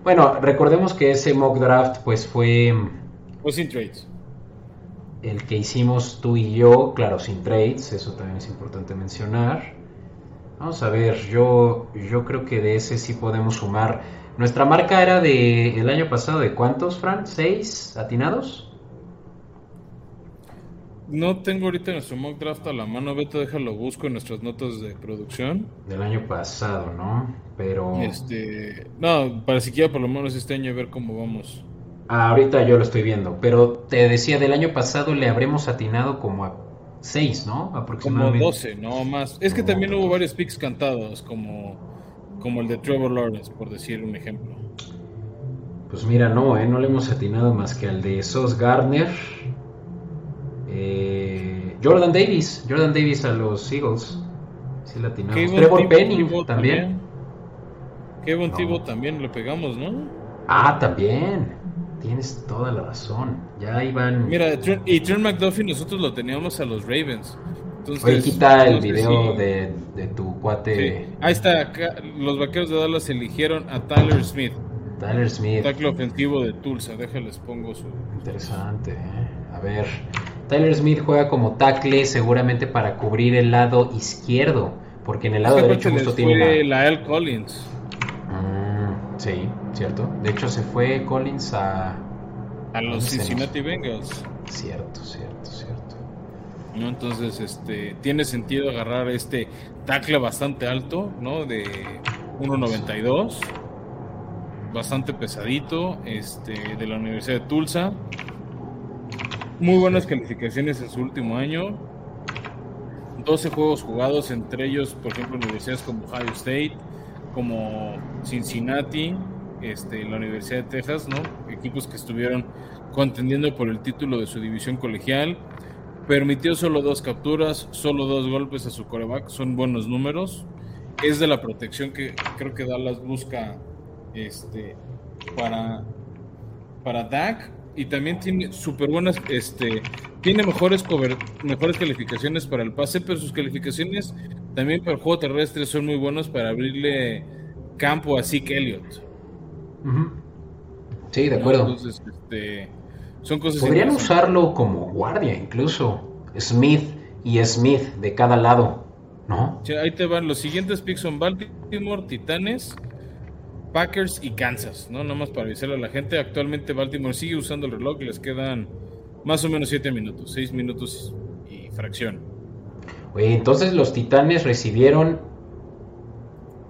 Bueno, recordemos que ese mock draft pues fue... Fue sin trades el que hicimos tú y yo, claro, sin trades, eso también es importante mencionar. Vamos a ver, yo, yo creo que de ese sí podemos sumar. Nuestra marca era de el año pasado, ¿de cuántos, Fran? ¿Seis atinados? No tengo ahorita nuestro mock draft a la mano, Beto, déjalo busco en nuestras notas de producción. Del año pasado, ¿no? Pero... Este... No, para siquiera por lo menos este año ver cómo vamos. Ah, ahorita yo lo estoy viendo, pero te decía, del año pasado le habremos atinado como a 6, ¿no? Aproximadamente. Como 12, no más. Es que también hubo varios picks cantados, como, como el de Trevor Lawrence, por decir un ejemplo. Pues mira, no, ¿eh? no le hemos atinado más que al de Sos Gardner. Eh, Jordan Davis, Jordan Davis a los Eagles. Sí, le atinamos. Trevor Penning también. también. Kevin no. también le pegamos, ¿no? Ah, también. Tienes toda la razón. Ya iban. Mira, y Trent McDuffie nosotros lo teníamos a los Ravens. Entonces, Oye, quita el video de, tu cuate. Ahí está. los vaqueros de Dallas eligieron a Tyler Smith. Tyler Smith. Tackle ofensivo de Tulsa. Déjales pongo su. Interesante. ¿eh? A ver. Tyler Smith juega como tackle seguramente para cubrir el lado izquierdo. Porque en el lado derecho justo tiene. La L. Collins. Mm, sí. ¿cierto? De hecho, se fue Collins a. A los Cincinnati Bengals. Cierto, cierto, cierto. ¿No? Entonces, este, tiene sentido agarrar este tackle bastante alto, ¿no? De 1.92. Bastante pesadito, este, de la Universidad de Tulsa. Muy buenas calificaciones en su último año. 12 juegos jugados, entre ellos, por ejemplo, universidades como Ohio State, como Cincinnati, este, la Universidad de Texas, ¿no? Equipos que estuvieron contendiendo por el título de su división colegial. Permitió solo dos capturas, solo dos golpes a su coreback, son buenos números. Es de la protección que creo que Dallas busca este, para, para Dak. Y también tiene súper buenas, este, tiene mejores, mejores calificaciones para el pase, pero sus calificaciones también para el juego terrestre son muy buenos para abrirle campo a Zeke Elliott. Sí, de acuerdo. Este, son cosas Podrían usarlo como guardia incluso. Smith y Smith de cada lado, ¿no? ahí te van. Los siguientes picks son Baltimore, Titanes, Packers y Kansas, ¿no? Nada más para avisarle a la gente. Actualmente Baltimore sigue usando el reloj y les quedan más o menos 7 minutos, 6 minutos y fracción. Oye, entonces los Titanes recibieron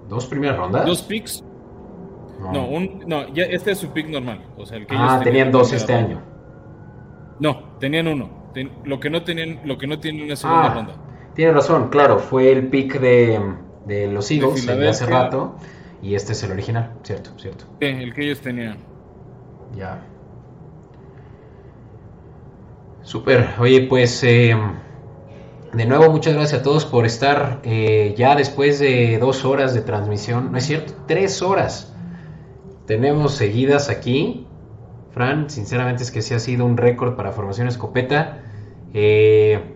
¿Dos primeras rondas? Dos picks. No, un, no ya este es su pick normal. O sea, el que ah, tenían dos este año. No, tenían uno. lo que no tenían, lo que no tienen una segunda ah, ronda. Tiene razón, claro, fue el pick de, de los Eagles de hace rato. Y este es el original, cierto, cierto. Sí, el que ellos tenían. Ya. Super. Oye, pues eh, de nuevo muchas gracias a todos por estar eh, ya después de dos horas de transmisión. No es cierto, tres horas. Tenemos seguidas aquí. Fran, sinceramente es que sí ha sido un récord para Formación Escopeta. Eh,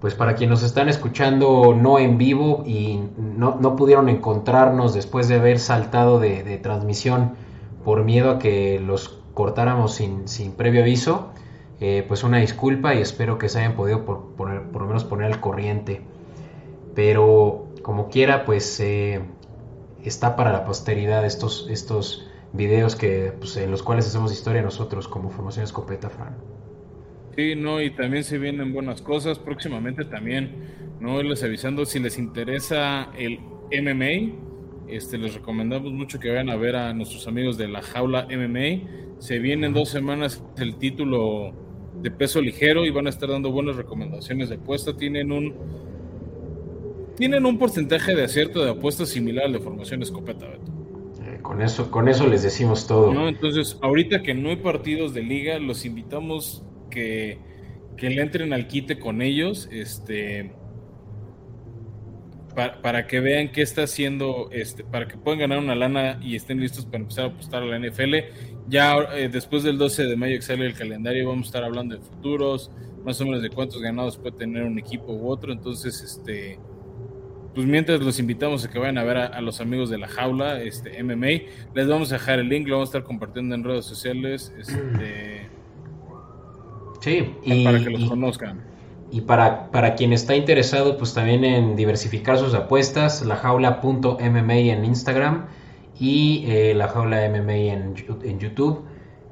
pues para quienes nos están escuchando no en vivo y no, pudieron encontrarnos después de haber saltado de, transmisión por miedo a que los cortáramos sin, previo aviso, eh, pues una disculpa y espero que se hayan podido por, poner, por lo menos poner al corriente. Pero como quiera, pues eh, está para la posteridad estos, estos videos que, pues, en los cuales hacemos historia nosotros como Formación Escopeta, Fran. Sí, no, y también se vienen buenas cosas. Próximamente también, no les avisando si les interesa el MMA. Este, les recomendamos mucho que vayan a ver a nuestros amigos de la jaula MMA. Se vienen dos semanas el título de peso ligero y van a estar dando buenas recomendaciones de apuesta. Tienen un tienen un porcentaje de acierto de apuestas similar al de formación escopeta, eh, con eso, con eso les decimos todo. No, entonces, ahorita que no hay partidos de liga, los invitamos que, le entren al quite con ellos, este, para, que vean qué está haciendo, este, para que puedan ganar una lana y estén listos para empezar a apostar a la NFL. Ya eh, después del 12 de mayo que sale el calendario, vamos a estar hablando de futuros, más o menos de cuántos ganados puede tener un equipo u otro. Entonces, este, pues mientras los invitamos a que vayan a ver a, los amigos de la jaula, este MMA, les vamos a dejar el link, lo vamos a estar compartiendo en redes sociales. Este, Sí, y, para que los conozcan. Y para, para quien está interesado, pues también en diversificar sus apuestas, la jaula.mma en Instagram y eh, la jaula MMA en, en YouTube.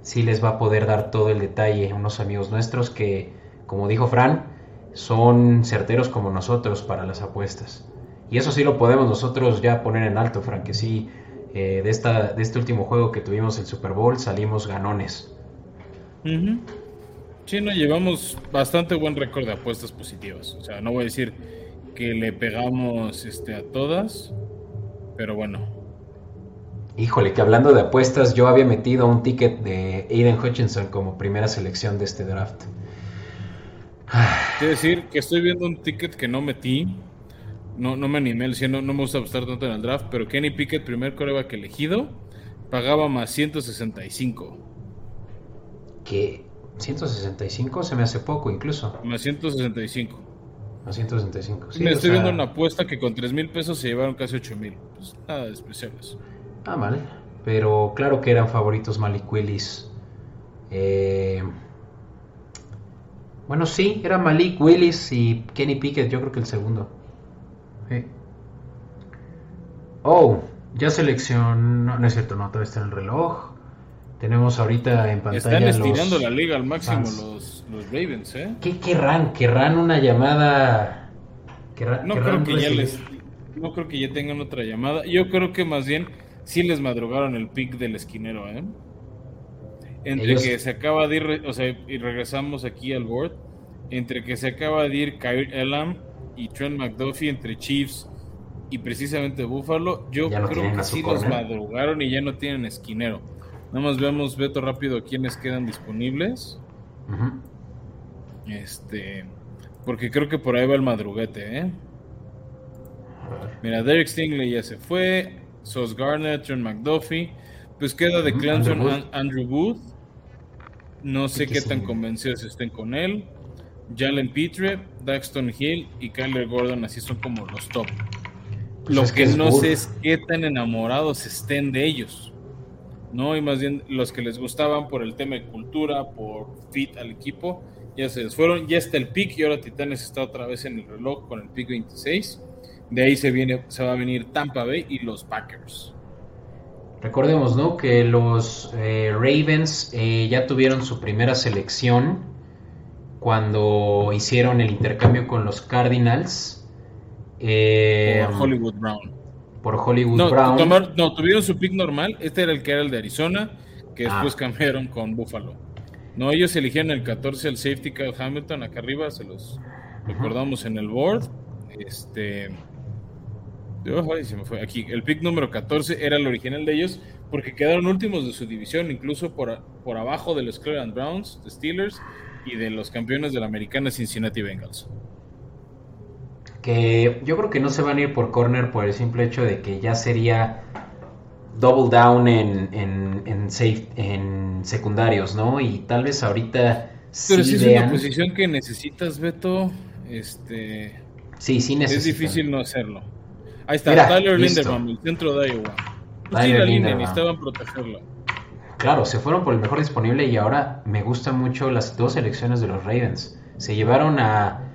Sí les va a poder dar todo el detalle unos amigos nuestros que, como dijo Fran, son certeros como nosotros para las apuestas. Y eso sí lo podemos nosotros ya poner en alto, Fran, que sí, eh, de, esta, de este último juego que tuvimos el Super Bowl salimos ganones. Sí, no, llevamos bastante buen récord de apuestas positivas. O sea, no voy a decir que le pegamos este, a todas, pero bueno. Híjole, que hablando de apuestas, yo había metido un ticket de Aiden Hutchinson como primera selección de este draft. Quiero decir que estoy viendo un ticket que no metí. No, no me animé, no, no me gusta apostar tanto en el draft, pero Kenny Pickett, primer coreback elegido, pagaba más 165. ¿Qué? 165 se me hace poco incluso. Más 165. Más 165. Sí, me estoy viendo una apuesta que con 3 mil pesos se llevaron casi 8 mil. Pues nada despreciables. Ah, vale. Pero claro que eran favoritos Malik Willis. Eh... Bueno, sí, era Malik Willis y Kenny Pickett, yo creo que el segundo. Oh, ya seleccionó. No, es cierto, no, todavía está en el reloj. Tenemos ahorita en pantalla. Están estirando la liga al máximo los, los, Ravens, ¿eh? ¿Qué querrán? ¿Querrán una llamada? no, creo que ya les, no creo que ya tengan otra llamada. Yo creo que más bien sí les madrugaron el pick del esquinero, ¿eh? Entre que se acaba de ir, o sea, y regresamos aquí al board, entre que se acaba de ir Kyrie Elam y Trent McDuffie entre Chiefs y precisamente Buffalo, yo creo que sí los madrugaron y ya no tienen esquinero. Nada más vemos, Beto, rápido quiénes quedan disponibles. Este. Porque creo que por ahí va el madruguete, ¿eh? Mira, Derek Stingley ya se fue. Sos Garnett, John McDuffie. Pues queda de Clemson Andrew Booth. No sé qué tan convencidos estén con él. Jalen Petre, Daxton Hill y Kyler Gordon, así son como los top. Pues Lo que, no sé es qué tan enamorados estén de ellos. ¿No? Y más bien los que les gustaban por el tema de cultura, por fit al equipo, ya se fueron, ya está el pick y ahora Titanes está otra vez en el reloj con el pick 26. De ahí se viene, se va a venir Tampa Bay y los Packers. Recordemos, ¿no? Que los eh, Ravens eh, ya tuvieron su primera selección cuando hicieron el intercambio con los Cardinals. Eh, Hollywood Brown por Hollywood no, Brown. no, tuvieron su pick normal. Este era el que era el de Arizona, que ah. después cambiaron con Buffalo. No, ellos eligieron el 14, el safety Kyle Hamilton, acá arriba, se los recordamos en el board. Este. se me fue. Aquí, el pick número 14 era el original de ellos, porque quedaron últimos de su división, incluso por, por abajo de los Cleveland Browns, de Steelers y de los campeones de la americana Cincinnati Bengals. Que yo creo que no se van a ir por corner por el simple hecho de que ya sería double down en, en, safe, en secundarios, ¿no? Y tal vez ahorita. Pero si es una posición que necesitas, Beto, este. Sí, sí necesitas. Es difícil no hacerlo. Ahí está, Tyler Linderbaum, el centro de Iowa. Tyler sí, la necesitaban protegerlo. Claro, se fueron por el mejor disponible y ahora me gustan mucho las dos elecciones de los Ravens. Se llevaron a.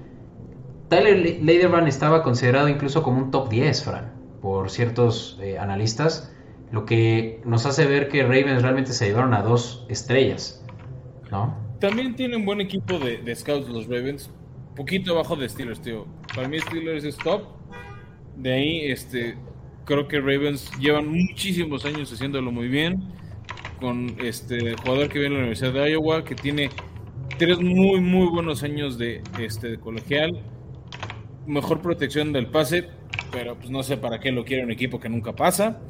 Tyler Linderbaum estaba considerado incluso como un top 10, Fran, por ciertos eh, analistas lo que nos hace ver que Ravens realmente se llevaron a dos estrellas, ¿no? También tienen buen equipo de, scouts los Ravens, poquito abajo de Steelers, tío. Para mí Steelers es top. De ahí, este, creo que Ravens llevan muchísimos años haciéndolo muy bien. Con este jugador que viene de la Universidad de Iowa, que tiene tres muy, muy buenos años de, este, de colegial. Mejor protección del pase, pero pues no sé para qué lo quiere un equipo que nunca pasa.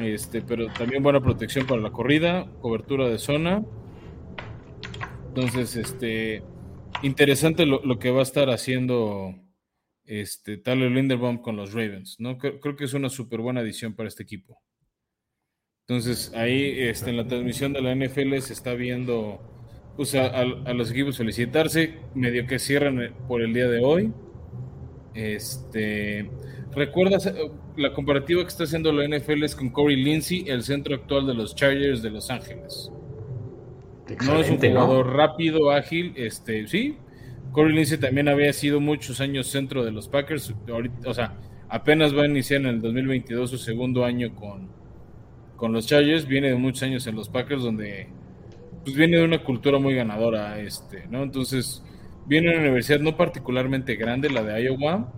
Este, pero también buena protección para la corrida, cobertura de zona. Entonces, este, interesante lo, que va a estar haciendo este Tyler Linderbaum con los Ravens, ¿no? Creo, que es una súper buena adición para este equipo. Entonces, ahí este, en la transmisión de la NFL se está viendo pues, a, a, los equipos felicitarse, medio que cierran por el día de hoy. Este, ¿Recuerdas eh, la comparativa que está haciendo la NFL es con Corey Lindsey, el centro actual de los Chargers de Los Ángeles? no es un jugador rápido, ágil, este, sí. Corey Lindsey también había sido muchos años centro de los Packers, o sea, apenas va a iniciar en el 2022 su segundo año con, con los Chargers, viene de muchos años en los Packers donde pues viene de una cultura muy ganadora, este, ¿no? Entonces, viene una universidad no particularmente grande, la de Iowa,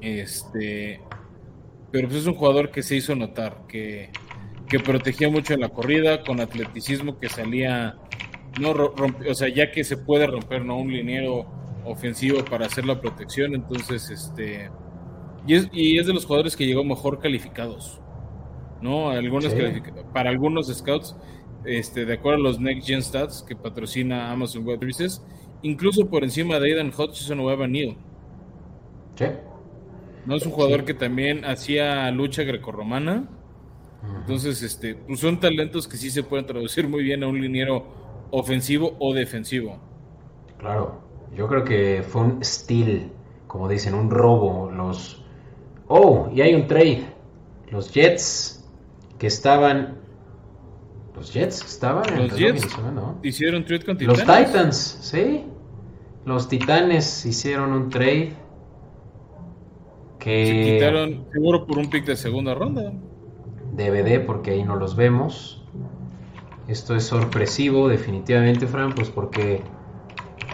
este, pero pues es un jugador que se hizo notar, que, protegía mucho en la corrida, con atleticismo que salía, no o sea, ya que se puede romper, ¿no? Un liniero ofensivo para hacer la protección, entonces, este, y es, y es de los jugadores que llegó mejor calificados, ¿no? Algunos para algunos scouts, este, de acuerdo a los Next Gen Stats que patrocina Amazon Web Services, incluso por encima de Aidan Hutchinson o Evan Neal. ¿Sí? No es un jugador que también hacía lucha grecorromana. Entonces, este, pues son talentos que sí se pueden traducir muy bien a un liniero ofensivo o defensivo. Claro, yo creo que fue un steal, como dicen, un robo. Los. Oh, y hay un trade. Los Jets que estaban. Los Jets estaban en Los Jets hicieron trade con Titanes. Los Titans, sí. Los Titanes hicieron un trade se quitaron seguro por un pick de segunda ronda. DVD, porque ahí no los vemos. Esto es sorpresivo, definitivamente, Fran, pues porque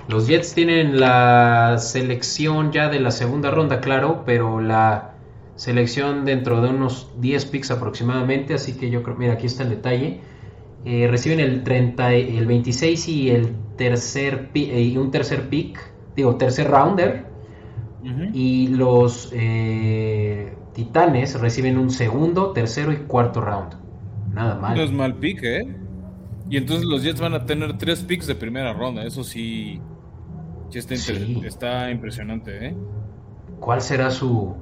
los Jets tienen la selección ya de la segunda ronda, claro, pero la selección dentro de unos 10 picks aproximadamente, así que yo creo, mira, aquí está el detalle. Eh, reciben el 30, el 26 y el tercer eh, y un tercer pick, digo, tercer rounder y los eh, Titanes reciben un segundo, tercero y cuarto round. Nada mal. No es mal pick, ¿eh? Y entonces los Jets van a tener tres picks de primera ronda. Eso sí, está, está impresionante, ¿eh? ¿Cuál será su,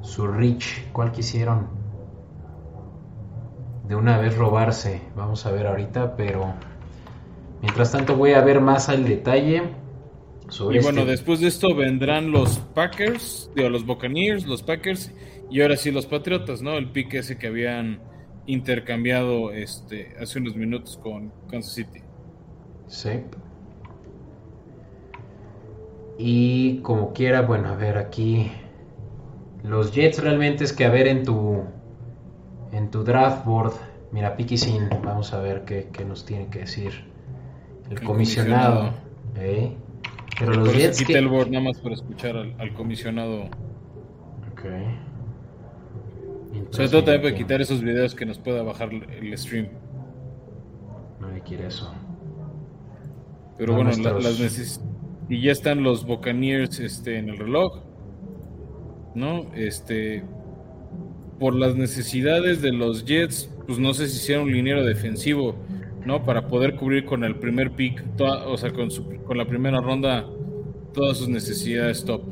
su reach? ¿Cuál quisieron de una vez robarse? Vamos a ver ahorita, pero mientras tanto voy a ver más al detalle y bueno, este después de esto vendrán los Packers, digo, los Buccaneers, los Packers y ahora sí los Patriotas, ¿no? El pick ese que habían intercambiado este, hace unos minutos con Kansas City. Sí. Y como quiera, bueno, a ver aquí. Los Jets realmente es que a ver en tu en tu draft board. Mira, Picky Sin, vamos a ver qué, nos tiene que decir el, comisionado. ¿eh? Pero los Jets. Que... el board nada más para escuchar al, comisionado. Ok. Sobre todo también para quitar esos videos que nos pueda bajar el stream. Nadie quiere eso. Pero bueno, las y ya están los Buccaneers este, en el reloj. ¿No? Este. Por las necesidades de los Jets, pues no sé si sea un liniero defensivo, ¿no? Para poder cubrir con el primer pick, o sea, con la primera ronda, todas sus necesidades top.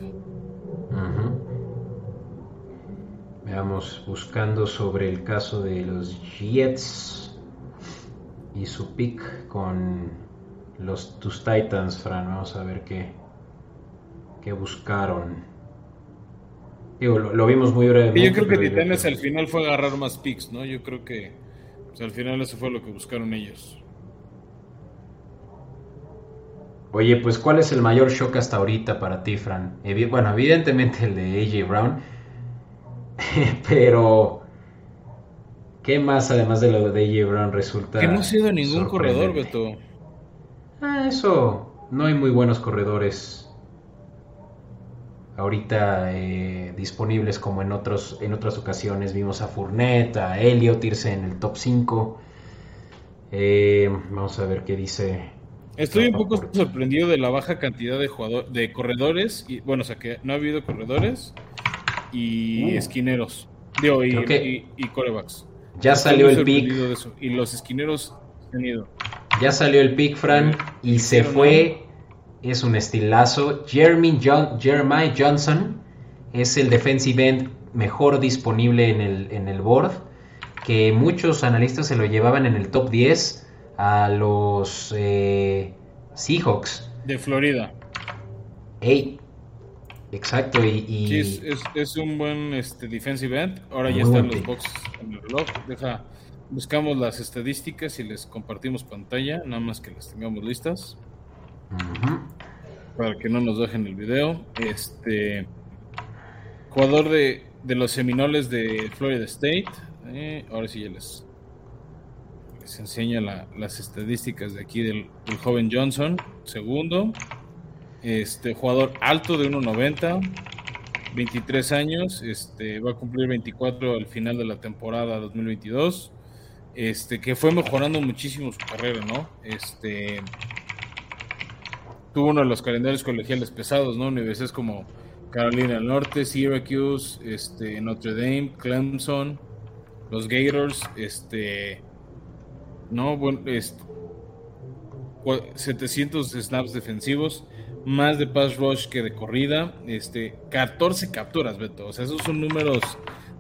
Veamos, buscando sobre el caso de los Jets y su pick con los tus Titans, Fran. Vamos a ver qué, qué buscaron. Digo, lo, vimos muy brevemente. yo creo que Titanes al final fue agarrar más picks, ¿no? Yo creo que pues, al final eso fue lo que buscaron ellos. Oye, pues ¿cuál es el mayor shock hasta ahorita para ti, Fran? bueno, evidentemente el de AJ Brown Pero, ¿qué más además de lo de AJ Brown resulta? Que no ha sido ningún corredor, Beto. Ah, eso. No hay muy buenos corredores ahorita eh, disponibles como en, otros, en otras ocasiones. Vimos a Fournette, a Elliot irse en el top 5. Eh, vamos a ver qué dice. Estoy un poco sorprendido de la baja cantidad de jugadores, de corredores. Y, bueno, o sea que no ha habido corredores y uh. esquineros. Digo, y, y, corebacks. Ya salió el pick. Y los esquineros han ido. Ya salió el pick, Fran, y se fue. Es un estilazo. Jeremy Jeremiah Johnson es el defensive end mejor disponible en el, en el board. Que muchos analistas se lo llevaban en el top 10 a los eh, Seahawks. De Florida. Ey, Exacto, y... Sí, es, un buen este, defensive end. Ahora ya están los boxes en el reloj. Deja, buscamos las estadísticas y les compartimos pantalla, nada más que las tengamos listas. Para que no nos dejen el video. Este jugador de, los Seminoles de Florida State. Eh, ahora sí ya les, les enseña las estadísticas de aquí del, del joven Johnson. Segundo. Este jugador alto de 1.90, 23 años, este, va a cumplir 24 al final de la temporada 2022. Este, que fue mejorando muchísimo su carrera, ¿no? Este tuvo uno de los calendarios colegiales pesados, ¿no? Universidades como Carolina del Norte, Syracuse, este, Notre Dame, Clemson, los Gators, este, no, bueno, este, 700 snaps defensivos, más de pass rush que de corrida, este, 14 capturas, Beto. O sea, esos son números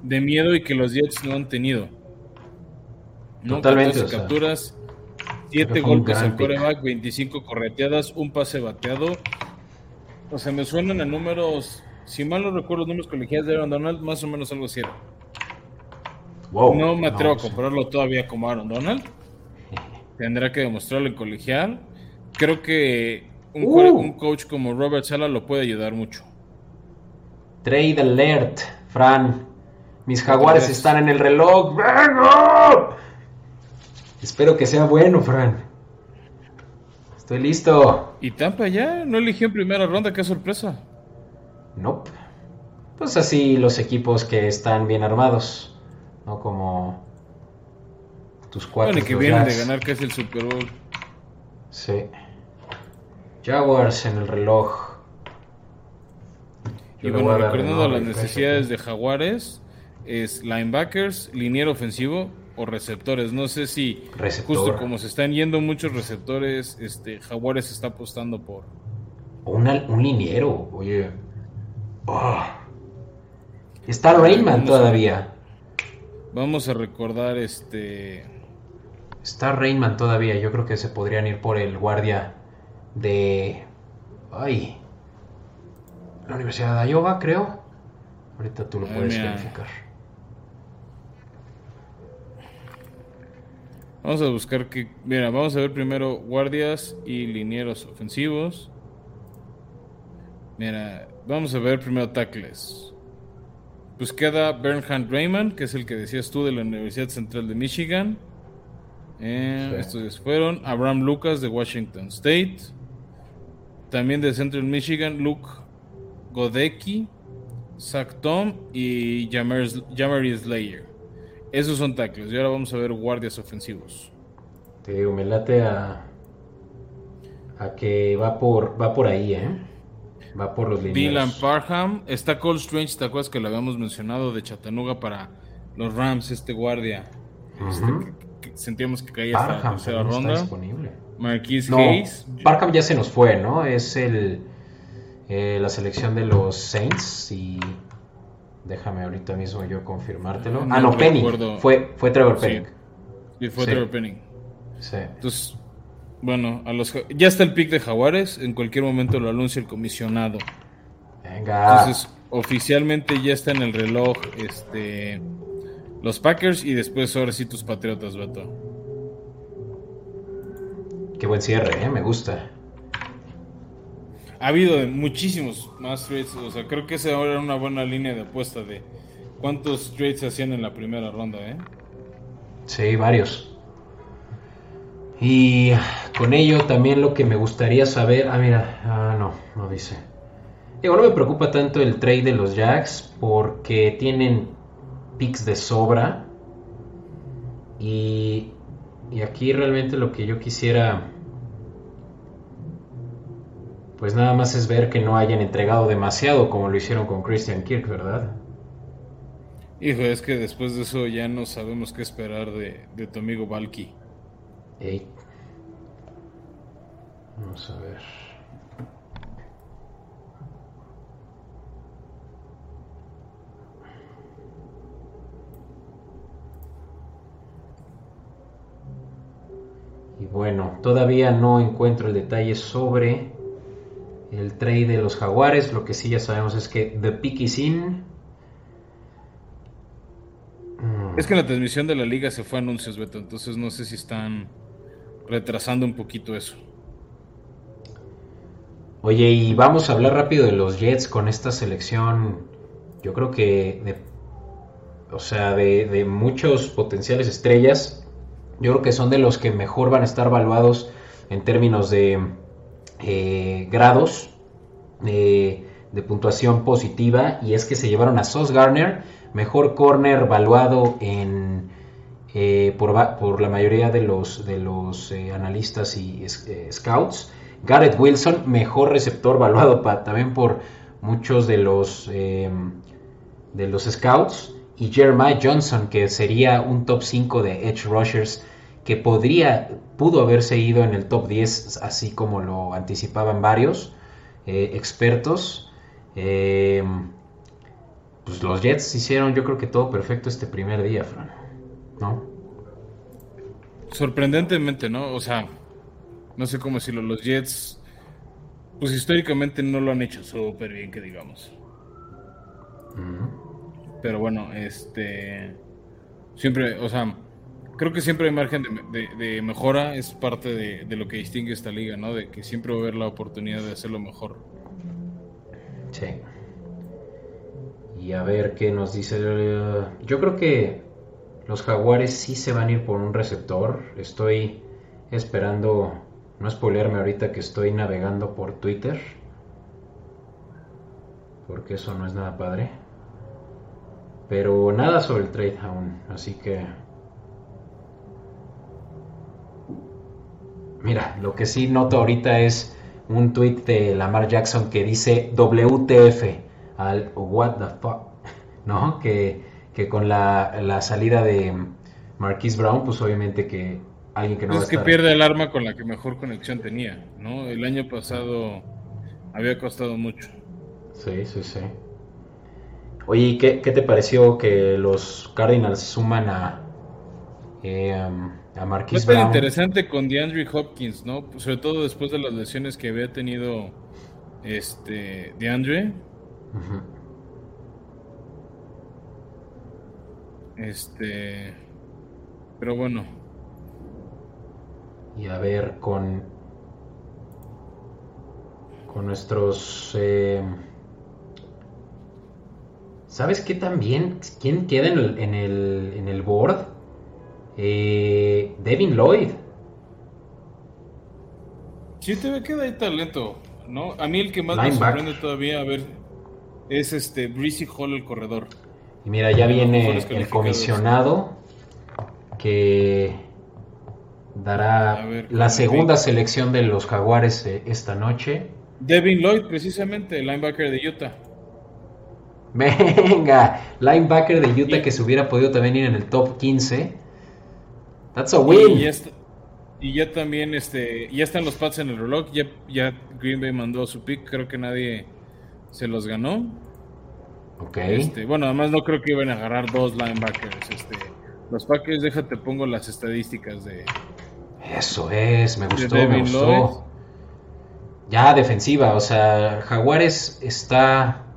de miedo y que los Jets no han tenido. ¿no? Totalmente. 14 capturas, 7 golpes al coreback, 25 correteadas, un pase bateado. O sea, me suenan a números, si mal no recuerdo, los números colegiales de Aaron Donald, más o menos algo así no me atrevo a compararlo todavía como Aaron Donald. Tendrá que demostrarlo en colegial. Creo que un, uh. coach como Robert Sala lo puede ayudar mucho. Trade alert, Fran. Mis jaguares están en el reloj. Espero que sea bueno, Fran. Estoy listo. ¿Y Tampa ya? ¿No eligió en primera ronda? ¡Qué sorpresa! No. Pues así los equipos que están bien armados. No como tus cuatro. Bueno, que vienen de ganar casi el Super Bowl. Sí. Jaguars en el reloj. y bueno, recordando las necesidades de Jaguares, es linebackers, liniero ofensivo o receptores. No sé si justo como se están yendo muchos receptores, este Jaguares está apostando por. un liniero, oye. Ah. Está Rainman todavía. vamos a recordar este. Está Rainman todavía. Yo creo que se podrían ir por el guardia de... Ay. La Universidad de Iowa, creo. Ahorita tú lo puedes verificar. Vamos a buscar que... Mira, vamos a ver primero guardias y linieros ofensivos. Mira, vamos a ver primero tackles. Pues queda Bernhard Raymond, que es el que decías tú de la Universidad Central de Michigan. Eh, estos fueron Abraham Lucas de Washington State. También de Central Michigan, Luke Godecki, Zach Tom y Jamari Slayer. Esos son tackles. Y ahora vamos a ver guardias ofensivos. Te digo, me late a, a que va por, va por ahí, ¿eh? Va por los lineados. Dylan Parham. Está Cole Strange, ¿te acuerdas que lo habíamos mencionado de Chattanooga para los Rams, este guardia? Este, sentíamos que caía hasta la tercera ronda. disponible. Marquise Hayes. Parham ya se nos fue, ¿no? Es el eh, la selección de los Saints y déjame ahorita mismo yo confirmártelo. ah, no, Penny. Fue, fue Trevor Penning. Sí, fue Trevor Penning. Sí. Entonces, bueno, a los ya está el pick de Jaguares, en cualquier momento lo anuncia el comisionado. Venga. Entonces, oficialmente ya está en el reloj este los Packers y después ahora sí tus Patriotas, Beto. Qué buen cierre, ¿eh? me gusta ha habido muchísimos más trades. O sea, creo que esa ahora era una buena línea de apuesta de cuántos trades hacían en la primera ronda, ¿eh? Sí, varios. Y con ello también lo que me gustaría saber. Ah, mira, ah, no, no dice. Digo, no me preocupa tanto el trade de los Jacks porque tienen picks de sobra. Y, y aquí realmente lo que yo quisiera pues nada más es ver que no hayan entregado demasiado como lo hicieron con Christian Kirk, ¿verdad? Hijo, es que después de eso ya no sabemos qué esperar de, tu amigo Valky. Vamos a ver. Y bueno, todavía no encuentro el detalle sobre el trade de los Jaguares. Lo que sí ya sabemos es que The Pick is in. Mm. Es que la transmisión de la liga se fue a anuncios, Beto. Entonces no sé si están retrasando un poquito eso. Oye, y vamos a hablar rápido de los Jets con esta selección. Yo creo que, de, o sea, de, de muchos potenciales estrellas, yo creo que son de los que mejor van a estar valuados en términos de, eh, grados de, puntuación positiva y es que se llevaron a Sos Garner, mejor corner valuado en, eh, por, la mayoría de los, de los eh, analistas y scouts. Garrett Wilson, mejor receptor valuado también por muchos de los, de los scouts. Y Jeremiah Johnson, que sería un top 5 de Edge Rushers que podría, pudo haberse ido en el top 10, así como lo anticipaban varios eh, expertos. Eh, pues los Jets hicieron yo creo que todo perfecto este primer día, Fran. ¿No? Sorprendentemente, ¿no? O sea, no sé cómo decirlo, los Jets, pues históricamente no lo han hecho súper bien, que digamos. Pero bueno, este, siempre, o sea, creo que siempre hay margen de, mejora, es parte de, lo que distingue esta liga, ¿no? De que siempre va a haber la oportunidad de hacerlo mejor. Sí. Y a ver qué nos dice. Yo creo que los jaguares sí se van a ir por un receptor. Estoy esperando, no spoilerme ahorita que estoy navegando por Twitter. Porque eso no es nada padre. Pero nada sobre el trade aún. Así que Mira, lo que sí noto ahorita es un tweet de Lamar Jackson que dice WTF al What the fuck, ¿no? Que, con la, salida de Marquise Brown, pues obviamente que alguien que no es que pierde el arma con la que mejor conexión tenía, ¿no? El año pasado había costado mucho. Sí, sí, sí. Oye, ¿qué, qué te pareció que los Cardinals suman a eh, a Marquis Brown. interesante con DeAndre Hopkins, ¿no? Sobre todo después de las lesiones que había tenido este DeAndre. Este. Pero bueno. Y a ver, con. Con nuestros. Eh, ¿Sabes qué también? ¿Quién queda en el, en el, en el board? Eh, Devin Lloyd. Sí, te ve que hay talento, ¿no? A mí el que más me sorprende todavía, a ver, es este Breezy Hall el corredor. Y mira, ya viene el comisionado que dará la segunda selección de los Jaguares eh, esta noche. Devin Lloyd, precisamente, el linebacker de Utah. Venga, linebacker de Utah que se hubiera podido también ir en el top 15. That's a win. Y ya, también este, ya están los Pats en el reloj. Ya, ya Green Bay mandó su pick. Creo que nadie se los ganó. Ok. Este, bueno, además no creo que iban a agarrar dos linebackers. Este, los Packers, déjate, pongo las estadísticas de. Eso es, me gustó, me gustó. Ya defensiva, o sea, Jaguares está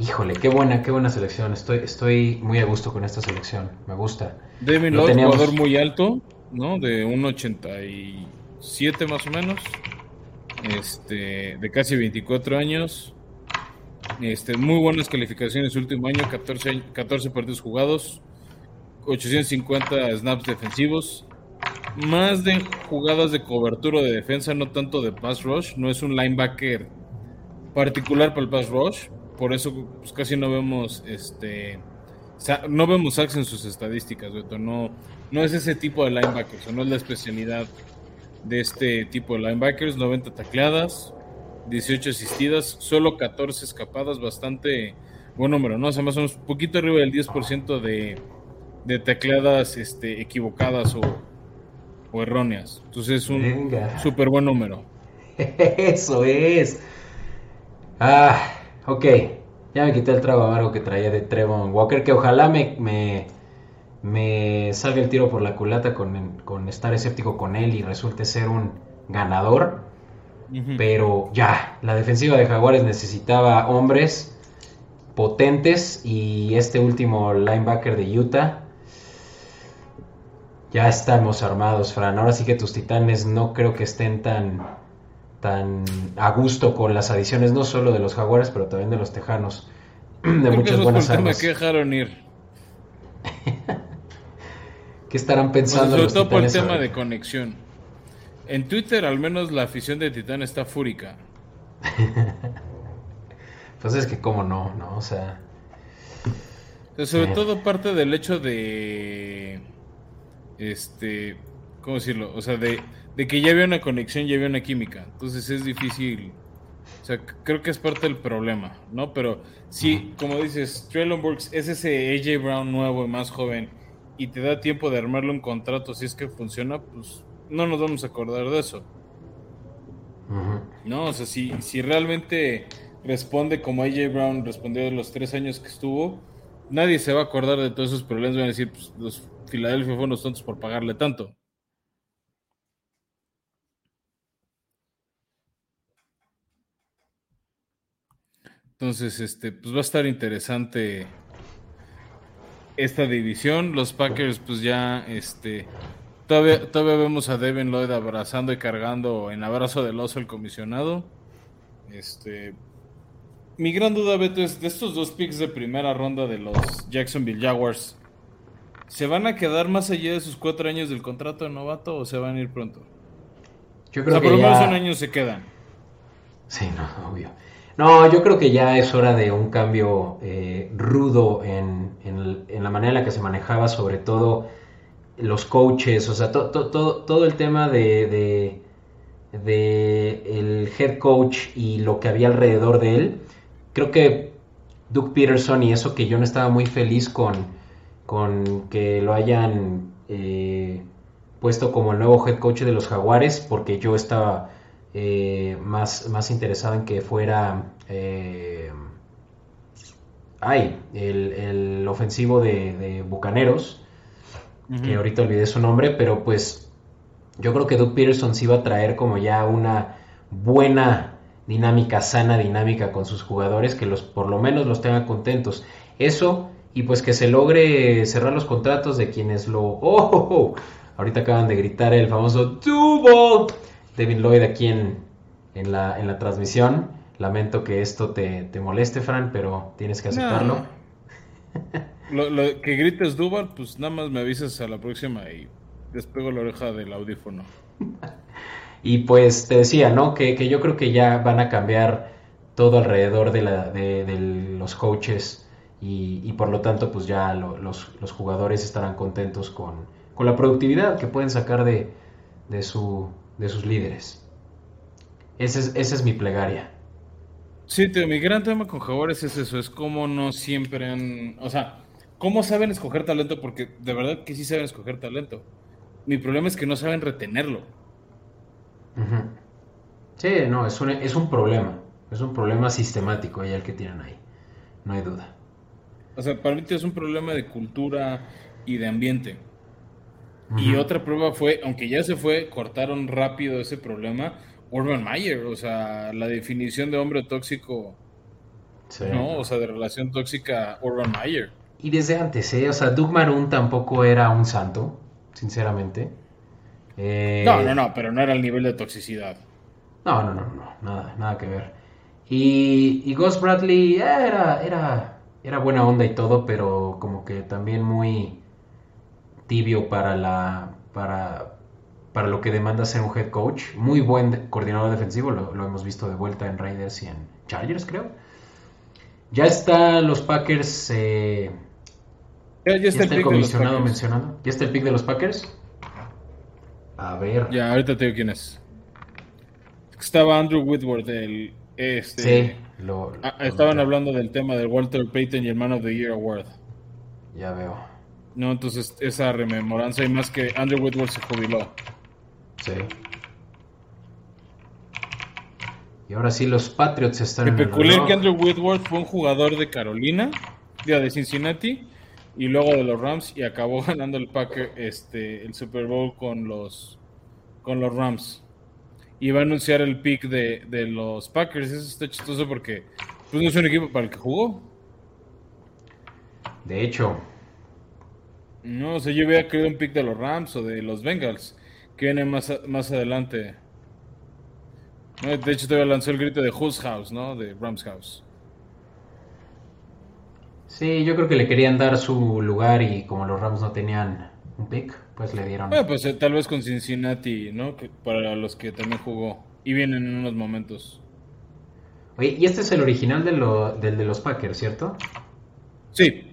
Híjole, qué buena, qué buena selección. Estoy, estoy muy a gusto con esta selección. Me gusta. Devin Lloyd, jugador muy alto, ¿no? De 1.87 más o menos. Este, de casi 24 años. Este, muy buenas calificaciones último año, 14, 14 partidos jugados, 850 snaps defensivos, más de jugadas de cobertura de defensa, no tanto de pass rush, no es un linebacker particular para el pass rush, por eso pues, casi no vemos este no vemos sacks en sus estadísticas, No, no es ese tipo de linebackers, no es la especialidad de este tipo de linebackers. 90 tacleadas, 18 asistidas, solo 14 escapadas, bastante buen número, ¿no? O sea, más o menos un poquito arriba del 10% de, de tacleadas este, equivocadas o, o erróneas. Entonces es un súper buen número. Eso es. Ah, Ok, ya me quité el trago amargo que traía de Trevon Walker, que ojalá me, me, salga el tiro por la culata con, estar escéptico con él y resulte ser un ganador. Pero ya, la defensiva de Jaguares necesitaba hombres potentes y este último linebacker de Utah. Ya estamos armados, Fran. Ahora sí que tus titanes no creo que estén tan tan a gusto con las adiciones no solo de los Jaguares, pero también de los Tejanos. De muchas buenas armas. que dejaron ir. ¿Qué estarán pensando? sobre todo por el tema de conexión. En Twitter, al menos la afición de Titán está fúrica. pues es que, cómo no, ¿no? O sea. sobre eh. todo parte del hecho de. Este. ¿Cómo decirlo? O sea, de de que ya había una conexión, ya había una química. Entonces es difícil. O sea, creo que es parte del problema, ¿no? Pero sí, como dices, Traylon Burks es ese AJ Brown nuevo y más joven y te da tiempo de armarle un contrato si es que funciona, pues no nos vamos a acordar de eso. No, o sea, si, si realmente responde como AJ Brown respondió de los tres años que estuvo, nadie se va a acordar de todos esos problemas. Van a decir, pues los Philadelphia fueron los tontos por pagarle tanto. Entonces, este, pues va a estar interesante esta división. Los Packers, pues ya, este, todavía, todavía vemos a Devin Lloyd abrazando y cargando en abrazo del oso el comisionado. Este, mi gran duda, Beto, es de estos dos picks de primera ronda de los Jacksonville Jaguars. ¿Se van a quedar más allá de sus cuatro años del contrato de novato o se van a ir pronto? Yo creo o sea, por lo menos un año se quedan. Sí, no, obvio. No, yo creo que ya es hora de un cambio eh, rudo en, la manera en la que se manejaba, sobre todo los coaches, o sea, todo el tema de, de, el head coach y lo que había alrededor de él. Creo que Doug Peterson y eso que yo no estaba muy feliz con, con que lo hayan eh, puesto como el nuevo head coach de los Jaguares, porque yo estaba eh, más, más interesado en que fuera eh, ay, el, ofensivo de, Bucaneros, que ahorita olvidé su nombre, pero pues yo creo que Doug Peterson sí va a traer como ya una buena dinámica, sana dinámica con sus jugadores, que los por lo menos los tenga contentos. Eso y pues que se logre cerrar los contratos de quienes lo... ¡Oh! oh, oh! Ahorita acaban de gritar el famoso tubo Devin Lloyd aquí en, en, la, en la transmisión. Lamento que esto te, moleste, Fran, pero tienes que aceptarlo. lo, que grites Duval, pues nada más me avisas a la próxima y despego la oreja del audífono. y pues te decía, ¿no? Que, yo creo que ya van a cambiar todo alrededor de, la, de, los coaches y, por lo tanto pues ya los, los, jugadores estarán contentos con, con, la productividad que pueden sacar de, de, su, de sus líderes. Esa es, esa es mi plegaria. Sí, mi gran tema con jugadores es eso, es cómo no siempre han, o sea, cómo saben escoger talento, porque de verdad que sí saben escoger talento. Mi problema es que no saben retenerlo. Sí, no, es un, es un problema. Es un problema sistemático el que tienen ahí. No hay duda. O sea, para mí es un problema de cultura y de ambiente. Y otra prueba fue, aunque ya se fue, cortaron rápido ese problema. Urban Mayer, o sea, la definición de hombre tóxico, ¿no? O sea, de relación tóxica, Urban Mayer. Y desde antes, ¿eh? O sea, Doug Maroon tampoco era un santo, sinceramente. Eh, no, no, no, pero no era el nivel de toxicidad. No, no, no, no, nada, nada que ver. Y, y Ghost Bradley eh, era, era, era buena onda y todo, pero como que también muy tibio para la para, para lo que demanda ser un head coach. Muy buen coordinador defensivo, lo, hemos visto de vuelta en Raiders y en Chargers, creo. Ya está los Packers. Eh, ya, está, el, comisionado mencionando. ¿Ya está el pick de los Packers? A ver. Ya, ahorita te digo quién es. Estaba Andrew Whitworth, el. Este, sí, lo, ah, estaban hablando del tema del Walter Payton y el Man of the Year Award. Ya veo. No, entonces esa rememoranza y más que Andrew Whitworth se jubiló. Sí. Y ahora sí los Patriots están Me peculiar que Andrew Whitworth fue un jugador de Carolina, de Cincinnati, y luego de los Rams y acabó ganando el Packer este el Super Bowl con los con los Rams. Y va a anunciar el pick de, de los Packers. Eso está chistoso porque pues, no es un equipo para el que jugó. De hecho. No, o sea, yo hubiera querido un pick de los Rams o de los Bengals, que viene más, más adelante. De hecho, te lanzó el grito de Whose House, ¿no? De Rams House. Sí, yo creo que le querían dar su lugar y como los Rams no tenían un pick, pues le dieron. Bueno, pues eh, tal vez con Cincinnati, ¿no? para los que también jugó. Y vienen en unos momentos. Oye, y este es el original de lo, del de los Packers, ¿cierto? Sí.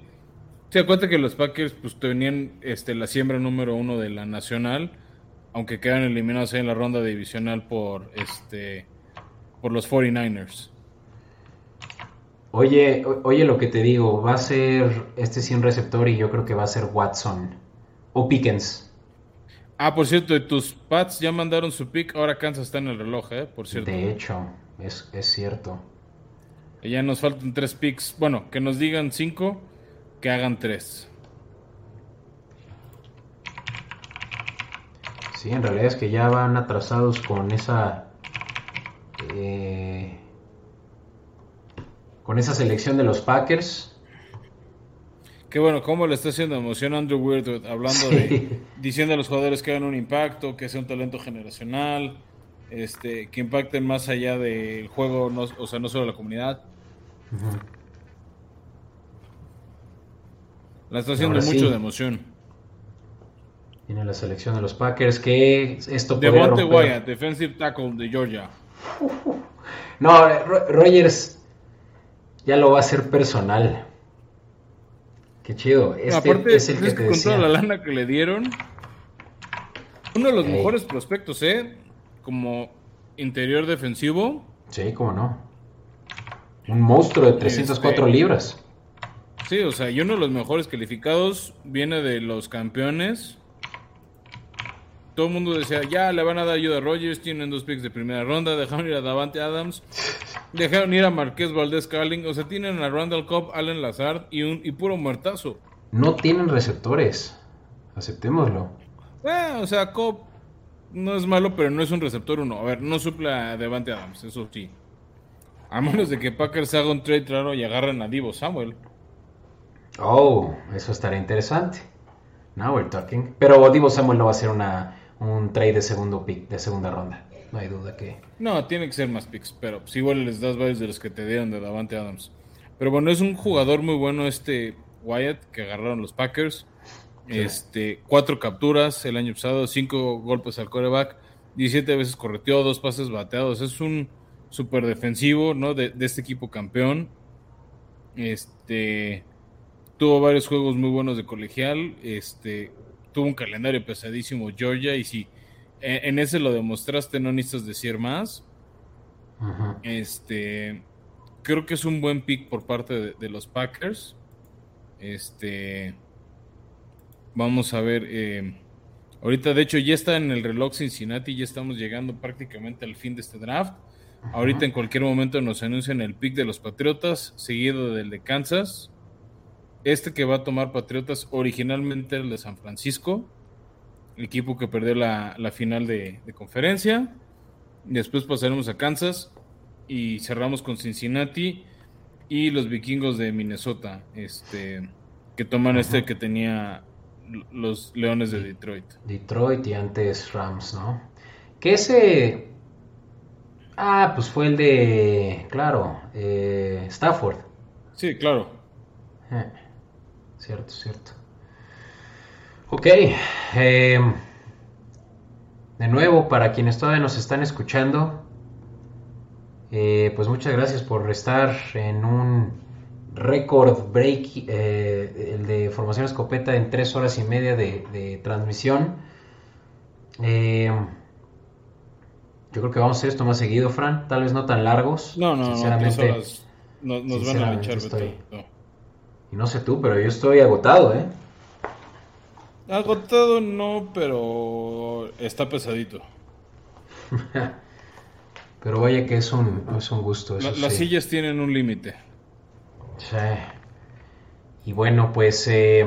Da cuenta que los Packers pues tenían este, la siembra número uno de la nacional aunque quedan eliminados en la ronda divisional por este por los 49ers. Oye, oye lo que te digo, va a ser este sí un receptor y yo creo que va a ser Watson o Pickens. Ah, por cierto, tus Pats ya mandaron su pick, ahora Kansas está en el reloj, ¿eh? Por cierto. De hecho, es, es cierto. ya nos faltan tres picks. Bueno, que nos digan cinco, que hagan tres. Sí, en realidad es que ya van atrasados con esa. Eh, con esa selección de los Packers. Qué bueno, cómo le está haciendo emoción Andrew Weird hablando de. diciendo a los jugadores que hagan un impacto, que sea un talento generacional, este, que impacten más allá del juego, o sea, no solo la comunidad. La está haciendo mucho de emoción. Tiene la selección de los Packers que esto puede Devonte Wyatt, defensive tackle de Georgia. No, Rogers ya lo va a hacer personal. Qué chido. Este aparte, es el que te con toda la lana que le dieron, uno de los mejores prospectos, ¿eh? Como interior defensivo. Sí, cómo no. Un monstruo de 304 este, libras. Sí, o sea, y uno de los mejores calificados viene de los campeones todo el mundo decía, ya le van a dar ayuda a Rogers, tienen dos picks de primera ronda, dejaron ir a Davante Adams, dejaron ir a Marqués Valdés Carling, o sea, tienen a Randall Cobb, Allen Lazard y, un, y puro muertazo. No tienen receptores, aceptémoslo. Eh, o sea, Cobb no es malo, pero no es un receptor uno. A ver, no suple a Davante Adams, eso sí. A menos de que Packers haga un trade raro y agarren a Divo Samuel. Oh, eso estaría interesante. Now we're talking. Pero Divo Samuel no va a ser una un trade de segundo pick, de segunda ronda. No hay duda que. No, tiene que ser más picks, pero si igual les das varios de los que te dieron de Davante Adams. Pero bueno, es un jugador muy bueno este Wyatt que agarraron los Packers. Este, cuatro capturas el año pasado, cinco golpes al coreback, 17 veces correteó, dos pases bateados. Es un súper defensivo, ¿no? De, de, este equipo campeón. Este tuvo varios juegos muy buenos de colegial. Este tuvo un calendario pesadísimo Georgia y si en, ese lo demostraste, no necesitas decir más. Este creo que es un buen pick por parte de, los Packers. Este vamos a ver. Eh, ahorita, de hecho, ya está en el reloj Cincinnati, ya estamos llegando prácticamente al fin de este draft. Ahorita en cualquier momento nos anuncian el pick de los Patriotas, seguido del de Kansas. Este que va a tomar Patriotas originalmente el de San Francisco, el equipo que perdió la, final de, conferencia. Después pasaremos a Kansas y cerramos con Cincinnati y los vikingos de Minnesota, este, que toman este que tenía los Leones de Detroit. Detroit y antes Rams, ¿no? Que ese Ah, pues fue el de, claro, eh, Stafford. Sí, claro. Eh, cierto, cierto. Ok. Eh, de nuevo, para quienes todavía nos están escuchando, pues muchas gracias por estar en un record break, el de Formación Escopeta en tres horas y media de, de transmisión. Eh, yo creo que vamos a hacer esto más seguido, Fran. Tal vez no tan largos. No, no, sinceramente, no. Nos, van a echar, Y no sé tú, pero yo estoy agotado, ¿eh? Agotado no, pero está pesadito. pero vaya que es un, es un gusto. las sillas tienen un límite. Sí. Y bueno, pues, eh,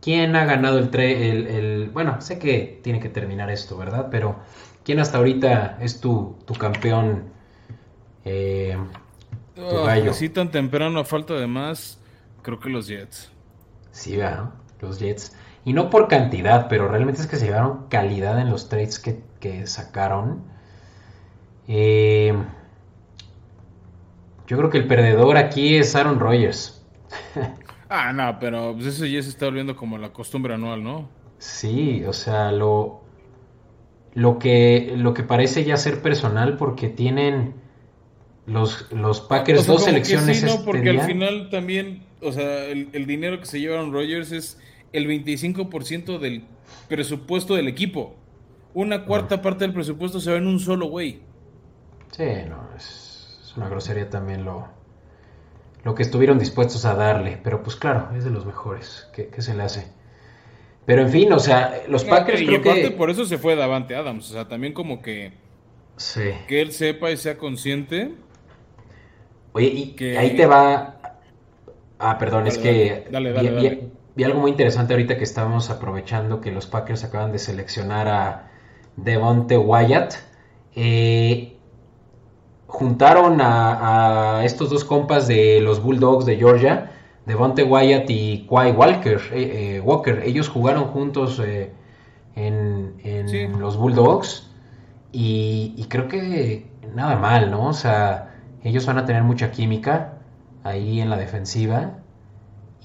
¿quién ha ganado el, el, el... Bueno, sé que tiene que terminar esto, ¿verdad? Pero ¿Quién hasta ahorita es tu, tu campeón? Eh, tu gallo. Así tan temprano, a falta de más, creo que los Jets. Sí, ¿verdad? Los Jets. Y no por cantidad, pero realmente es que se llevaron calidad en los trades que, sacaron. Eh, yo creo que el perdedor aquí es Aaron Rodgers. ah, no, pero pues eso ya se está volviendo como la costumbre anual, ¿no? Sí, o sea, lo, lo que, lo que parece ya ser personal porque tienen los, los Packers dos selecciones. sí, no, porque al final también, o sea, el, dinero que se llevaron Rogers es el 25% del presupuesto del equipo. Una cuarta parte del presupuesto se va en un solo güey. Sí, no, es, una grosería también lo, lo que estuvieron dispuestos a darle. Pero pues claro, es de los mejores. ¿Qué, qué se le hace? Pero en fin, o sea, los Packers y creo por eso se fue Davante Adams, o sea, también como que sí. que él sepa y sea consciente. Oye, y que... ahí te va Ah, perdón, es que dale, dale, vi, algo muy interesante ahorita que estábamos aprovechando que los Packers acaban de seleccionar a Devonte Wyatt. Eh, juntaron a, a, estos dos compas de los Bulldogs de Georgia Devonte Wyatt y Quay Walker, eh, eh, Walker, ellos jugaron juntos en, los Bulldogs y, creo que nada mal, ¿no? O sea, ellos van a tener mucha química ahí en la defensiva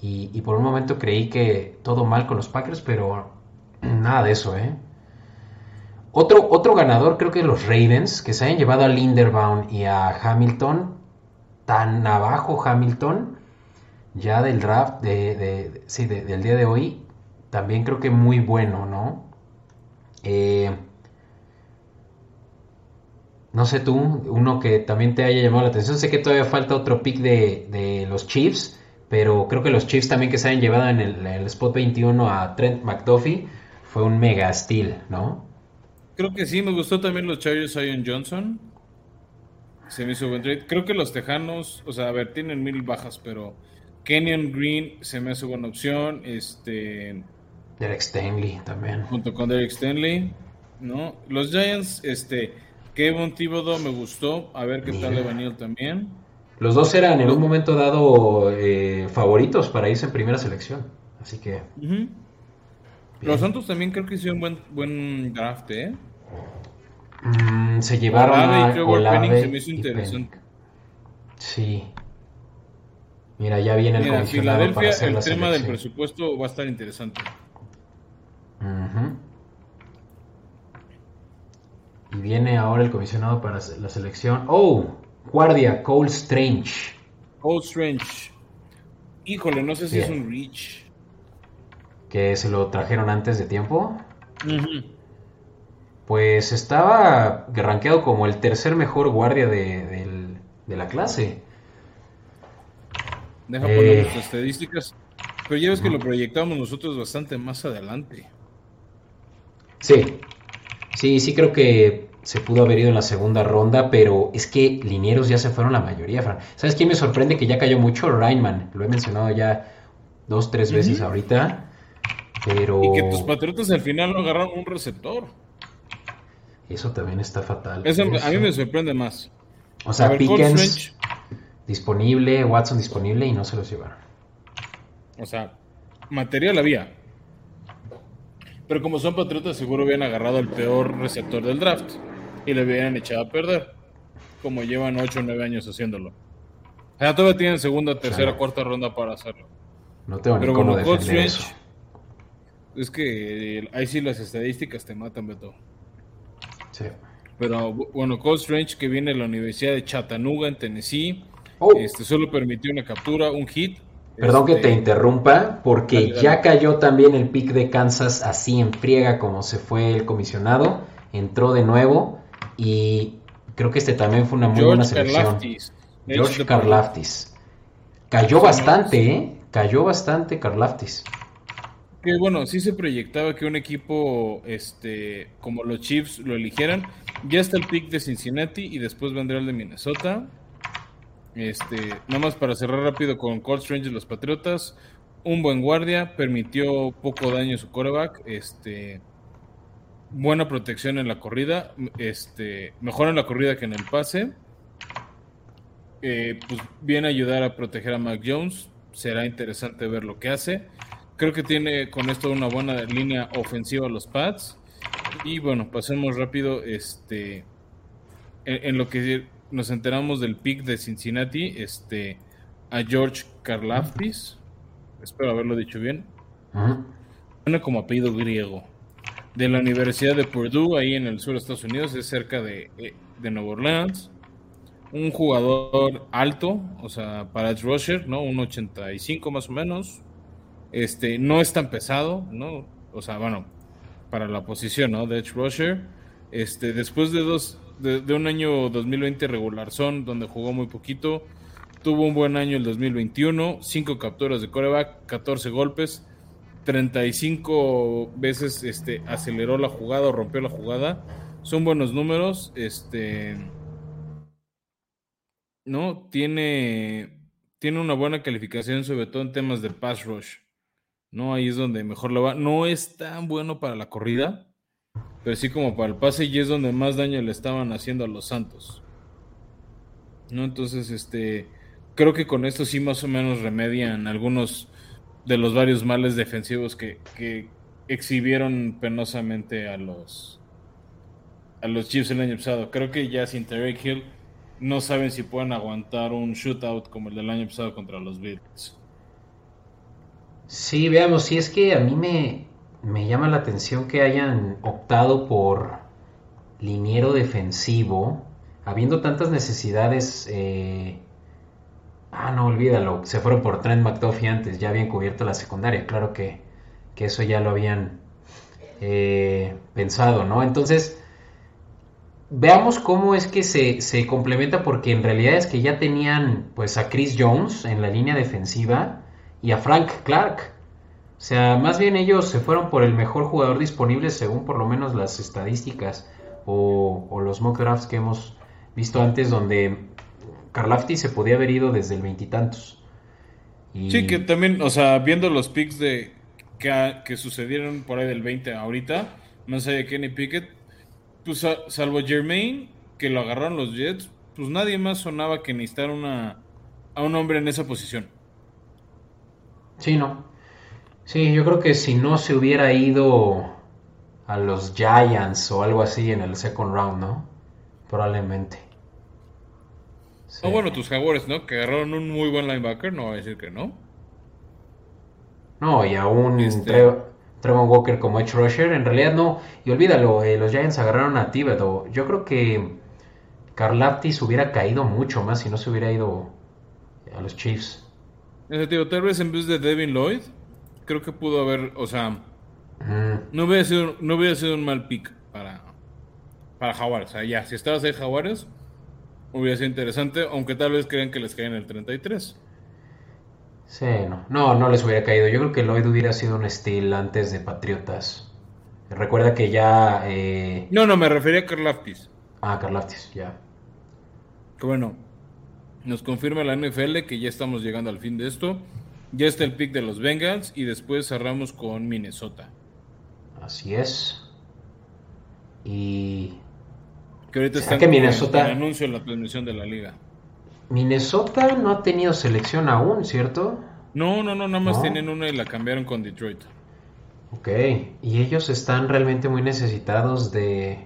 y, por un momento creí que todo mal con los Packers, pero nada de eso, ¿eh? Otro, otro ganador creo que los Ravens, que se hayan llevado a Linderbaum y a Hamilton, tan abajo Hamilton, ya del draft de, sí, del día de hoy, también creo que muy bueno, ¿no? Eh, no sé tú, uno que también te haya llamado la atención. Sé que todavía falta otro pick de, los Chiefs, pero creo que los Chiefs también que se hayan llevado en el, spot 21 a Trent McDuffie fue un mega steal, ¿no? Creo que sí, me gustó también los Chargers Ian Johnson. Se me hizo buen trade. Creo que los Tejanos, o sea, a ver, tienen mil bajas, pero Kenyon Green se me hace buena opción. Este. Derek Stanley también. Junto con Derek Stanley. ¿No? Los Giants, este. Kevin Thibodeau me gustó. A ver qué tal le también. Los dos eran en un momento dado eh, favoritos para irse en primera selección. Así que. Los Santos también creo que hicieron buen, buen draft, ¿eh? Mm, se llevaron a Olave se me hizo interesante. Sí. Mira, ya viene el Mira, Filadelfia, el tema del presupuesto va a estar interesante. Y viene ahora el comisionado para la selección. ¡Oh! Guardia, Cole Strange. Cole Strange. Híjole, no sé si es un reach. ¿Que se lo trajeron antes de tiempo? Pues estaba rankeado como el tercer mejor guardia de, la clase. Deja poner eh, las estadísticas. Pero ya ves que lo proyectamos nosotros bastante más adelante. Sí, sí, sí creo que se pudo haber ido en la segunda ronda, pero es que linieros ya se fueron la mayoría, Fran. ¿Sabes quién me sorprende que ya cayó mucho? Rainman. Lo he mencionado ya dos, tres veces ahorita. Pero... Y que tus patriotas al final no agarraron un receptor. Eso también está fatal. a mí me sorprende más. O sea, Pickens disponible, Watson disponible y no se los llevaron. O sea, material había. Pero como son patriotas, seguro habían agarrado el peor receptor del draft y le habían echado a perder. Como llevan 8 o 9 años haciéndolo. O sea, todavía tienen segunda, tercera, cuarta ronda para hacerlo. No tengo Pero ni cómo defender eso. Es que ahí sí las estadísticas te matan, Beto. Sí. Pero bueno, Cold Strange que viene de la Universidad de Chattanooga en Tennessee, oh. este, solo permitió una captura, un hit. Perdón que te este, interrumpa, porque ya cayó también el pick de Kansas así en friega como se fue el comisionado. Entró de nuevo y creo que este también fue una muy buena selección. George Karlaftis. Cayó bastante, ¿eh? Cayó bastante Karlaftis. Que bueno, sí se proyectaba que un equipo este, como los Chiefs lo eligieran. Ya está el pick de Cincinnati y después vendrá el de Minnesota. Este, nada más para cerrar rápido con Cold Strange los Patriotas. Un buen guardia, permitió poco daño a su coreback. Este, buena protección en la corrida. Este, mejor en la corrida que en el pase. Eh, pues viene a ayudar a proteger a Mac Jones. Será interesante ver lo que hace. Creo que tiene con esto una buena línea ofensiva los Pats. Y bueno, pasemos rápido este en, lo que nos enteramos del pick de Cincinnati, este a George Karlaftis. Espero haberlo dicho bien. Suena como apellido griego. De la Universidad de Purdue, ahí en el sur de Estados Unidos, es cerca de, eh, de Nueva Orleans. Un jugador alto, o sea, para Edge Rusher, ¿no? Un 85 más o menos. Este, no es tan pesado, ¿no? O sea, bueno, para la posición, ¿no? De Edge Rusher. Este, después de dos, de, un año 2020 regular son, donde jugó muy poquito, tuvo un buen año el 2021, cinco capturas de coreback, 14 golpes, 35 veces este, aceleró la jugada o rompió la jugada. Son buenos números. Este. No, tiene. Tiene una buena calificación, sobre todo en temas de pass rush. ¿no? Ahí es donde mejor lo va. No es tan bueno para la corrida, pero sí como para el pase y es donde más daño le estaban haciendo a los Santos. ¿No? Entonces, este, creo que con esto sí más o menos remedian algunos de los varios males defensivos que, exhibieron penosamente a los a los Chiefs el año pasado. Creo que ya sin Terry Hill no saben si pueden aguantar un shootout como el del año pasado contra los Bills. Sí, veamos, si es que a mí me, me llama la atención que hayan optado por liniero defensivo, habiendo tantas necesidades. Eh, ah, no, olvídalo, se fueron por Trent McDuffie antes, ya habían cubierto la secundaria, claro que, eso ya lo habían eh, pensado, ¿no? Entonces, veamos cómo es que se, se, complementa, porque en realidad es que ya tenían pues a Chris Jones en la línea defensiva y a Frank Clark. O sea, más bien ellos se fueron por el mejor jugador disponible según por lo menos las estadísticas o, los mock drafts que hemos visto antes donde Karlafti se podía haber ido desde el veintitantos. Sí, que también, o sea, viendo los picks de que, sucedieron por ahí del 20 ahorita, no sé de Kenny Pickett, pues salvo Jermaine, que lo agarraron los Jets, pues nadie más sonaba que necesitar una, a un hombre en esa posición. Sí, no. Sí, yo creo que si no se hubiera ido a los Giants o algo así en el second round, ¿no? Probablemente. Sí. bueno, tus Jaguars, ¿no? Que agarraron un muy buen linebacker, no voy a decir que no. No, y aún este... Trevor Walker como edge rusher. En realidad no. Y olvídalo, eh, los Giants agarraron a Thibodeau. Yo creo que Carlaptis hubiera caído mucho más si no se hubiera ido a los Chiefs. Tío, tal vez en vez de Devin Lloyd, creo que pudo haber, o sea, no, hubiera sido, no hubiera sido un mal pick para, para Jaguares. O sea, ya, si estabas ahí Jaguares, hubiera sido interesante, aunque tal vez crean que les caen el 33. Sí, no. no, no les hubiera caído. Yo creo que Lloyd hubiera sido un estilo antes de Patriotas. Recuerda que ya... Eh, no, no, me refería a Carlaftis. Ah, Carlaftis, ya. Que bueno, nos confirma la NFL que ya estamos llegando al fin de esto. Ya está el pick de los Bengals y después cerramos con Minnesota. Así es. Y... Que ahorita está que Minnesota... el anuncio en la transmisión de la liga. Minnesota no ha tenido selección aún, ¿cierto? No, no, no, nada más tienen una y la cambiaron con Detroit. Ok, y ellos están realmente muy necesitados de...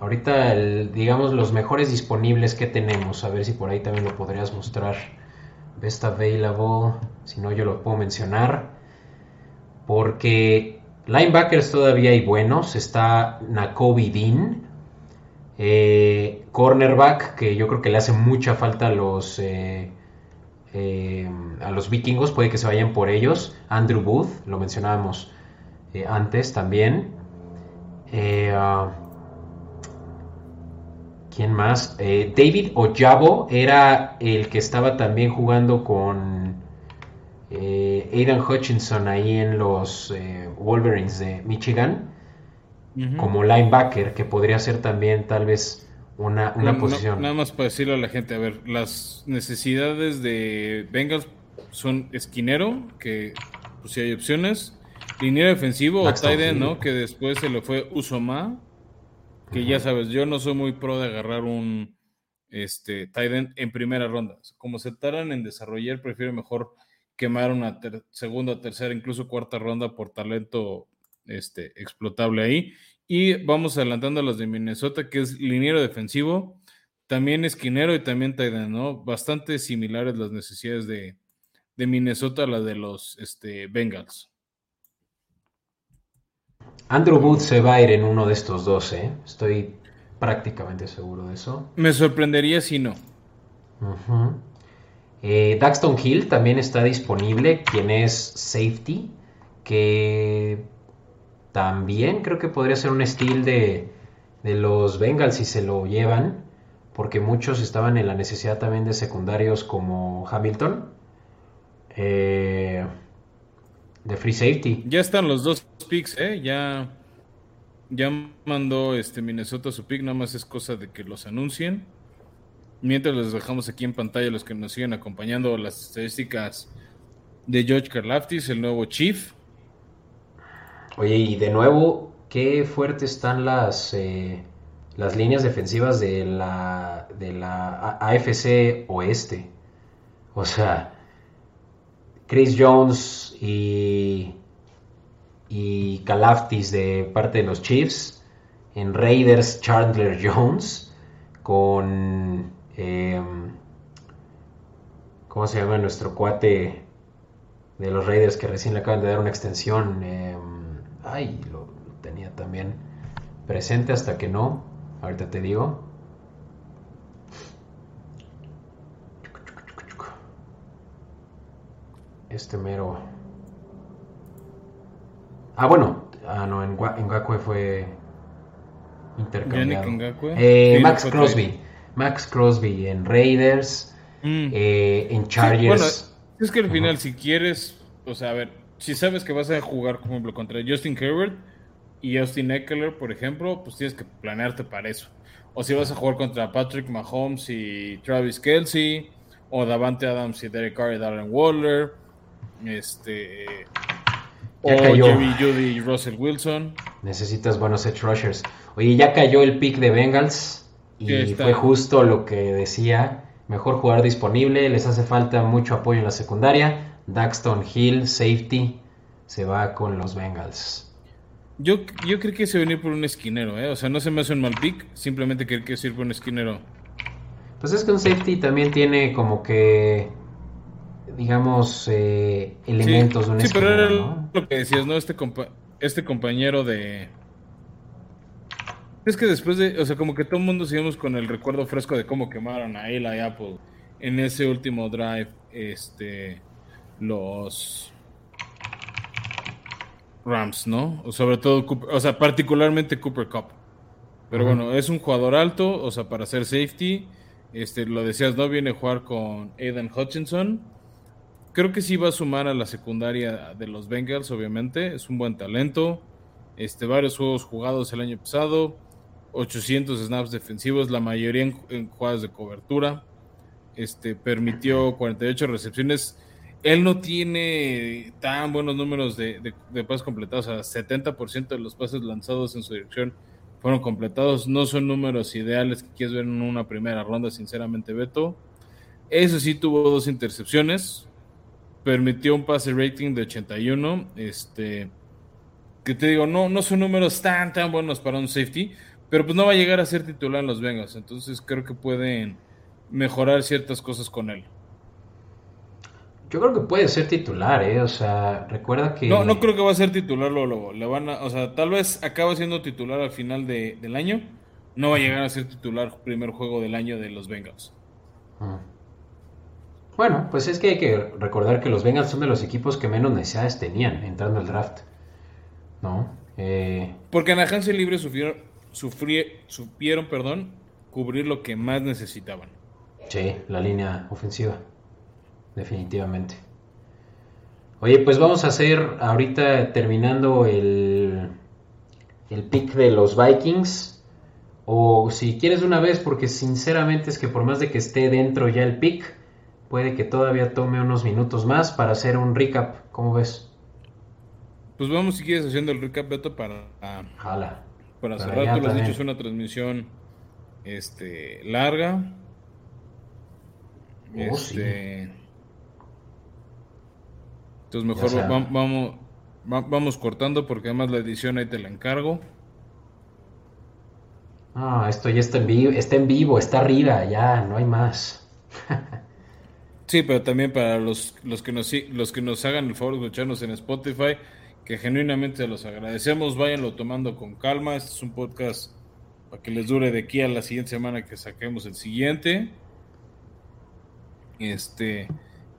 Ahorita, digamos, los mejores disponibles que tenemos. A ver si por ahí también lo podrías mostrar. Best Available, si no yo lo puedo mencionar. Porque linebackers todavía hay buenos. Está Nakobe Dean, eh, cornerback, que yo creo que le hace mucha falta a los, eh, eh, a los vikingos, puede que se vayan por ellos. Andrew Booth, lo mencionábamos antes también. Ah, ¿Quién más? David Ojabo era el que estaba también jugando con Aidan Hutchinson ahí en los Wolverines de Michigan como linebacker, que podría ser también tal vez una, posición. nada más para decirle a la gente, a ver, las necesidades de Bengals son esquinero, que pues si hay opciones, liniero defensivo o tight ¿no? Que después se le fue Usoma, que ya sabes, yo no soy muy pro de agarrar un este tight en primera ronda. Como se tardan en desarrollar, prefiero mejor quemar una segunda, tercera, incluso cuarta ronda por talento este, explotable ahí. Y vamos adelantando a los de Minnesota, que es liniero defensivo, también esquinero y también tight ¿no? Bastante similares las necesidades de, Minnesota a las de los este, Bengals. Andrew Booth se va a ir en uno de estos dos, ¿eh? Estoy prácticamente seguro de eso. Me sorprendería si no. Eh, Daxton Hill también está disponible, quien es safety, que también creo que podría ser un estilo de, los Bengals si se lo llevan, porque muchos estaban en la necesidad también de secundarios como Hamilton. Eh, de free safety. Ya están los dos picks, ¿eh? Ya, ya mandó este Minnesota su pick, nada más es cosa de que los anuncien. Mientras les dejamos aquí en pantalla los que nos siguen acompañando las estadísticas de George Karlaftis, el nuevo chief. Oye, y de nuevo, qué fuertes están las, eh, las líneas defensivas de la, de la AFC Oeste. O sea, Chris Jones y, y Calaftis de parte de los Chiefs. En Raiders, Chandler Jones. Con. Em, ¿Cómo se llama nuestro cuate de los Raiders que recién le acaban de dar una extensión? Em, Ay, lo, tenía también presente hasta que no. Ahorita te digo. Este mero. Ah, bueno. Ah, no, en, en fue intercambiado. Eh, Max Crosby. Max Crosby en Raiders. Mm. Eh, en Chargers. bueno, es que al final, si quieres. O sea, a ver, si sabes que vas a jugar, por ejemplo, contra Justin Herbert y Austin Eckler, por ejemplo, pues tienes que planearte para eso. O si vas a jugar contra Patrick Mahomes y Travis Kelsey, o Davante Adams y Derek Carr y Darren Waller, este, o Jerry Judy y Russell Wilson. Necesitas buenos edge rushers. Oye, ya cayó el pick de Bengals y fue justo lo que decía. Mejor jugador disponible, les hace falta mucho apoyo en la secundaria Daxton Hill, safety, se va con los Bengals. Yo, yo creo que se va a venir por un esquinero, ¿eh? O sea, no se me hace un mal pick, simplemente creo que es ir por un esquinero. Pues es que un safety también tiene como que digamos, eh, elementos de un Sí, pero era lo que decías, ¿no? Este, este compañero de... Es que después de, o sea, como que todo el mundo seguimos con el recuerdo fresco de cómo quemaron a él, a Apple, en ese último drive, este, los Rams, ¿no? O sobre todo, o sea, particularmente Cooper Cup. Pero bueno, es un jugador alto, o sea, para hacer safety, este, lo decías, ¿no? Viene a jugar con Aidan Hutchinson. Creo que sí va a sumar a la secundaria de los Bengals, obviamente. Es un buen talento. Este, varios juegos jugados el año pasado. 800 snaps defensivos, la mayoría en, jugadas de cobertura. Este, permitió 48 recepciones. Él no tiene tan buenos números de, de pases completados. O sea, 70% de los pases lanzados en su dirección fueron completados. No son números ideales que quieres ver en una primera ronda, sinceramente, Beto. Eso sí tuvo dos intercepciones. Permitió un pase rating de 81. Este, que te digo, no, no son números tan, tan buenos para un safety, pero pues no va a llegar a ser titular en los Bengals. Entonces creo que pueden mejorar ciertas cosas con él. Yo creo que puede ser titular, ¿eh? O sea, recuerda que... No, no creo que va a ser titular luego, Le van a, o sea, tal vez acaba siendo titular al final del año. No va a llegar a ser titular primer juego del año de los Bengals. Ah. Bueno, pues es que hay que recordar que los Bengals son de los equipos que menos necesidades tenían entrando al draft. ¿No? Eh... Porque en agencia libre sufrieron, supieron perdón, cubrir lo que más necesitaban. Sí, la línea ofensiva definitivamente. Oye, pues vamos a hacer ahorita terminando el, el pick de los Vikings. O si quieres una vez, porque sinceramente es que por más de que esté dentro ya el pick, puede que todavía tome unos minutos más para hacer un recap. ¿Cómo ves? Pues vamos si quieres haciendo el recap, Beto, para, Jala. para, cerrar. Tú lo has dicho, es una transmisión este, larga. Oh, este, entonces mejor vamos, vamos cortando porque además la edición ahí te la encargo. Ah, esto ya está en vivo, está en vivo, está arriba, ya, no hay más. sí, pero también para los, los, que nos, los que nos hagan el favor de escucharnos en Spotify, que genuinamente los agradecemos, váyanlo tomando con calma. Este es un podcast para que les dure de aquí a la siguiente semana que saquemos el siguiente. Este,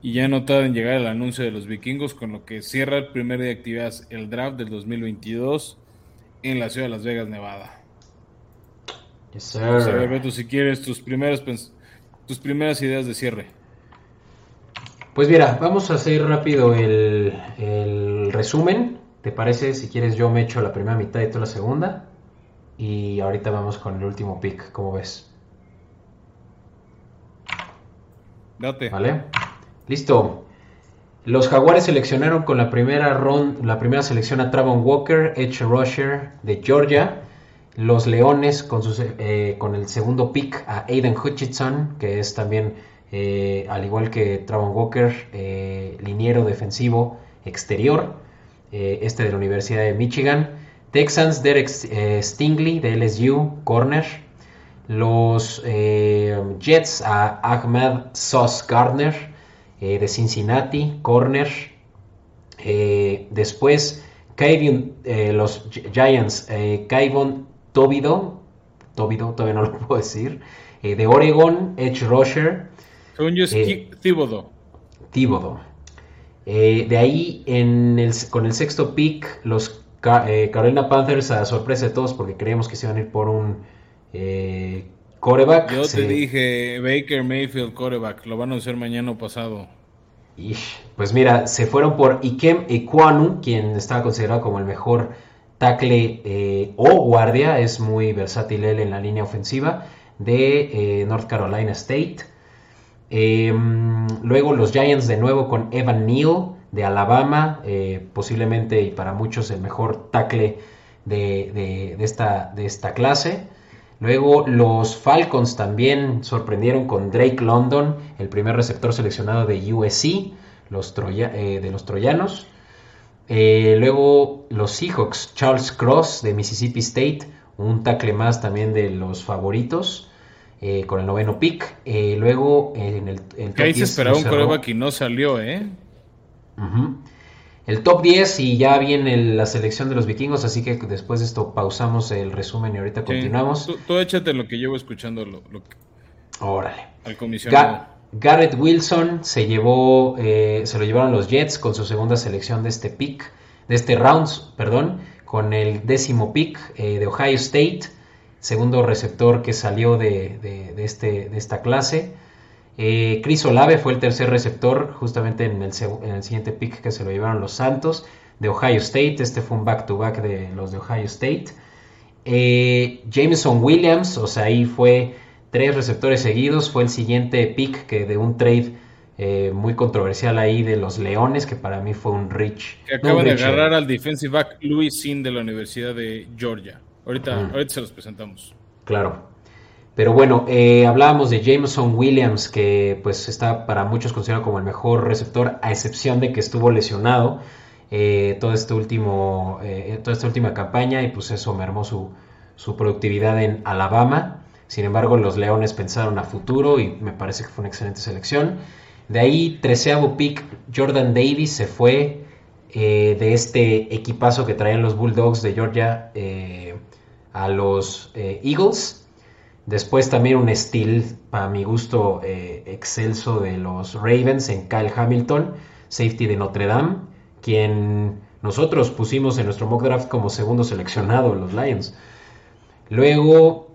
y ya no en llegar el anuncio de los vikingos, con lo que cierra el primer día de actividades el draft del 2022 en la ciudad de Las Vegas, Nevada. Yes, sir. a ver, Beto, si quieres tus, primeras tus primeras ideas de cierre. Pues mira, vamos a hacer rápido el, el resumen. ¿Te parece? Si quieres, yo me echo la primera mitad y tú la segunda. Y ahorita vamos con el último pick, ¿cómo ves? Date. ¿Vale? Listo. Los Jaguares seleccionaron con la primera, la primera selección a Travon Walker, Edge Rusher de Georgia. Los Leones con, eh, con el segundo pick a Aiden Hutchinson, que es también, eh, al igual que Travon Walker, eh, liniero defensivo exterior, este de la Universidad de Michigan. Texans, Derek Stingley de LSU, corner. Los Jets Ahmed Sauce Gardner eh, de Cincinnati, corner. Eh, después, eh, los Giants, eh, Tobido, Tobido, todavía no lo puedo decir, de Oregon, Edge Rusher. Según yo es Thibodeau. Thibodeau. de ahí, en el, con el sexto pick, los Carolina Panthers, a sorpresa de todos, porque creíamos que se iban a ir por un Coreback. Yo te dije Baker Mayfield coreback, lo van a hacer mañana o pasado. pues mira, se fueron por Ikem Ekwanu, quien estaba considerado como el mejor tackle eh, o guardia, es muy versátil él en la línea ofensiva de eh, North Carolina State. Em, luego los Giants de nuevo con Evan Neal de Alabama, eh, posiblemente y para muchos el mejor tackle de, esta, clase. Luego los Falcons también sorprendieron con Drake London, el primer receptor seleccionado de USC, eh, de los troyanos. Eh, luego los Seahawks, Charles Cross de Mississippi State, un tackle más también de los favoritos. Eh, con el noveno pick. Eh, luego en el, el Ahí se esperaba un coreback y no salió, ¿eh? El top 10 y ya viene la selección de los vikingos, así que después de esto pausamos el resumen y ahorita continuamos. Tú, échate lo que llevo escuchando. Lo, Órale. Al comisionado. Garrett Wilson se llevó, eh, se lo llevaron los Jets con su segunda selección de este pick, de este rounds, perdón, con el décimo pick eh, de Ohio State, segundo receptor que salió de, este, de esta clase. Eh, Chris Olave fue el tercer receptor, justamente en el, siguiente pick que se lo llevaron los Santos de Ohio State. Este fue un back-to-back de los de Ohio State. Jameson Williams, o sea, ahí fue tres receptores seguidos. Fue el siguiente pick que de un trade eh, muy controversial ahí de los Leones, que para mí fue un rich. Que acaba de agarrar al defensive back Louis Sin de la Universidad de Georgia. Ahorita, ahorita se los presentamos. Claro. Pero bueno, eh, hablábamos de Jameson Williams, que pues está para muchos considerado como el mejor receptor, a excepción de que estuvo lesionado eh, todo este último, toda esta última campaña y pues eso mermó su, su productividad en Alabama. Sin embargo, los Leones pensaron a futuro y me parece que fue una excelente selección. De ahí, treceavo pick, Jordan Davis se fue eh, de este equipazo que traían los Bulldogs de Georgia eh, a los eh, Eagles. Después también un steel, para mi gusto, excelso de los Ravens en Kyle Hamilton, safety de Notre Dame, quien nosotros pusimos en nuestro mock draft como segundo seleccionado, los Lions. Luego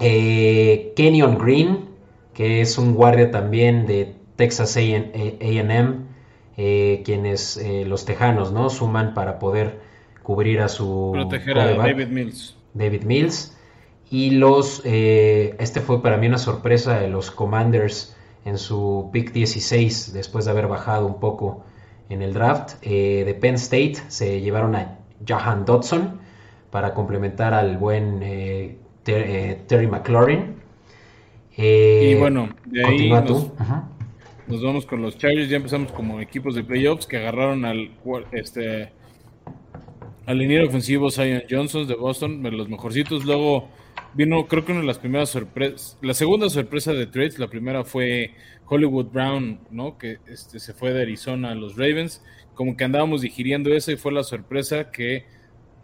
eh, Kenyon Green, que es un guardia también de Texas AM, eh, quienes eh, los tejanos no suman para poder cubrir a su proteger a David Mills. David Mills. Y los, este fue para mí una sorpresa de los Commanders en su pick 16, después de haber bajado un poco en el draft. de Penn State se llevaron a Jahan Dodson para complementar al buen eh, Terry McLaurin. Eh, y bueno, de ahí nos, vamos con los Chargers. Ya empezamos como equipos de playoffs que agarraron al este al liniero ofensivo Zion Johnson de Boston, los mejorcitos. Luego vino, creo que una de las primeras sorpresas, la segunda sorpresa de trades, la primera fue Hollywood Brown, ¿no? Que este, se fue de Arizona a los Ravens. Como que andábamos digiriendo eso y fue la sorpresa que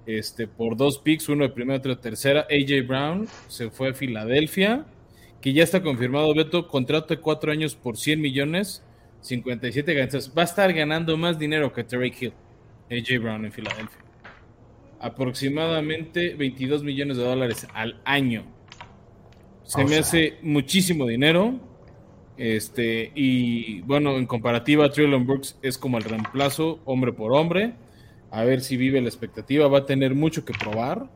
este, por dos picks, uno de primera, otro de tercera. AJ Brown se fue a Filadelfia, que ya está confirmado, Beto, contrato de cuatro años por 100 millones, 57 ganancias. Va a estar ganando más dinero que Terry Hill, AJ Brown en Filadelfia. Aproximadamente 22 millones de dólares al año. Se me hace muchísimo dinero. Este, y bueno, en comparativa, Traylon Brooks es como el reemplazo hombre por hombre a ver si vive la expectativa, va a tener mucho que probar.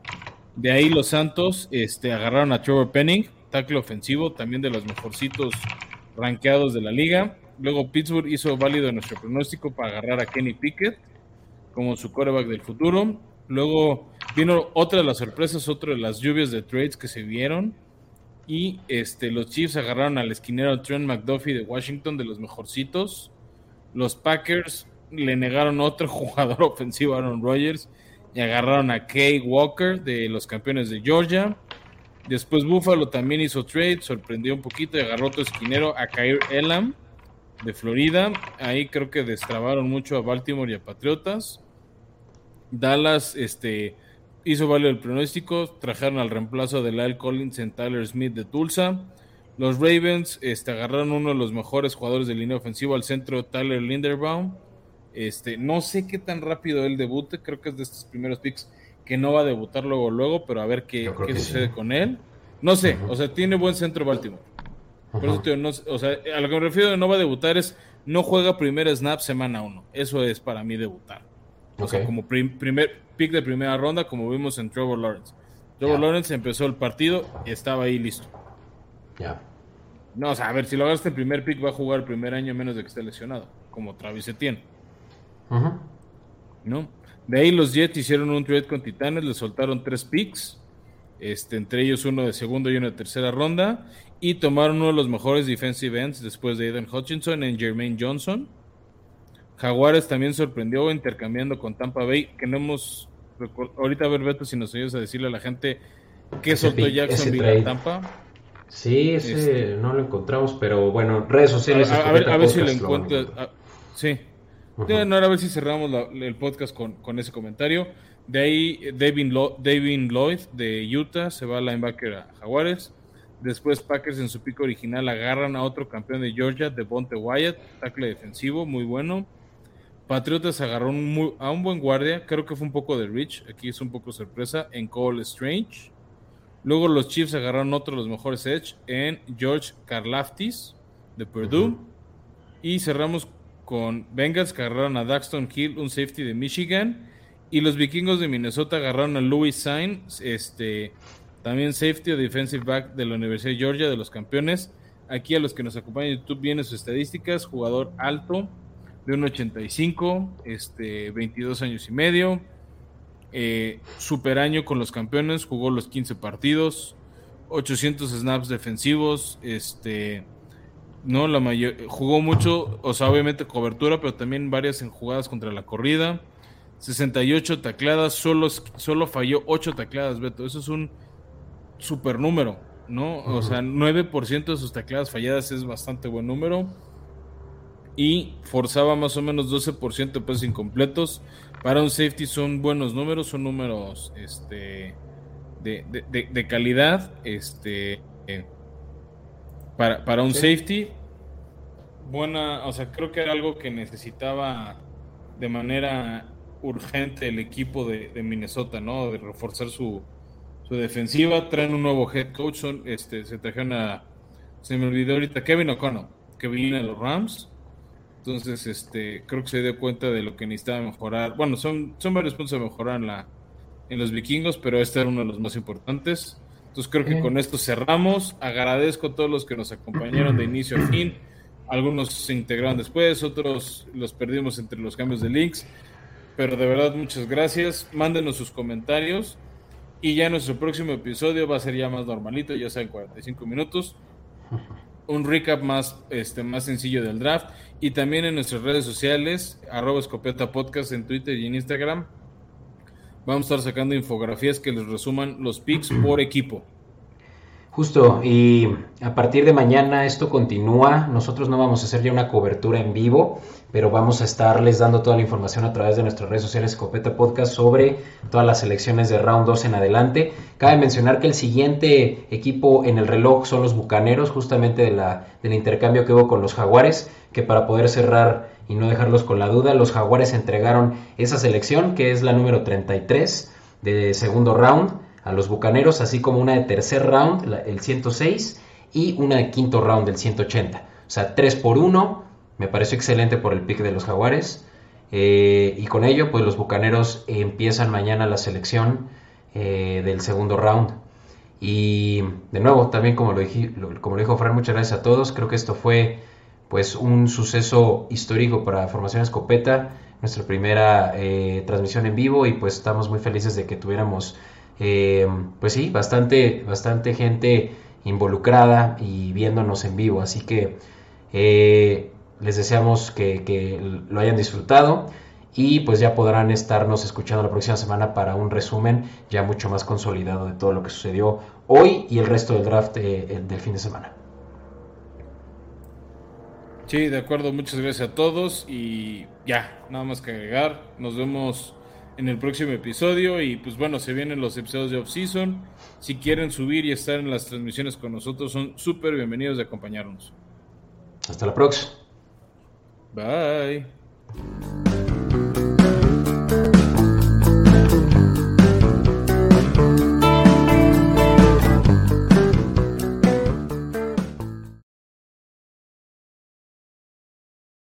De ahí los Santos este, agarraron a Trevor Penning, tackle ofensivo, también de los mejorcitos rankeados de la liga. Luego Pittsburgh hizo válido nuestro pronóstico para agarrar a Kenny Pickett como su quarterback del futuro. Luego vino otra de las sorpresas, otra de las lluvias de trades que se vieron. Y este, los Chiefs agarraron al esquinero Trent McDuffie de Washington, de los mejorcitos. Los Packers le negaron otro jugador ofensivo a Aaron Rodgers y agarraron a Kay Walker de los campeones de Georgia. Después Buffalo también hizo trade, sorprendió un poquito y agarró otro esquinero a Kair Elam de Florida. Ahí creo que destrabaron mucho a Baltimore y a Patriotas. Dallas este, hizo válido el pronóstico, trajeron al reemplazo de Lyle Collins en Tyler Smith de Tulsa. Los Ravens este, agarraron uno de los mejores jugadores de línea ofensiva al centro, Tyler Linderbaum este, no sé qué tan rápido él debute, creo que es de estos primeros picks que no va a debutar luego, luego, pero a ver qué, sucede con él. No sé, o sea, tiene buen centro Baltimore. Por eso, tío, no, o sea, a lo que me refiero de no va a debutar es no juega primer snap semana uno. Eso es para mí debutar. O sea, como primer pick de primera ronda, como vimos en Trevor Lawrence. Trevor Lawrence empezó el partido y estaba ahí listo. Ya. No, o sea, a ver, si lo agarraste el primer pick, va a jugar el primer año menos de que esté lesionado, como Travis Etienne. ¿No? De ahí los Jets hicieron un trade con Titanes, le soltaron tres picks, este, entre ellos uno de segunda y uno de tercera ronda, y tomaron uno de los mejores defensive ends después de Eden Hutchinson en Jermaine Johnson. Jaguares también sorprendió intercambiando con Tampa Bay, que no hemos... Ahorita a ver, Beto, si nos ayudas a decirle a la gente qué soltó Jacksonville a Tampa. Sí, ese no lo encontramos, pero bueno, redes sociales. A, ver, si lo encuentras. sí. no, a ver si cerramos el podcast con, con, ese comentario. De ahí, David, David Lloyd de Utah se va a linebacker a Jaguares. Después Packers en su pico original agarran a otro campeón de Georgia, de Bonte Wyatt, tackle defensivo, muy bueno. Patriotas agarró a un buen guardia, creo que fue un poco de Rich, aquí es un poco sorpresa, en Cole Strange. Luego los Chiefs agarraron otro de los mejores edge en George Karlaftis de Purdue. Y cerramos con Bengals que agarraron a Daxton Hill, un safety de Michigan. Y los vikingos de Minnesota agarraron a Louis Sainz, este, también safety o defensive back de la Universidad de Georgia, de los campeones. Aquí a los que nos acompañan en YouTube vienen sus estadísticas. Jugador alto, de 1.85, este, 22 años y medio. Eh, super año con los campeones, jugó los 15 partidos, 800 snaps defensivos, este, no, la mayor, jugó mucho, o sea, obviamente cobertura, pero también varias en jugadas contra la corrida, 68 tacladas, solo, solo falló 8 tacladas, Beto, eso es un super número, ¿no? O sea, 9% de sus tacleadas falladas es bastante buen número. Y forzaba más o menos 12% de pases incompletos. Para un safety son buenos números, son números este, de, calidad. Este, eh, para, para, un safety, buena, o sea, creo que era algo que necesitaba de manera urgente el equipo de, Minnesota, ¿no? De reforzar su, su defensiva, traen un nuevo head coach, son, este, se trajeron a, se me olvidó ahorita, Kevin O'Connell, que viene a los Rams. Entonces, este, creo que se dio cuenta de lo que necesitaba mejorar. Bueno, son, son varios puntos a mejorar en, la, en los vikingos, pero este era uno de los más importantes. Entonces creo que con esto cerramos. Agradezco a todos los que nos acompañaron de inicio a fin. Algunos se integraron después, otros los perdimos entre los cambios de links. Pero de verdad, muchas gracias. Mándenos sus comentarios. Y ya nuestro próximo episodio va a ser ya más normalito, ya saben, 45 minutos. Un recap más, este, más sencillo del draft. Y también en nuestras redes sociales, arroba escopeta podcast en Twitter y en Instagram. Vamos a estar sacando infografías que les resuman los picks por equipo. Justo, y a partir de mañana esto continúa. Nosotros no vamos a hacer ya una cobertura en vivo, pero vamos a estarles dando toda la información a través de nuestras redes sociales Escopeta Podcast sobre todas las elecciones de round 2 en adelante. Cabe mencionar que el siguiente equipo en el reloj son los Bucaneros, justamente de la, del intercambio que hubo con los Jaguares, que para poder cerrar y no dejarlos con la duda, los Jaguares entregaron esa selección, que es la número 33 de segundo round a los Bucaneros, así como una de tercer round, el 106, y una de quinto round, el 180. O sea, 3 por 1, me pareció excelente por el pick de los Jaguares. Eh, y con ello, pues los Bucaneros empiezan mañana la selección eh, del segundo round. Y de nuevo, también como lo, dije, como lo dijo Fran, muchas gracias a todos. Creo que esto fue pues un suceso histórico para Formación Escopeta, nuestra primera eh, transmisión en vivo y pues estamos muy felices de que tuviéramos eh, pues sí, bastante, bastante gente involucrada y viéndonos en vivo. Así que eh, les deseamos que, lo hayan disfrutado y pues ya podrán estarnos escuchando la próxima semana para un resumen ya mucho más consolidado de todo lo que sucedió hoy y el resto del draft eh, del fin de semana. Sí, de acuerdo, muchas gracias a todos y ya, nada más que agregar, nos vemos en el próximo episodio. Y pues bueno, se vienen los episodios de off-season. Si quieren subir y estar en las transmisiones con nosotros, son súper bienvenidos de acompañarnos. Hasta la próxima. Bye.